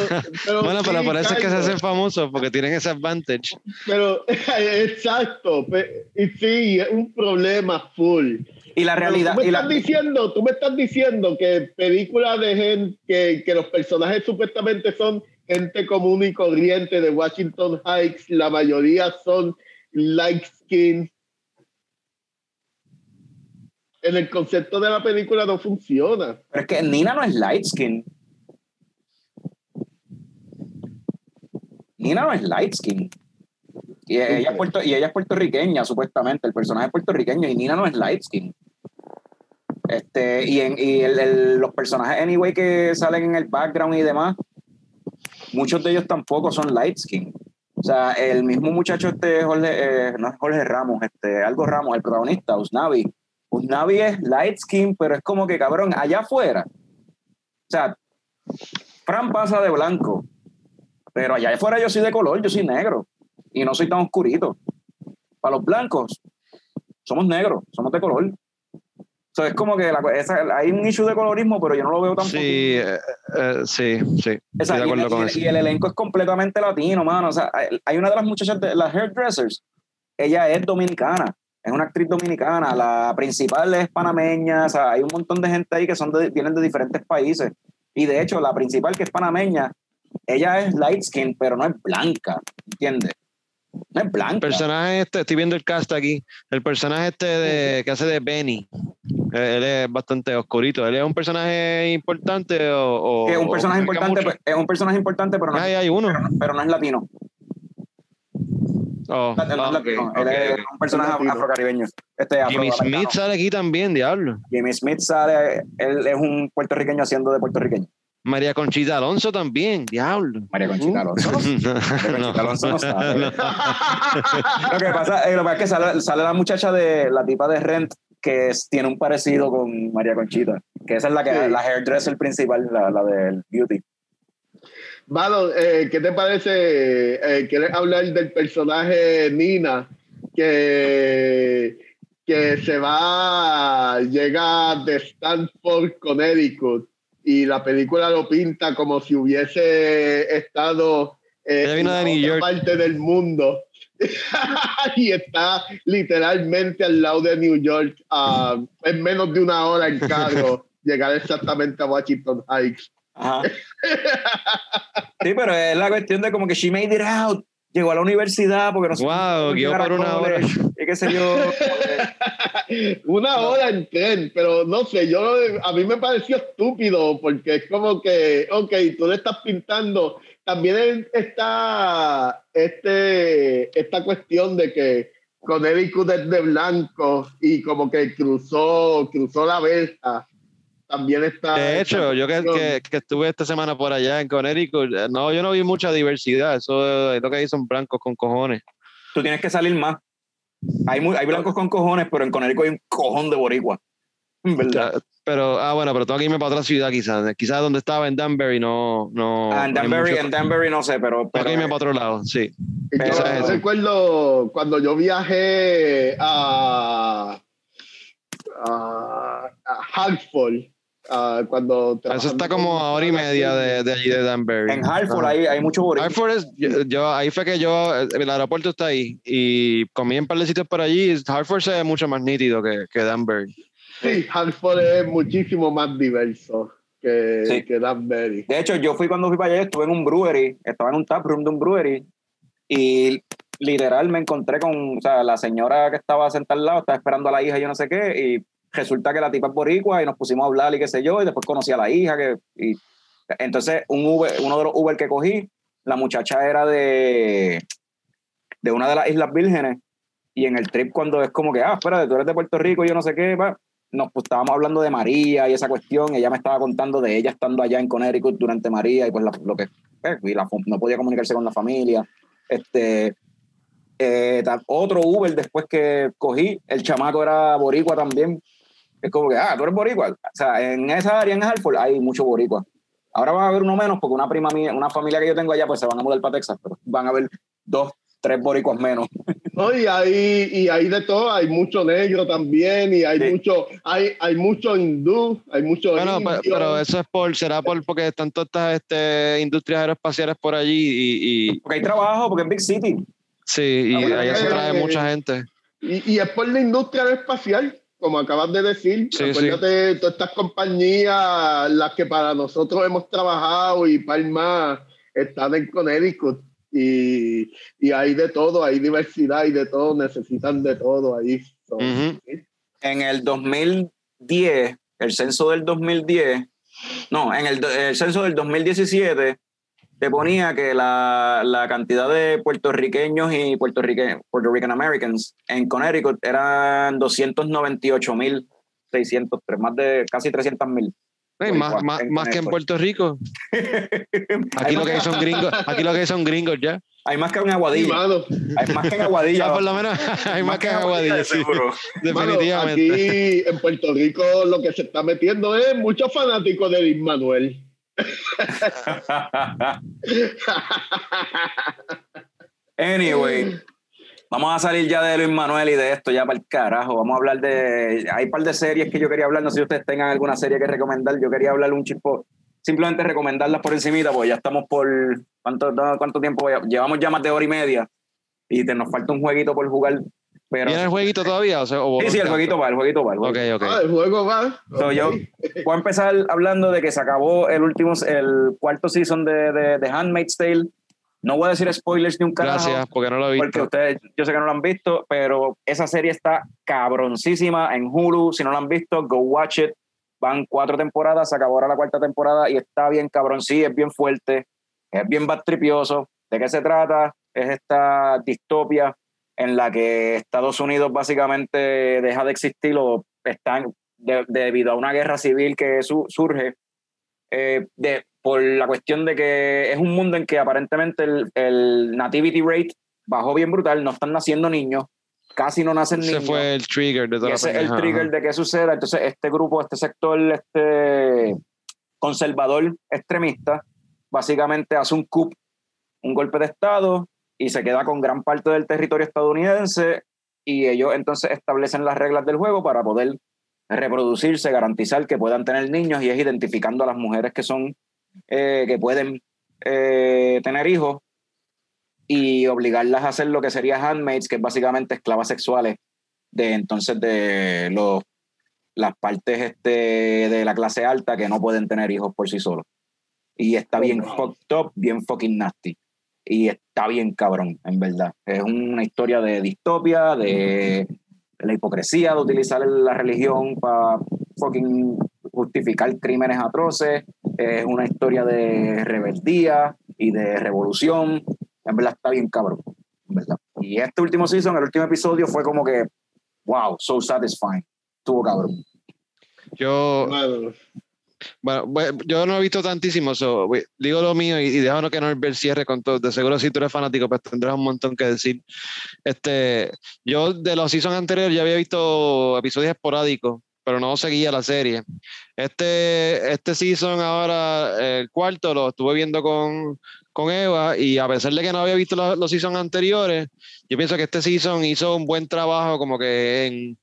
pero Bueno, pero sí, por eso es que se hacen famosos, porque tienen ese advantage. Pero, exacto. Y sí, es un problema full. Y la realidad, tú me y la, estás diciendo, tú me estás diciendo que películas de gente que, que los personajes supuestamente son gente común y corriente de Washington Heights, la mayoría son light skin. En el concepto de la película no funciona. pero es que Nina no es light skin. Nina no es light skin. Y ella, es puerto- y ella es puertorriqueña, supuestamente. El personaje es puertorriqueño y Nina no es light skin. Este, y en, y el- el- los personajes, anyway, que salen en el background y demás, muchos de ellos tampoco son light skin. O sea, el mismo muchacho, este Jorge, eh, no es Jorge Ramos, este, algo Ramos, el protagonista, Usnavi. Usnavi es light skin, pero es como que cabrón, allá afuera. O sea, Fran pasa de blanco, pero allá afuera yo soy de color, yo soy negro y no soy tan oscurito. Para los blancos, somos negros, somos de color. O sea, es como que la esa- hay un issue de colorismo, pero yo no lo veo tan Sí, eh, eh, sí, sí. sea, de y, y- con y- eso. y el elenco es completamente latino, mano. O sea, hay- hay una de las muchachas, de las hairdressers, ella es dominicana, es una actriz dominicana, la principal es panameña, o sea, hay un montón de gente ahí que son de- vienen de diferentes países. Y de hecho, la principal que es panameña, ella es light skin, pero no es blanca, ¿entiendes? No es blanca. El personaje este, estoy viendo el cast aquí. El personaje este de, que hace de Benny. eh, Él es bastante oscurito. ¿Él es un personaje importante o.? es un personaje importante, mucho? es un personaje importante, pero no, Ahí hay uno. pero no- pero no es latino. Oh, No es ah, latino. ok, Él es un personaje afrocaribeño. Este Jimmy. Smith sale aquí también, diablo. Jimmy Smith sale, él es un puertorriqueño haciendo de puertorriqueño. María Conchita Alonso también, diablo. María Conchita Alonso. María No. Conchita Alonso no sabe. Lo que pasa, eh, lo que pasa es que sale, sale la muchacha de la tipa de Rent que es- tiene un parecido con María Conchita, que esa es la que Sí. la hairdresser principal, la, la del beauty. Valo, eh, ¿qué te parece? eh, ¿Quieres hablar del personaje Nina que, que se va, llega de Stanford, Connecticut y la película lo pinta como si hubiese estado eh, en otra York. parte del mundo y está literalmente al lado de New York a en menos de una hora en carro llegar exactamente a Washington Heights. Ajá. Sí, pero es la cuestión de como que she made it out. Llegó a la universidad porque no Wow, guió por una hora. Y qué sé yo. Una hora en tren, pero no sé, yo a mí me pareció estúpido porque es como que, ok, tú le estás pintando. También está este, esta cuestión de que Connecticut es de blanco y como que cruzó, cruzó la verja. También está. De hecho, esta yo que, que- que estuve esta semana por allá en Connecticut, no, yo no vi mucha diversidad. Eso es lo que hay son blancos con cojones. Tú tienes que salir más. Hay, muy, hay blancos con cojones, pero en Connecticut hay un cojón de boricua. ¿Verdad? Pero, ah, bueno, pero tengo que irme para otra ciudad quizás. Quizás donde estaba en Danbury no. no Ah, en Danbury, mucho- en Danbury no sé, pero, Tengo pero que irme para otro lado, sí. Yo Pero es eso. recuerdo cuando yo viajé a, a, a Hartford, ah, cuando Eso está como a hora y media de, de allí de Danbury. en Hartford hay, hay mucho boricua. Hartford es, yo, yo- ahí fue que yo, el aeropuerto está ahí y comí en par de sitios por allí. Hartford se ve mucho más nítido que, que Danbury. Sí, Hartford es muchísimo más diverso que, Sí. que Danbury. De hecho, yo fui cuando fui para allá, estuve en un brewery, estaba en un tap room de un brewery y literal me encontré con, o sea, la señora que estaba sentada al lado, estaba esperando a la hija, yo no sé qué, y resulta que la tipa es boricua y nos pusimos a hablar y qué sé yo, y después conocí a la hija, que, y entonces un Uber, uno de los Uber que cogí, la muchacha era de, de una de las Islas Vírgenes, y en el trip cuando es como que, ah, espérate, tú eres de Puerto Rico, yo no sé qué, va, nos pues, estábamos hablando de María y esa cuestión, ella me estaba contando de ella estando allá en Connecticut durante María y pues la- lo que eh, y la- no podía comunicarse con la familia. Este, eh, otro Uber después que cogí, el chamaco era boricua también. Es como que, ah, tú eres boricua. O sea, en esa área, en Hartford, hay mucho boricua. Ahora van a haber uno menos porque una prima mía, una familia que yo tengo allá, pues se van a mudar para Texas, pero van a haber dos, tres boricuas menos. No, y hay, y hay de todo, hay mucho negro también, y hay Sí. mucho, hay, hay mucho hindú, hay mucho Bueno, pe- indio. pero eso es por, será por porque están todas estas este, industrias aeroespaciales por allí y, y Porque hay trabajo, porque es Big City. sí, y Ah, allá se eh, trae eh, mucha gente. Y, y es por la industria espacial, como acabas de decir. Sí, Acuérdate, todas estas compañías, las que para nosotros hemos trabajado y más, están en Connecticut. Y, y hay de todo, hay diversidad y de todo, necesitan de todo ahí. So. En el 2010, el censo del 2010, no, en el, el censo del 2017 te ponía que la, la cantidad de puertorriqueños y puertorrique, Puerto Rican Americans en Connecticut eran 298.603, más de casi 300.000. Ey, Por más, igual, más, en más que en. Puerto Rico. Aquí lo que hay son gringos, aquí lo que hay son gringos ya. Hay más que en Aguadilla. mano, Hay más que en Aguadilla. Ya por lo menos hay más que en Aguadilla, de sí, seguro. mano, definitivamente. aquí en Puerto Rico lo que se está metiendo es muchos fanáticos de Luis Manuel. Anyway, vamos a salir ya de Luis Manuel y de esto ya para el carajo. Vamos a hablar de. Hay un par de series que yo quería hablar. No sé si ustedes tengan alguna serie que recomendar. Yo quería hablar un chispo. Simplemente recomendarlas por encimita, porque ya estamos por. ¿Cuánto, cuánto tiempo? Llevamos ya más de hora y media y te, nos falta un jueguito por jugar. Pero, ¿Viene el jueguito todavía? O sea, o- sí, sí, el jueguito va, el jueguito va. El Ok, jueguito. ok. Ah, el juego va. So, Ok. yo voy a empezar hablando de que se acabó el último, el cuarto season de, de, de Handmaid's Tale. No voy a decir spoilers ni un carajo. Gracias, porque no lo he Porque visto. ustedes, yo sé que no lo han visto, pero esa serie está cabroncísima en Hulu. Si no lo han visto, go watch it. Van cuatro temporadas, se acabó ahora la cuarta temporada y está bien cabrón. Sí, es bien fuerte, es bien batripioso. ¿De qué se trata? Es esta distopia en la que Estados Unidos básicamente deja de existir o están de- debido a una guerra civil que su- surge eh, de, por la cuestión de que es un mundo en que aparentemente el, el nativity rate bajó bien brutal, no están naciendo niños, casi no nacen Ese niños. fue el trigger de toda y la ese es el trigger de que suceda. Entonces, este grupo, este sector este conservador extremista, básicamente hace un coup, un golpe de Estado, y se queda con gran parte del territorio estadounidense, y ellos entonces establecen las reglas del juego para poder reproducirse, garantizar que puedan tener niños, y es identificando a las mujeres que son, eh, que pueden eh, tener hijos, y obligarlas a hacer lo que sería handmaids, que es básicamente esclavas sexuales de entonces de los las partes este, de la clase alta que no pueden tener hijos por sí solos. Y está bien fucked up, bien fucking nasty. Y está bien cabrón, en verdad. Es una historia de distopia, de la hipocresía de utilizar la religión para fucking justificar crímenes atroces. Es una historia de rebeldía y de revolución. En verdad está bien cabrón. En verdad. Y este último season, el último episodio fue como que, wow, so satisfying. Estuvo cabrón. Yo, bueno, bueno, yo no he visto tantísimo, so, digo lo mío y, y déjanos que Norbert cierre con todo. De seguro si tú eres fanático, pues tendrás un montón que decir. Este, yo de los seasons anteriores ya había visto episodios esporádicos, pero no seguía la serie. Este, este season ahora, el cuarto, lo estuve viendo con, con Eva y a pesar de que no había visto los, los seasons anteriores, yo pienso que este season hizo un buen trabajo como que en,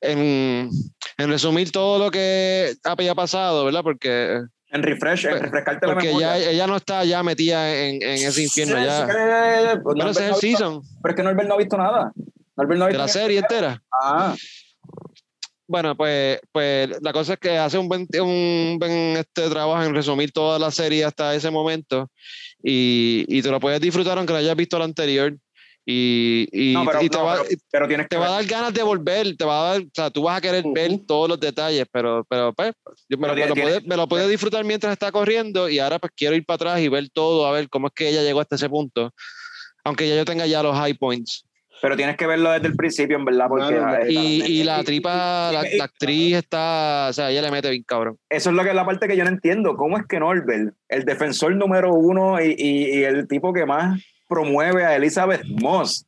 en, en resumir todo lo que había pasado, ¿verdad? Porque, En refresh, en Pues, refrescarte la porque memoria. ya ella no está ya metida en, en ese infierno Sí, ya. que- pues, Pero ese es no el visto- season Pero es que Norbert no ha visto nada. Norbert no ha de visto la ni- serie entera. Ah, Bueno, pues, pues la cosa es que hace un buen, un buen este, trabajo en resumir toda la serie hasta ese momento y, y te lo puedes disfrutar aunque no hayas visto la anterior y, y, no, pero, y te, no, va, pero, pero tienes te que va a ver. dar ganas de volver, te va a dar, o sea, tú vas a querer ver Ujú. todos los detalles, pero, pero pues, yo me, Pero lo- me lo puedo, me lo puedo disfrutar mientras está corriendo y ahora pues quiero ir para atrás y ver todo, a ver cómo es que ella llegó hasta ese punto, aunque ya yo tenga ya los high points. Pero tienes que verlo desde el principio, en verdad, porque Claro, Y, y y- la y- tripa, la, y- la actriz está, o sea, ella le mete bien cabrón. Eso es lo que es la parte que yo no entiendo. ¿Cómo es que Norbert, el defensor número uno y, y- y el tipo que más promueve a Elizabeth Moss,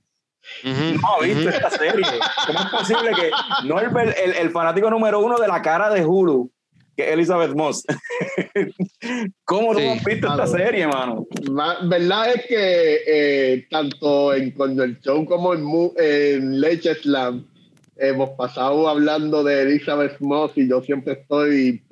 no ha visto esta serie? ¿Cómo es posible que Norbert, el, el fanático número uno de la cara de Hulu, que es Elizabeth Moss. ¿Cómo no Sí. has visto esta serie, mano? Ma- verdad es que eh, tanto en Con el Show como en, en Leche Slam hemos pasado hablando de Elizabeth Moss y yo siempre estoy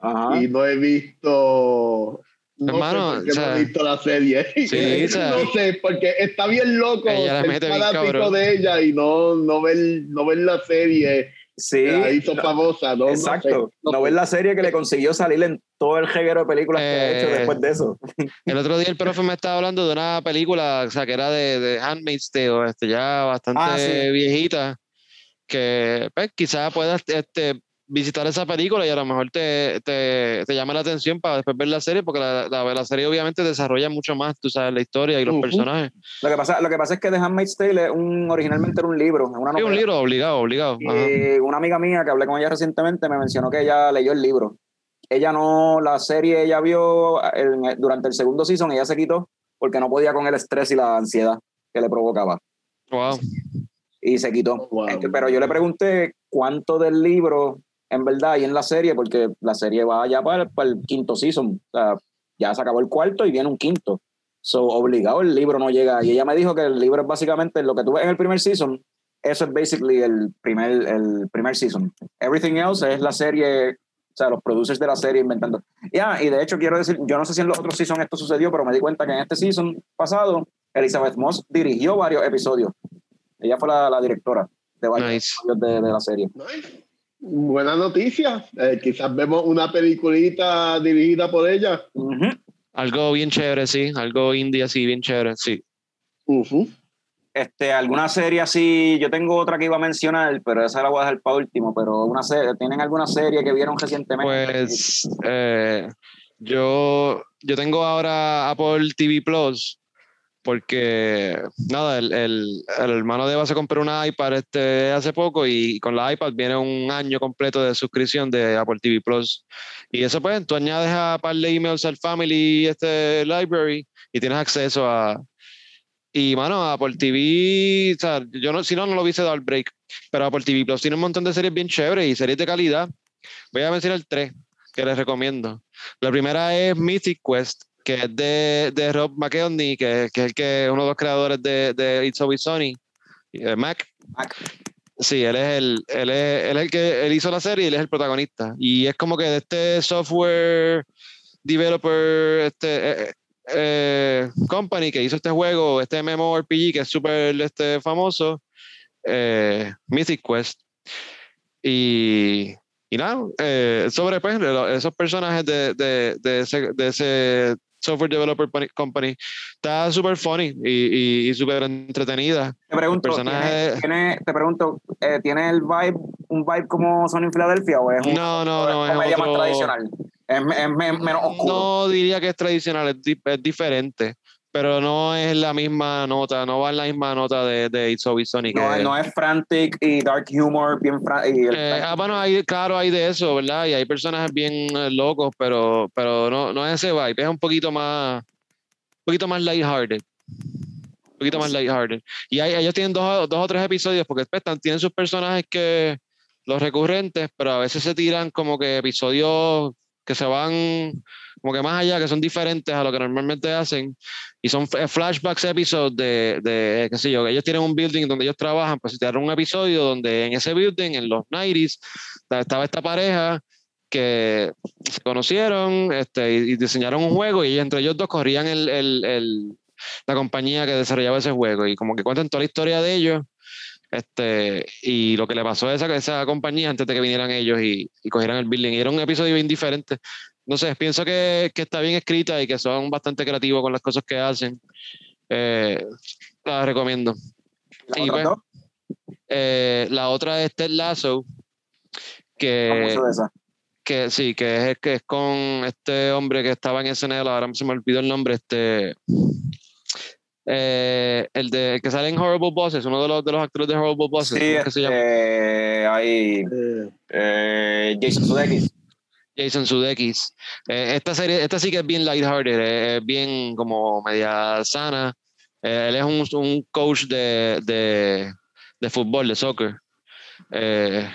Ajá. y no he visto no Hermano, sé por qué o sea, no he visto la serie Sí, o sea, no sé porque está bien loco Ella la el fanático de ella y no no ver no ver la serie Sí. la hizo famosa no, Exacto. no, sé, No, ves la serie que le consiguió salir en todo el jeguero de películas que ha hecho Eh, después de eso. El otro día el profe me estaba hablando de una película, o sea, que era de, de Handmaid's Tale, este, ya bastante Ah, sí. viejita, que pues, quizás puedas este, visitar esa película y a lo mejor te, te, te llama la atención para después ver la serie, porque la, la, la serie obviamente desarrolla mucho más, tú sabes, la historia y los Ujú. personajes. Lo que pasa, lo que pasa es que The Handmaid's Tale es un, originalmente era un libro, es una Es un novela. libro obligado, obligado. ajá. Y una amiga mía que hablé con ella recientemente me mencionó que ella leyó el libro. Ella no, la serie ella vio en- durante el segundo season, ella se quitó porque no podía con el estrés y la ansiedad que le provocaba. Wow. Y se quitó. Wow. Este, Pero yo le pregunté cuánto del libro en verdad hay en la serie, porque la serie va ya para, para el quinto season. O sea, ya se acabó el cuarto y viene un quinto. So, obligado el libro no llega. Y ella me dijo que el libro es básicamente lo que tú ves en el primer season, eso es basically el primer, el primer season. Everything else es la serie, o sea, los producers de la serie inventando. Ya, y de hecho quiero decir, yo no sé si en los otros seasons esto sucedió, pero me di cuenta que en este season pasado, Elizabeth Moss dirigió varios episodios. Ella fue la, la directora de varios Nice. episodios de, de la serie. Nice. Buena noticia. Eh, quizás vemos una peliculita dirigida por ella. Algo bien chévere, sí. Algo indie así, bien chévere, sí. Este, alguna serie así, yo tengo otra que iba a mencionar, pero esa la voy a dejar para último, pero una serie, ¿tienen alguna serie que vieron recientemente? Pues eh, yo, yo tengo ahora Apple TV Plus porque nada, el, el, el hermano de Eva se compró una iPad este, hace poco y con la iPad viene un año completo de suscripción de Apple TV Plus. Y eso pues, tú añades a par de emails al Family este library y tienes acceso a... Y mano, Apple TV, o sea, yo no, si no, no lo hubiese dado el break, pero Apple TV Plus tiene un montón de series bien chéveres y series de calidad. Voy a mencionar tres que les recomiendo. La primera es Mythic Quest, que es de, de Rob McElhenney, que, que es el que uno de los creadores de, de It's Always Sunny, eh, Mac. Mac. Sí, él es el, él es, él es el que él hizo la serie y él es el protagonista. Y es como que de este software developer este, eh, eh, company que hizo este juego, este MMORPG que es súper este, famoso, eh, Mythic Quest. Y, y nada, eh, sobre pues, esos personajes de, de, de, ese, de ese software developer company, está súper funny y, y, y súper entretenida. Te pregunto, personaje- ¿tiene, tiene- te pregunto, eh, ¿tiene el vibe, un vibe como Sony en Filadelfia o es un No, no, no, es comedia más otro- tradicional? Es, es me- menos oscuro. No diría que es tradicional, es, di- es diferente, pero no es la misma nota, no va en la misma nota de, de It's Always Sunny. No, no es frantic y dark humor, bien y el- Eh, ah, bueno, hay, claro, hay de eso, ¿verdad? Y hay personajes bien eh, locos, pero, pero no, no es ese vibe, es un poquito más, un poquito más lighthearted. Un poquito más lighthearted. Y hay- ellos tienen dos, dos o tres episodios, porque después están- tienen sus personajes que, los recurrentes, pero a veces se tiran como que episodios que se van como que más allá, que son diferentes a lo que normalmente hacen, y son f- flashbacks episodios de, de, qué sé yo, que ellos tienen un building donde ellos trabajan, pues tiraron un episodio donde en ese building, en los 90s, ta- estaba esta pareja que se conocieron este, y, y diseñaron un juego y entre ellos dos corrían el, el- el- la compañía que desarrollaba ese juego y como que cuentan toda la historia de ellos este, y lo que le pasó a esa, esa compañía antes de que vinieran ellos y, y cogieran el building. Y era un episodio bien diferente. No sé, pienso que, que está bien escrita y que son bastante creativos con las cosas que hacen. Eh, la recomiendo. ¿Las y otras pues? Eh, la otra es Ted Lasso, que, que sí, que es, que es con este hombre que estaba en SNL, ahora se me olvidó el nombre, este eh, el de el que sale en Horrible Bosses, uno de los, de los actores de Horrible Bosses, Sí, ¿cómo es que se llama? este, hay Eh, eh, Jason Sudeikis. Jason Sudeikis. Eh, esta serie, esta sí que es bien lighthearted, eh, es bien como media sana. Eh, él es un, un coach de, de, de fútbol, de soccer. Eh,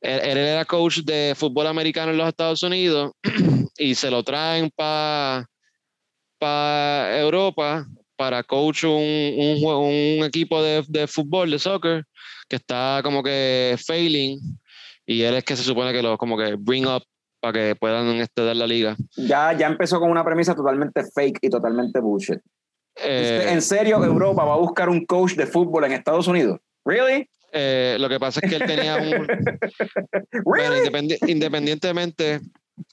él, él era coach de fútbol americano en los Estados Unidos y se lo traen para pa Europa para coach un, un, un equipo de, de fútbol, de soccer, que está como que failing y él es que se supone que lo como que bring up para que puedan este, dar la liga. Ya, ya empezó con una premisa totalmente fake y totalmente bullshit. Eh, ¿En serio Europa va a buscar un coach de fútbol en Estados Unidos? ¿Really? eh, lo que pasa es que él tenía un, Bueno, independi- independientemente,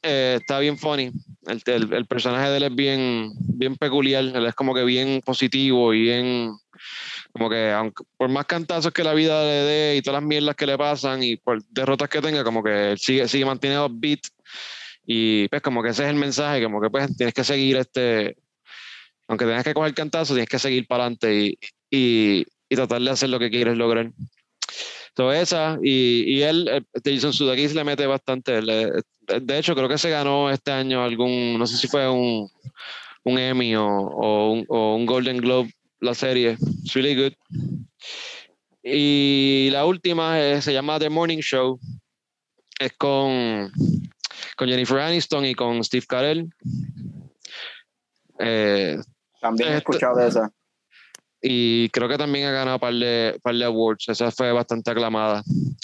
eh, está bien funny. El, el- el personaje de él es bien, bien peculiar. Él es como que bien positivo y bien. Como que, aunque, por más cantazos que la vida le dé y todas las mierdas que le pasan y por derrotas que tenga, como que sigue, sigue mantiene upbeat. Y pues, como que ese es el mensaje, como que pues tienes que seguir este. Aunque tengas que coger cantazos, tienes que seguir para adelante y, y, y tratar de hacer lo que quieres lograr. So, esa, y, y él, eh, Jason Sudeikis le mete bastante. le- de hecho, creo que se ganó este año algún, no sé si fue un, un Emmy o, o un, o un Golden Globe la serie. It's really good. Y la última se llama The Morning Show. Es con, con Jennifer Aniston y con Steve Carell. Eh, También he Esto- escuchado de esa. y creo que también ha ganado par de, par de awards. Esa fue bastante aclamada.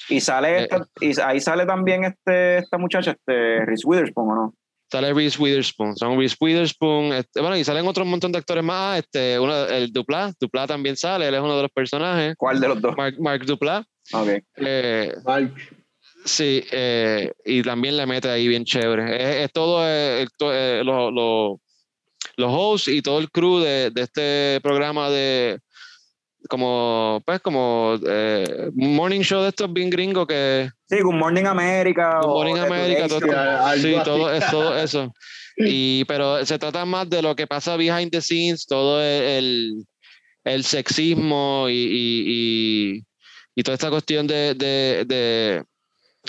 Y sale Eh, esta- y ahí sale también este, esta muchacha, este Reese Witherspoon, ¿o no? Sale Reese Witherspoon, son Reese Witherspoon, este, bueno, y salen otros montón de actores más, este, uno, el Dupla, Dupla también sale, él es uno de los personajes, ¿Cuál de los dos? Mark, Mark Dupla, Ok. eh, Mike. sí, eh, y también le mete ahí bien chévere. Es, es todo eh, el- to- eh, lo- lo- los hosts y todo el crew de, de este programa de como pues como eh, un morning show de estos bien gringos que Sí, Good Morning America. Good Morning America, todo- algo Sí, todo, es, todo eso. Y, pero se trata más de lo que pasa behind the scenes, todo el, el sexismo y, y, y, y toda esta cuestión de, de, de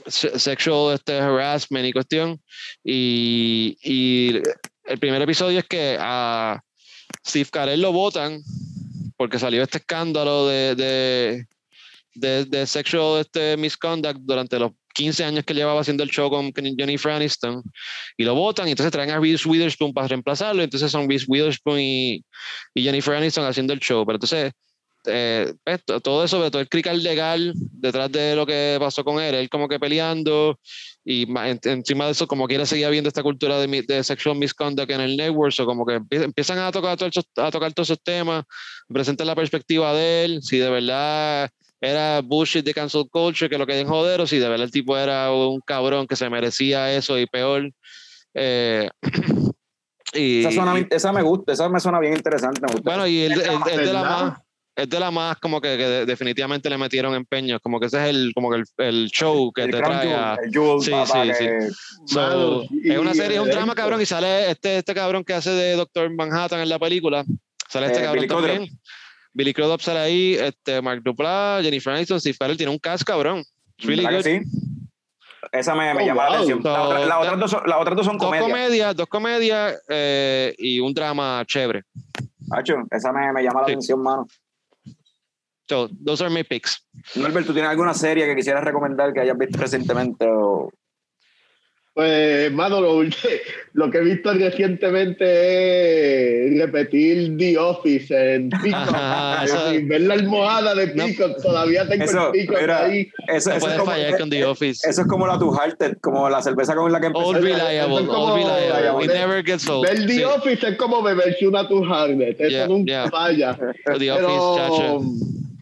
se- sexual este, harassment y cuestión. Y, y el primer episodio es que a Steve Carell lo votan porque salió este escándalo de, de, de, de sexual este, misconduct durante los 15 años que llevaba haciendo el show con Jennifer Aniston y lo votan y entonces traen a Reese Witherspoon para reemplazarlo y entonces son Reese Witherspoon y, y Jennifer Aniston haciendo el show. Pero entonces eh, pues, to- todo eso, todo el crical legal detrás de lo que pasó con él, él como que peleando y en- encima de eso como quiera seguir habiendo esta cultura de, de sexual misconduct en el network, o como que empie- empiezan a tocar, todos esos- a tocar todos esos temas, presentan la perspectiva de él, si de verdad era bullshit de cancel culture, que lo queden joder, o si de verdad el tipo era un cabrón que se merecía eso y peor. Eh, y, Esa, suena- esa me gusta, esa me suena bien interesante. Me gusta. bueno, y el, el- el de la más, es de la más como que, que de- definitivamente le metieron empeño, como que ese es el, como que el, el show que El te trae a, Sí, sí, que- So, es una serie, es un drama cabrón y sale este, este cabrón que hace de Doctor Manhattan en la película. Sale este Eh, cabrón Billy Crudup. también. Billy Crudup sale ahí, este, Mark Duplass, Jennifer Aniston, Steve Carell tiene un cast cabrón. It's really ¿verdad good. sí? Esa me, me Oh, llama la wow. atención. La otra- So, las, otras dos son, las otras dos son Dos comedias. comedias, dos comedias eh, y un drama chévere. Hacho, esa me, me llama la Sí. atención, mano. So, those are my picks. Norbert, ¿tú tienes alguna serie que quisieras recomendar que hayas visto recientemente? O... Pues, mano, lo, lo que he visto recientemente es repetir The Office en Peacock. Ajá, decir, ver la almohada de No. Peacock, todavía tengo Eso, el Peacock mira, ahí. Eso, No eso es como, fallar con The Office. eso es como la Two Hearted, como la cerveza con la que empezó. All eso reliable, es como- all reliable. It Ver- never gets old. Ver The Sí, Office es como beberse una Two Harvest, eso Yeah, nunca yeah. falla. The Office, chacho.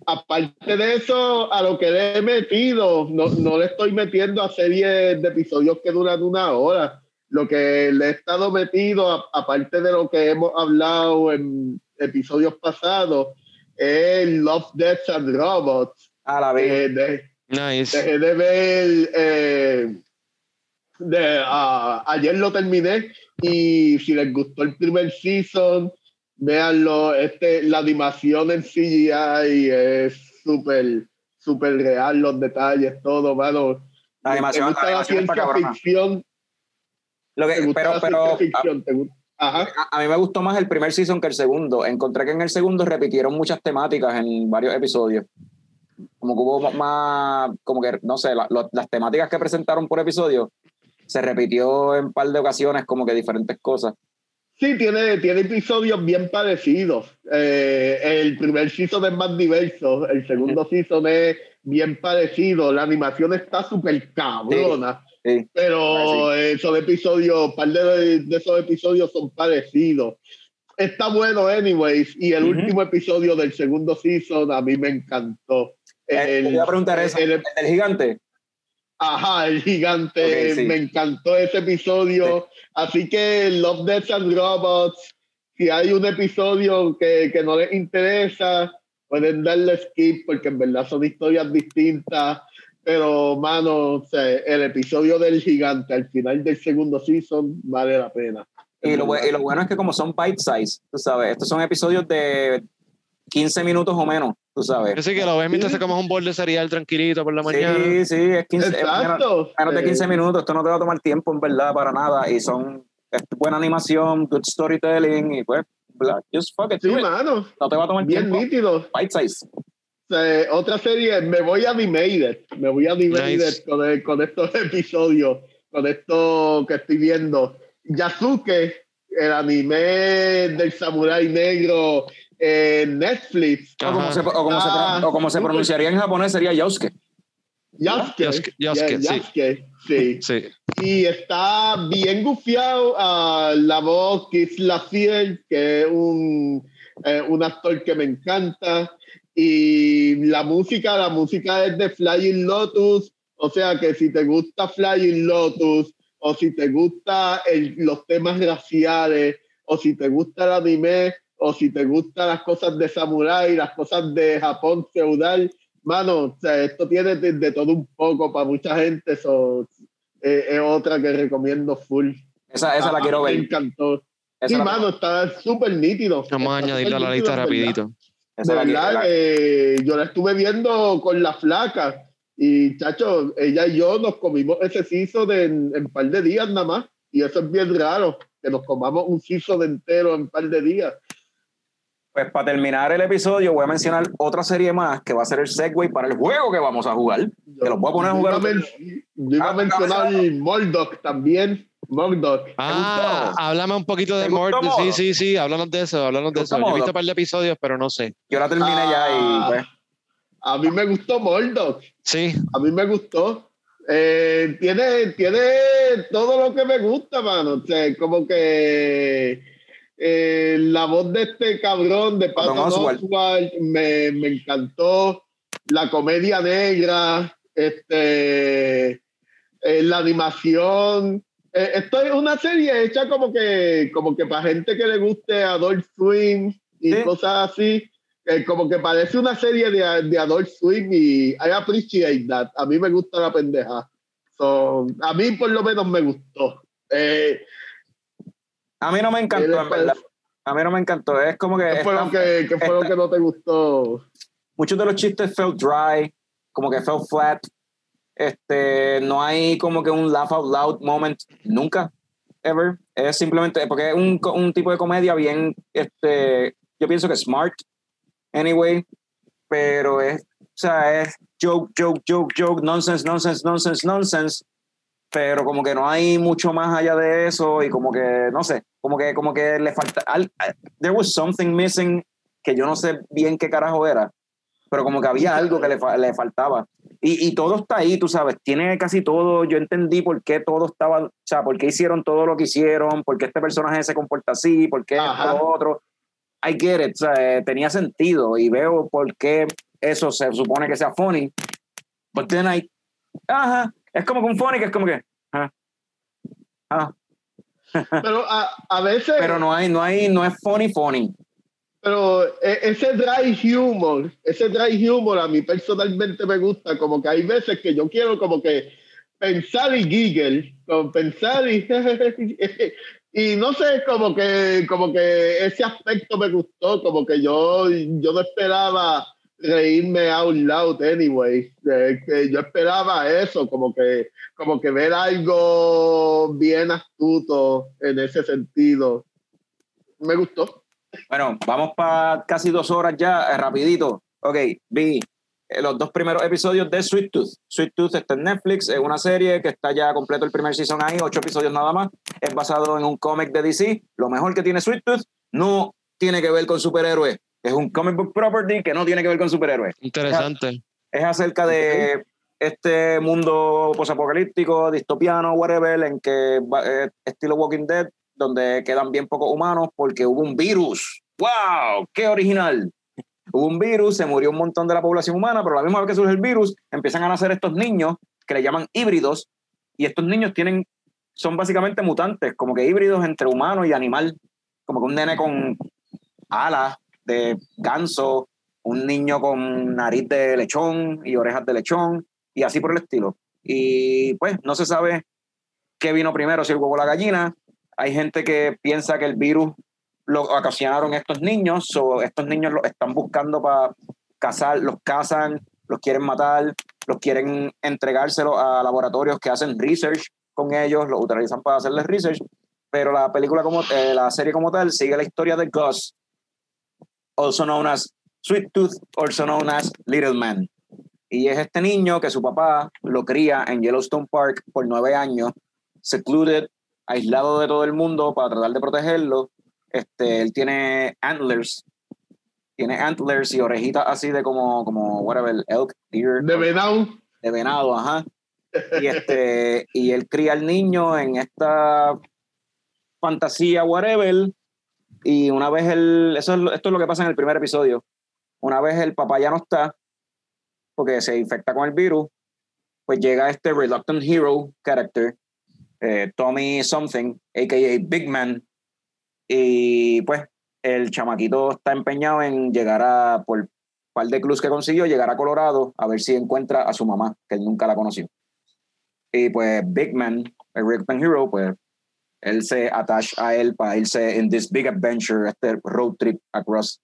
Aparte de eso, a lo que le he metido, no, no le estoy metiendo a series de episodios que duran una hora. Lo que le he estado metido, a- aparte de lo que hemos hablado en episodios pasados, es Love, Death and Robots. A la vez. Eh, de- Nice. Dejé de ver. eh, de, ah, ayer lo terminé y si les gustó el primer season, véanlo. Este, la animación en CGI es súper, súper real, los detalles, todo, mano. La animación- ¿Te gusta la animación ciencia ficción? Lo ¿Te que, gusta pero, pero a, a mí me gustó más el primer season que el segundo. Encontré que en el segundo repitieron muchas temáticas en varios episodios. como que hubo más, como que, no sé, la- lo- las temáticas que presentaron por episodio se repitió en un par de ocasiones como que diferentes cosas. Sí, tiene, tiene episodios bien parecidos. Eh, el primer season es más diverso, el segundo season es bien parecido. La animación está súper cabrona, Sí. pero Ah, esos episodios, un par de, de esos episodios son parecidos. Está bueno, anyways, y el último episodio del segundo season a mí me encantó. Eh, te iba a preguntar eso, el- gigante. Ajá, el gigante. Sí. Me encantó ese episodio. Así que Love, Death and Robots, si hay un episodio que, que no les interesa, pueden darle skip porque en verdad son historias distintas. Pero, mano, o sea, el episodio del gigante al final del segundo season vale la pena. Y lo, bu- y lo bueno es que como son bite size, tú sabes, estos son episodios de 15 minutos o menos, tú sabes. Así que lo ves mientras Sí. comes un bol de cereal tranquilito por la mañana. Sí, sí, es 15, es menos, Exacto. menos de Eh, 15 minutos, esto no te va a tomar tiempo en verdad para nada y son es buena animación, good storytelling y pues, just fuck it, Sí, mano. no te va a tomar Bien tiempo. nítido. Bite size. Eh, otra serie, me voy a Animated, me voy a Animated Nice. con, el- con estos episodios, con esto que estoy viendo. Yasuke, el anime del samurái negro en Netflix. O como, se, o como se Ah, o como se pronunciaría en japonés sería Yosuke. Yasuke. Yasuke, Yasuke, Yeah, sí. Sí. Sí. Y está bien gufiado a la voz Kisla Fiel, que es un, eh, un actor que me encanta. Y la música, la música es de Flying Lotus. O sea que si te gusta Flying Lotus, o si te gusta el- los temas raciales, o si te gusta el anime, o si te gustan las cosas de samurái, las cosas de Japón feudal, mano, o sea, esto tiene de, de todo un poco para mucha gente. So, eh, es otra que recomiendo full. Esa, esa la quiero Me ver. encantó. Esa Sí, mano, está súper nítido. Vamos a Está añadirlo a la lista rapidito. De verdad, la- eh, yo la estuve viendo con la flaca y, chacho, ella y yo nos comimos ese siso de en, en par de días nada más. Y eso es bien raro, que nos comamos un siso de entero en par de días. Pues para terminar el episodio voy a mencionar otra serie más que va a ser el segue para el juego que vamos a jugar. Te los voy a poner a Yo jugar. iba a men- Yo iba a Ah, mencionar. Murdoch también. Murdoch. Ah, gustó? háblame un poquito de ¿Te gustó, Mort. Sí, Modo? sí, sí, háblanos de eso, háblanos ¿Te de eso. Yo he Modo? visto un par de episodios, pero no sé. Yo la terminé ya y Ah. pues, A mí me gustó Murdoch. Sí, A mí me gustó. Eh, tiene, tiene todo lo que me gusta, mano. O sea, como que eh, la voz de este cabrón de Patton Oswalt. Oswalt me, me encantó. La comedia negra, este, eh, la animación. Eh, esto es una serie hecha como que, como que para gente que le guste Adult Swim y Sí. cosas así. Eh, como que parece una serie de, de Adult Swim y I appreciate that. A mí me gusta la pendeja. So, a mí por lo menos me gustó. Eh, a mí no me encantó, en verdad. A mí no me encantó. Es como que ¿Qué fue, lo que, qué fue lo que no te gustó? muchos de los chistes felt dry, como que felt flat. Este, no hay como que un laugh out loud moment nunca, ever. Es simplemente porque es un, un tipo de comedia bien, este, yo pienso que smart, anyway, pero es, o sea, es joke, joke, joke, joke, nonsense, nonsense, nonsense, nonsense. Pero como que no hay mucho más allá de eso y como que, no sé, como que, como que le falta, al- there was something missing que yo no sé bien qué carajo era pero como que había algo que le, le faltaba. Y, y todo está ahí, tú sabes, tiene casi todo, yo entendí por qué todo estaba, o sea, por qué hicieron todo lo que hicieron, por qué este personaje se comporta así, por qué esto, Ajá. lo otro. I get it, o sea, eh, tenía sentido y veo por qué eso se supone que sea funny. But then I, ajá, es como un funny que es como que, ah, ah, Pero a, a veces, pero no hay, no hay, no es funny funny. pero e- ese dry humor, ese dry humor a mí personalmente me gusta, como que hay veces que yo quiero como que pensar y giggle, como pensar y y no sé, como que como que ese aspecto me gustó, como que yo yo no esperaba reírme out loud anyway, eh, que yo esperaba eso, como que como que ver algo bien astuto en ese sentido. Me gustó. Bueno, vamos para casi dos horas ya, eh, rapidito. Ok, vi. eh, los dos primeros episodios de Sweet Tooth. Sweet Tooth está en Netflix, es una serie que está ya completo el primer season ahí, ocho episodios nada más. Es basado en un cómic de DC. Lo mejor que tiene Sweet Tooth no tiene que ver con superhéroes. Es un comic book property que no tiene que ver con superhéroes. Interesante. Es acerca de este mundo posapocalíptico, distopiano, whatever, en que eh, estilo Walking Dead, donde quedan bien pocos humanos porque hubo un virus. ¡Wow! ¡Qué original! Hubo un virus, se murió un montón de la población humana, pero la misma vez que surge el virus, empiezan a nacer estos niños que le llaman híbridos, y estos niños tienen, son básicamente mutantes, como que híbridos entre humano y animal, como que un nene con alas de ganso, un niño con nariz de lechón y orejas de lechón, y así por el estilo. Y pues no se sabe qué vino primero, si el huevo o la gallina. Hay gente que piensa que el virus lo ocasionaron estos niños, o estos niños los están buscando para cazar, los cazan, los quieren matar, los quieren entregárselo a laboratorios que hacen research con ellos, los utilizan para hacerles research, pero la película como eh, la serie como tal sigue la historia de Gus, also known as Sweet Tooth, also known as Little Man. Y es este niño que su papá lo cría en Yellowstone Park por nueve años, secluded, aislado de todo el mundo para tratar de protegerlo. Este, él tiene antlers, tiene antlers y orejitas así de como, como whatever, elk, deer, De venado. de venado, ajá. Y, este, y él cría al niño en esta fantasía, whatever. Y una vez el, eso es, lo- esto es lo que pasa en el primer episodio. Una vez el papá ya no está, porque se infecta con el virus, pues llega este reluctant hero character, eh, Tommy Something, a.k.a. Big Man. Y pues el chamaquito está empeñado en llegar a, por un de clubs que consiguió, llegar a Colorado a ver si encuentra a su mamá, que nunca la conoció. Y pues Big Man, el Man Hero, pues él se atacha a él para irse en this big adventure, este road trip across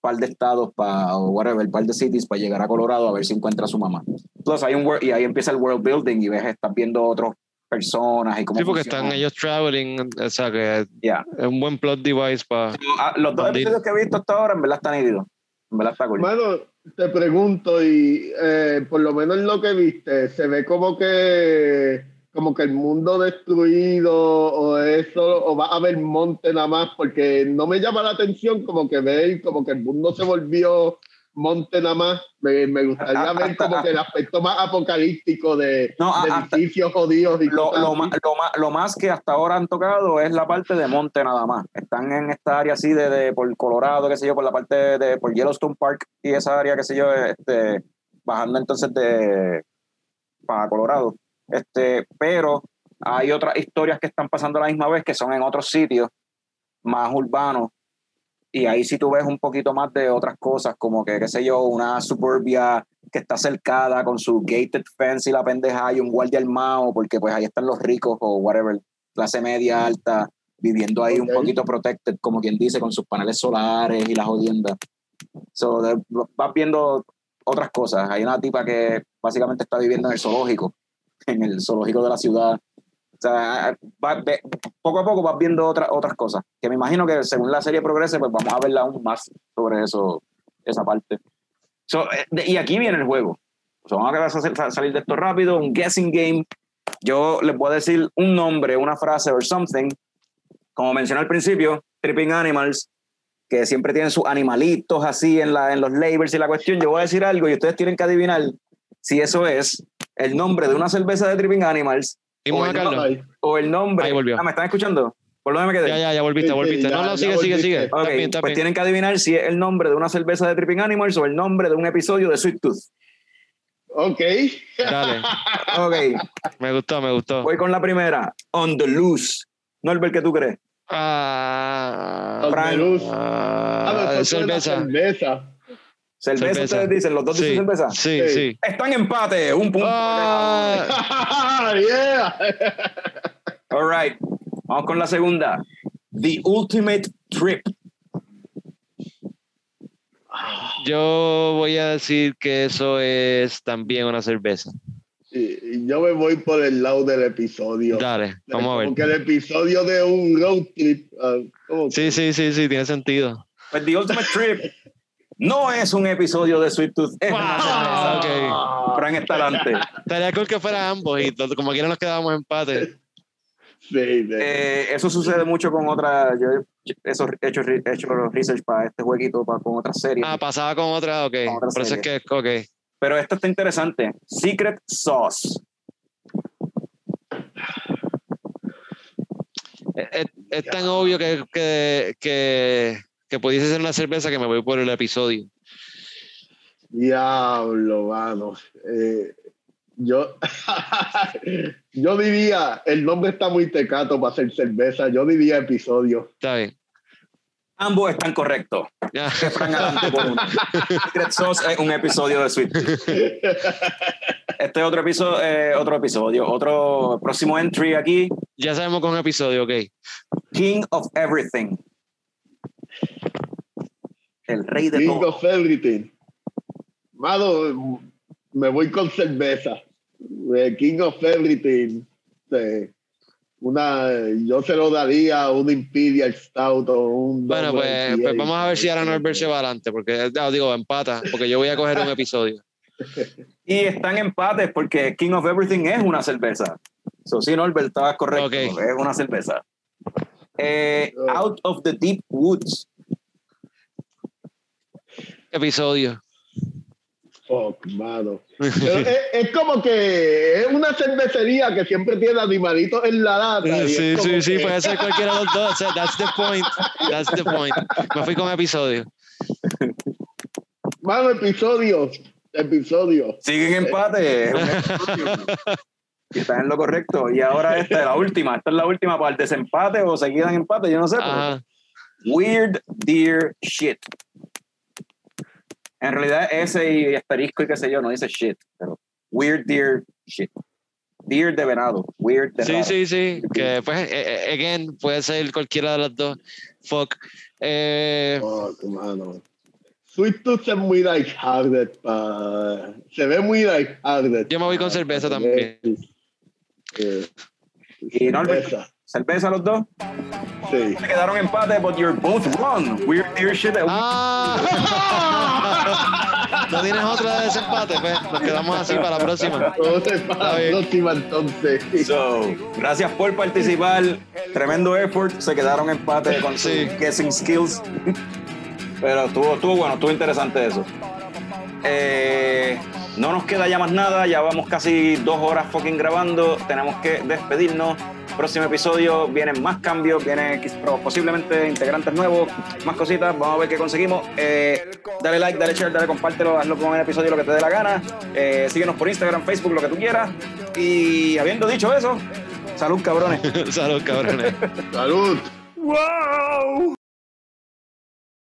par de estados para, o whatever, par de cities para llegar a Colorado a ver si encuentra a su mamá. Plus, hay un wor- y ahí empieza el world building y ves, estás viendo otras personas y cómo Sí, porque funciona. están ellos traveling, o sea que Ya. es un buen plot device para... Ah, los dos episodios que he visto hasta ahora, en verdad están nítidos. En verdad está cool. Mano, te pregunto, y eh, por lo menos lo que viste, se ve como que como que el mundo destruido o eso, o va a haber monte nada más, porque no me llama la atención como que ver como que el mundo se volvió monte nada más. Me, me gustaría ver hasta- como que el aspecto más apocalíptico de, No, de hasta- edificios jodidos y Lo, lo, más, lo, más, lo más que hasta ahora han tocado es la parte de monte nada más. Están en esta área así de, de por Colorado, qué sé yo, por la parte de, por Yellowstone Park y esa área, qué sé yo, este, bajando entonces de para Colorado. Este, pero hay otras historias que están pasando a la misma vez que son en otros sitios más urbanos. Y ahí sí tú ves un poquito más de otras cosas, como que, qué sé yo, una suburbia que está cercada con su gated fence y la pendeja y un guardia armado, porque pues ahí están los ricos o whatever, clase media, alta, viviendo ahí un poquito protected, como quien dice, con sus paneles solares y las jodiendas. So, de- vas viendo otras cosas. Hay una tipa que básicamente está viviendo en el zoológico, en el zoológico de la ciudad. O sea, va- ve- poco a poco vas viendo otras otras cosas, que me imagino que según la serie progrese, pues vamos a verla aún más sobre eso, esa parte. So, eh, de- y aquí viene el juego. So, vamos a salir de esto rápido, un guessing game. Yo les voy a decir un nombre, una frase o something. Como mencioné al principio, Tripping Animals, que siempre tienen sus animalitos así en, la, en los labels y la cuestión. Yo voy a decir algo y ustedes tienen que adivinar si eso es el nombre de una cerveza de Tripping Animals Oye, Carlos. Ay, o el nombre. Ahí volvió. Ah, ¿me están escuchando? ¿Por dónde me quedé? Ya, ya, ya volviste, Sí, sí, volviste. ya- no, no, sigue, sigue, sigue. volviste. Está Ok, bien, está pues bien. tienen que adivinar si es el nombre de una cerveza de Tripping Animals o el nombre de un episodio de Sweet Tooth. ok. Dale, Ok, me gustó, me gustó. voy con la primera. On the Loose. Norbert, ¿qué tú crees? Ah, On the loose. ah, Ah, cerveza. cerveza. Cerveza, Cerveza. ustedes dicen, los dos dicen Sí, cerveza. sí, Sí. sí. Están en empate, un punto. Ah, yeah. All right, vamos con la segunda. The Ultimate Trip. yo voy a decir que eso es también una cerveza. Y- y yo me voy por el lado del episodio. Dale, vamos a ver. Porque el episodio de un road trip. ah, ¿cómo que? Sí, sí, sí, sí, tiene sentido. Pues The Ultimate Trip No es un episodio de Sweet Tooth. Es una Ah, cerveza. ok. Fran Estalante. Estaría cool que fuera ambos y como quiera nos quedábamos empate. Sí, sí. Eh, eso sucede mucho con otras. Yo he hecho, he hecho research para este jueguito, para, con otras series. Ah, pasaba con otra, ok. Con otra Por eso es que, ok. Pero esto está interesante. Secret Sauce. Es, es- es tan obvio que, que, que, que pudiese ser una cerveza que me voy por el episodio. Diablo, mano. Eh, yo, yo diría, el nombre está muy tecato para hacer cerveza. Yo diría episodio. Está bien. Ambos están correctos. Ya. Que Fran adelante por uno. Secret Sauce es un episodio de Sweet. Este es otro episodio, eh, otro episodio, otro próximo entry aquí. Ya sabemos con un episodio, ok. King of Everything. El rey de King todo. of everything. Mano, me voy con cerveza. King of everything. Eh, una, yo se lo daría a un Imperial Stout o un. Bueno, pues, pues vamos a ver si ahora Norbert se va adelante, porque ya digo, empata, porque yo voy a coger un episodio. Y están empates porque King of Everything es una cerveza. So, sí, Norbert, estabas correcto. Ok. Es una cerveza. Eh. Out of the Deep Woods. Episodio. Fuck, mano. Es, es como que es una cervecería que siempre tiene animalitos en la es Sí, sí, sí, que- puede ser cualquiera de los dos. O sea, That's the point. That's the point. Me fui con episodio. Mano, episodio. Episodio. Siguen empate. Y están en lo correcto. Y ahora esta es la última. Esta es la última para el desempate o se quedan empate. Yo no sé. pero- Ajá. Weird Deer Shit. En realidad, ese y asterisco y qué sé yo, no dice shit, pero Weird Deer Shit. Deer de venado. Weird de Sí, raro. sí, sí. Que pues, eh, eh, again, puede ser cualquiera de las dos. Fuck. Eh, Fuck, mano. Sweet Tooth es muy lighthearted. pa- Se ve muy lighthearted. Yo me voy con pa- cerveza también. Eh, Y Norbert, cerveza, cerveza los dos. sí. Se quedaron empate, but you're both wrong. Weird Deer Shit. ¡Ah! ¿No tienes otra de desempate? Pues nos quedamos así para la próxima. Para la próxima, entonces. So, gracias por participar. Tremendo effort. Se quedaron empate con Sí. sus guessing skills. Pero estuvo, estuvo bueno, estuvo interesante eso. Eh, no nos queda ya más nada. Ya vamos casi dos horas fucking grabando. Tenemos que despedirnos. Próximo episodio vienen más cambios, vienen posiblemente integrantes nuevos, más cositas. Vamos a ver qué conseguimos. Eh, dale like, dale share, dale compártelo, hazlo con el episodio lo que te dé la gana. Eh, síguenos por Instagram, Facebook, lo que tú quieras. Y habiendo dicho eso, salud cabrones. Salud, cabrones. Salud. Wow.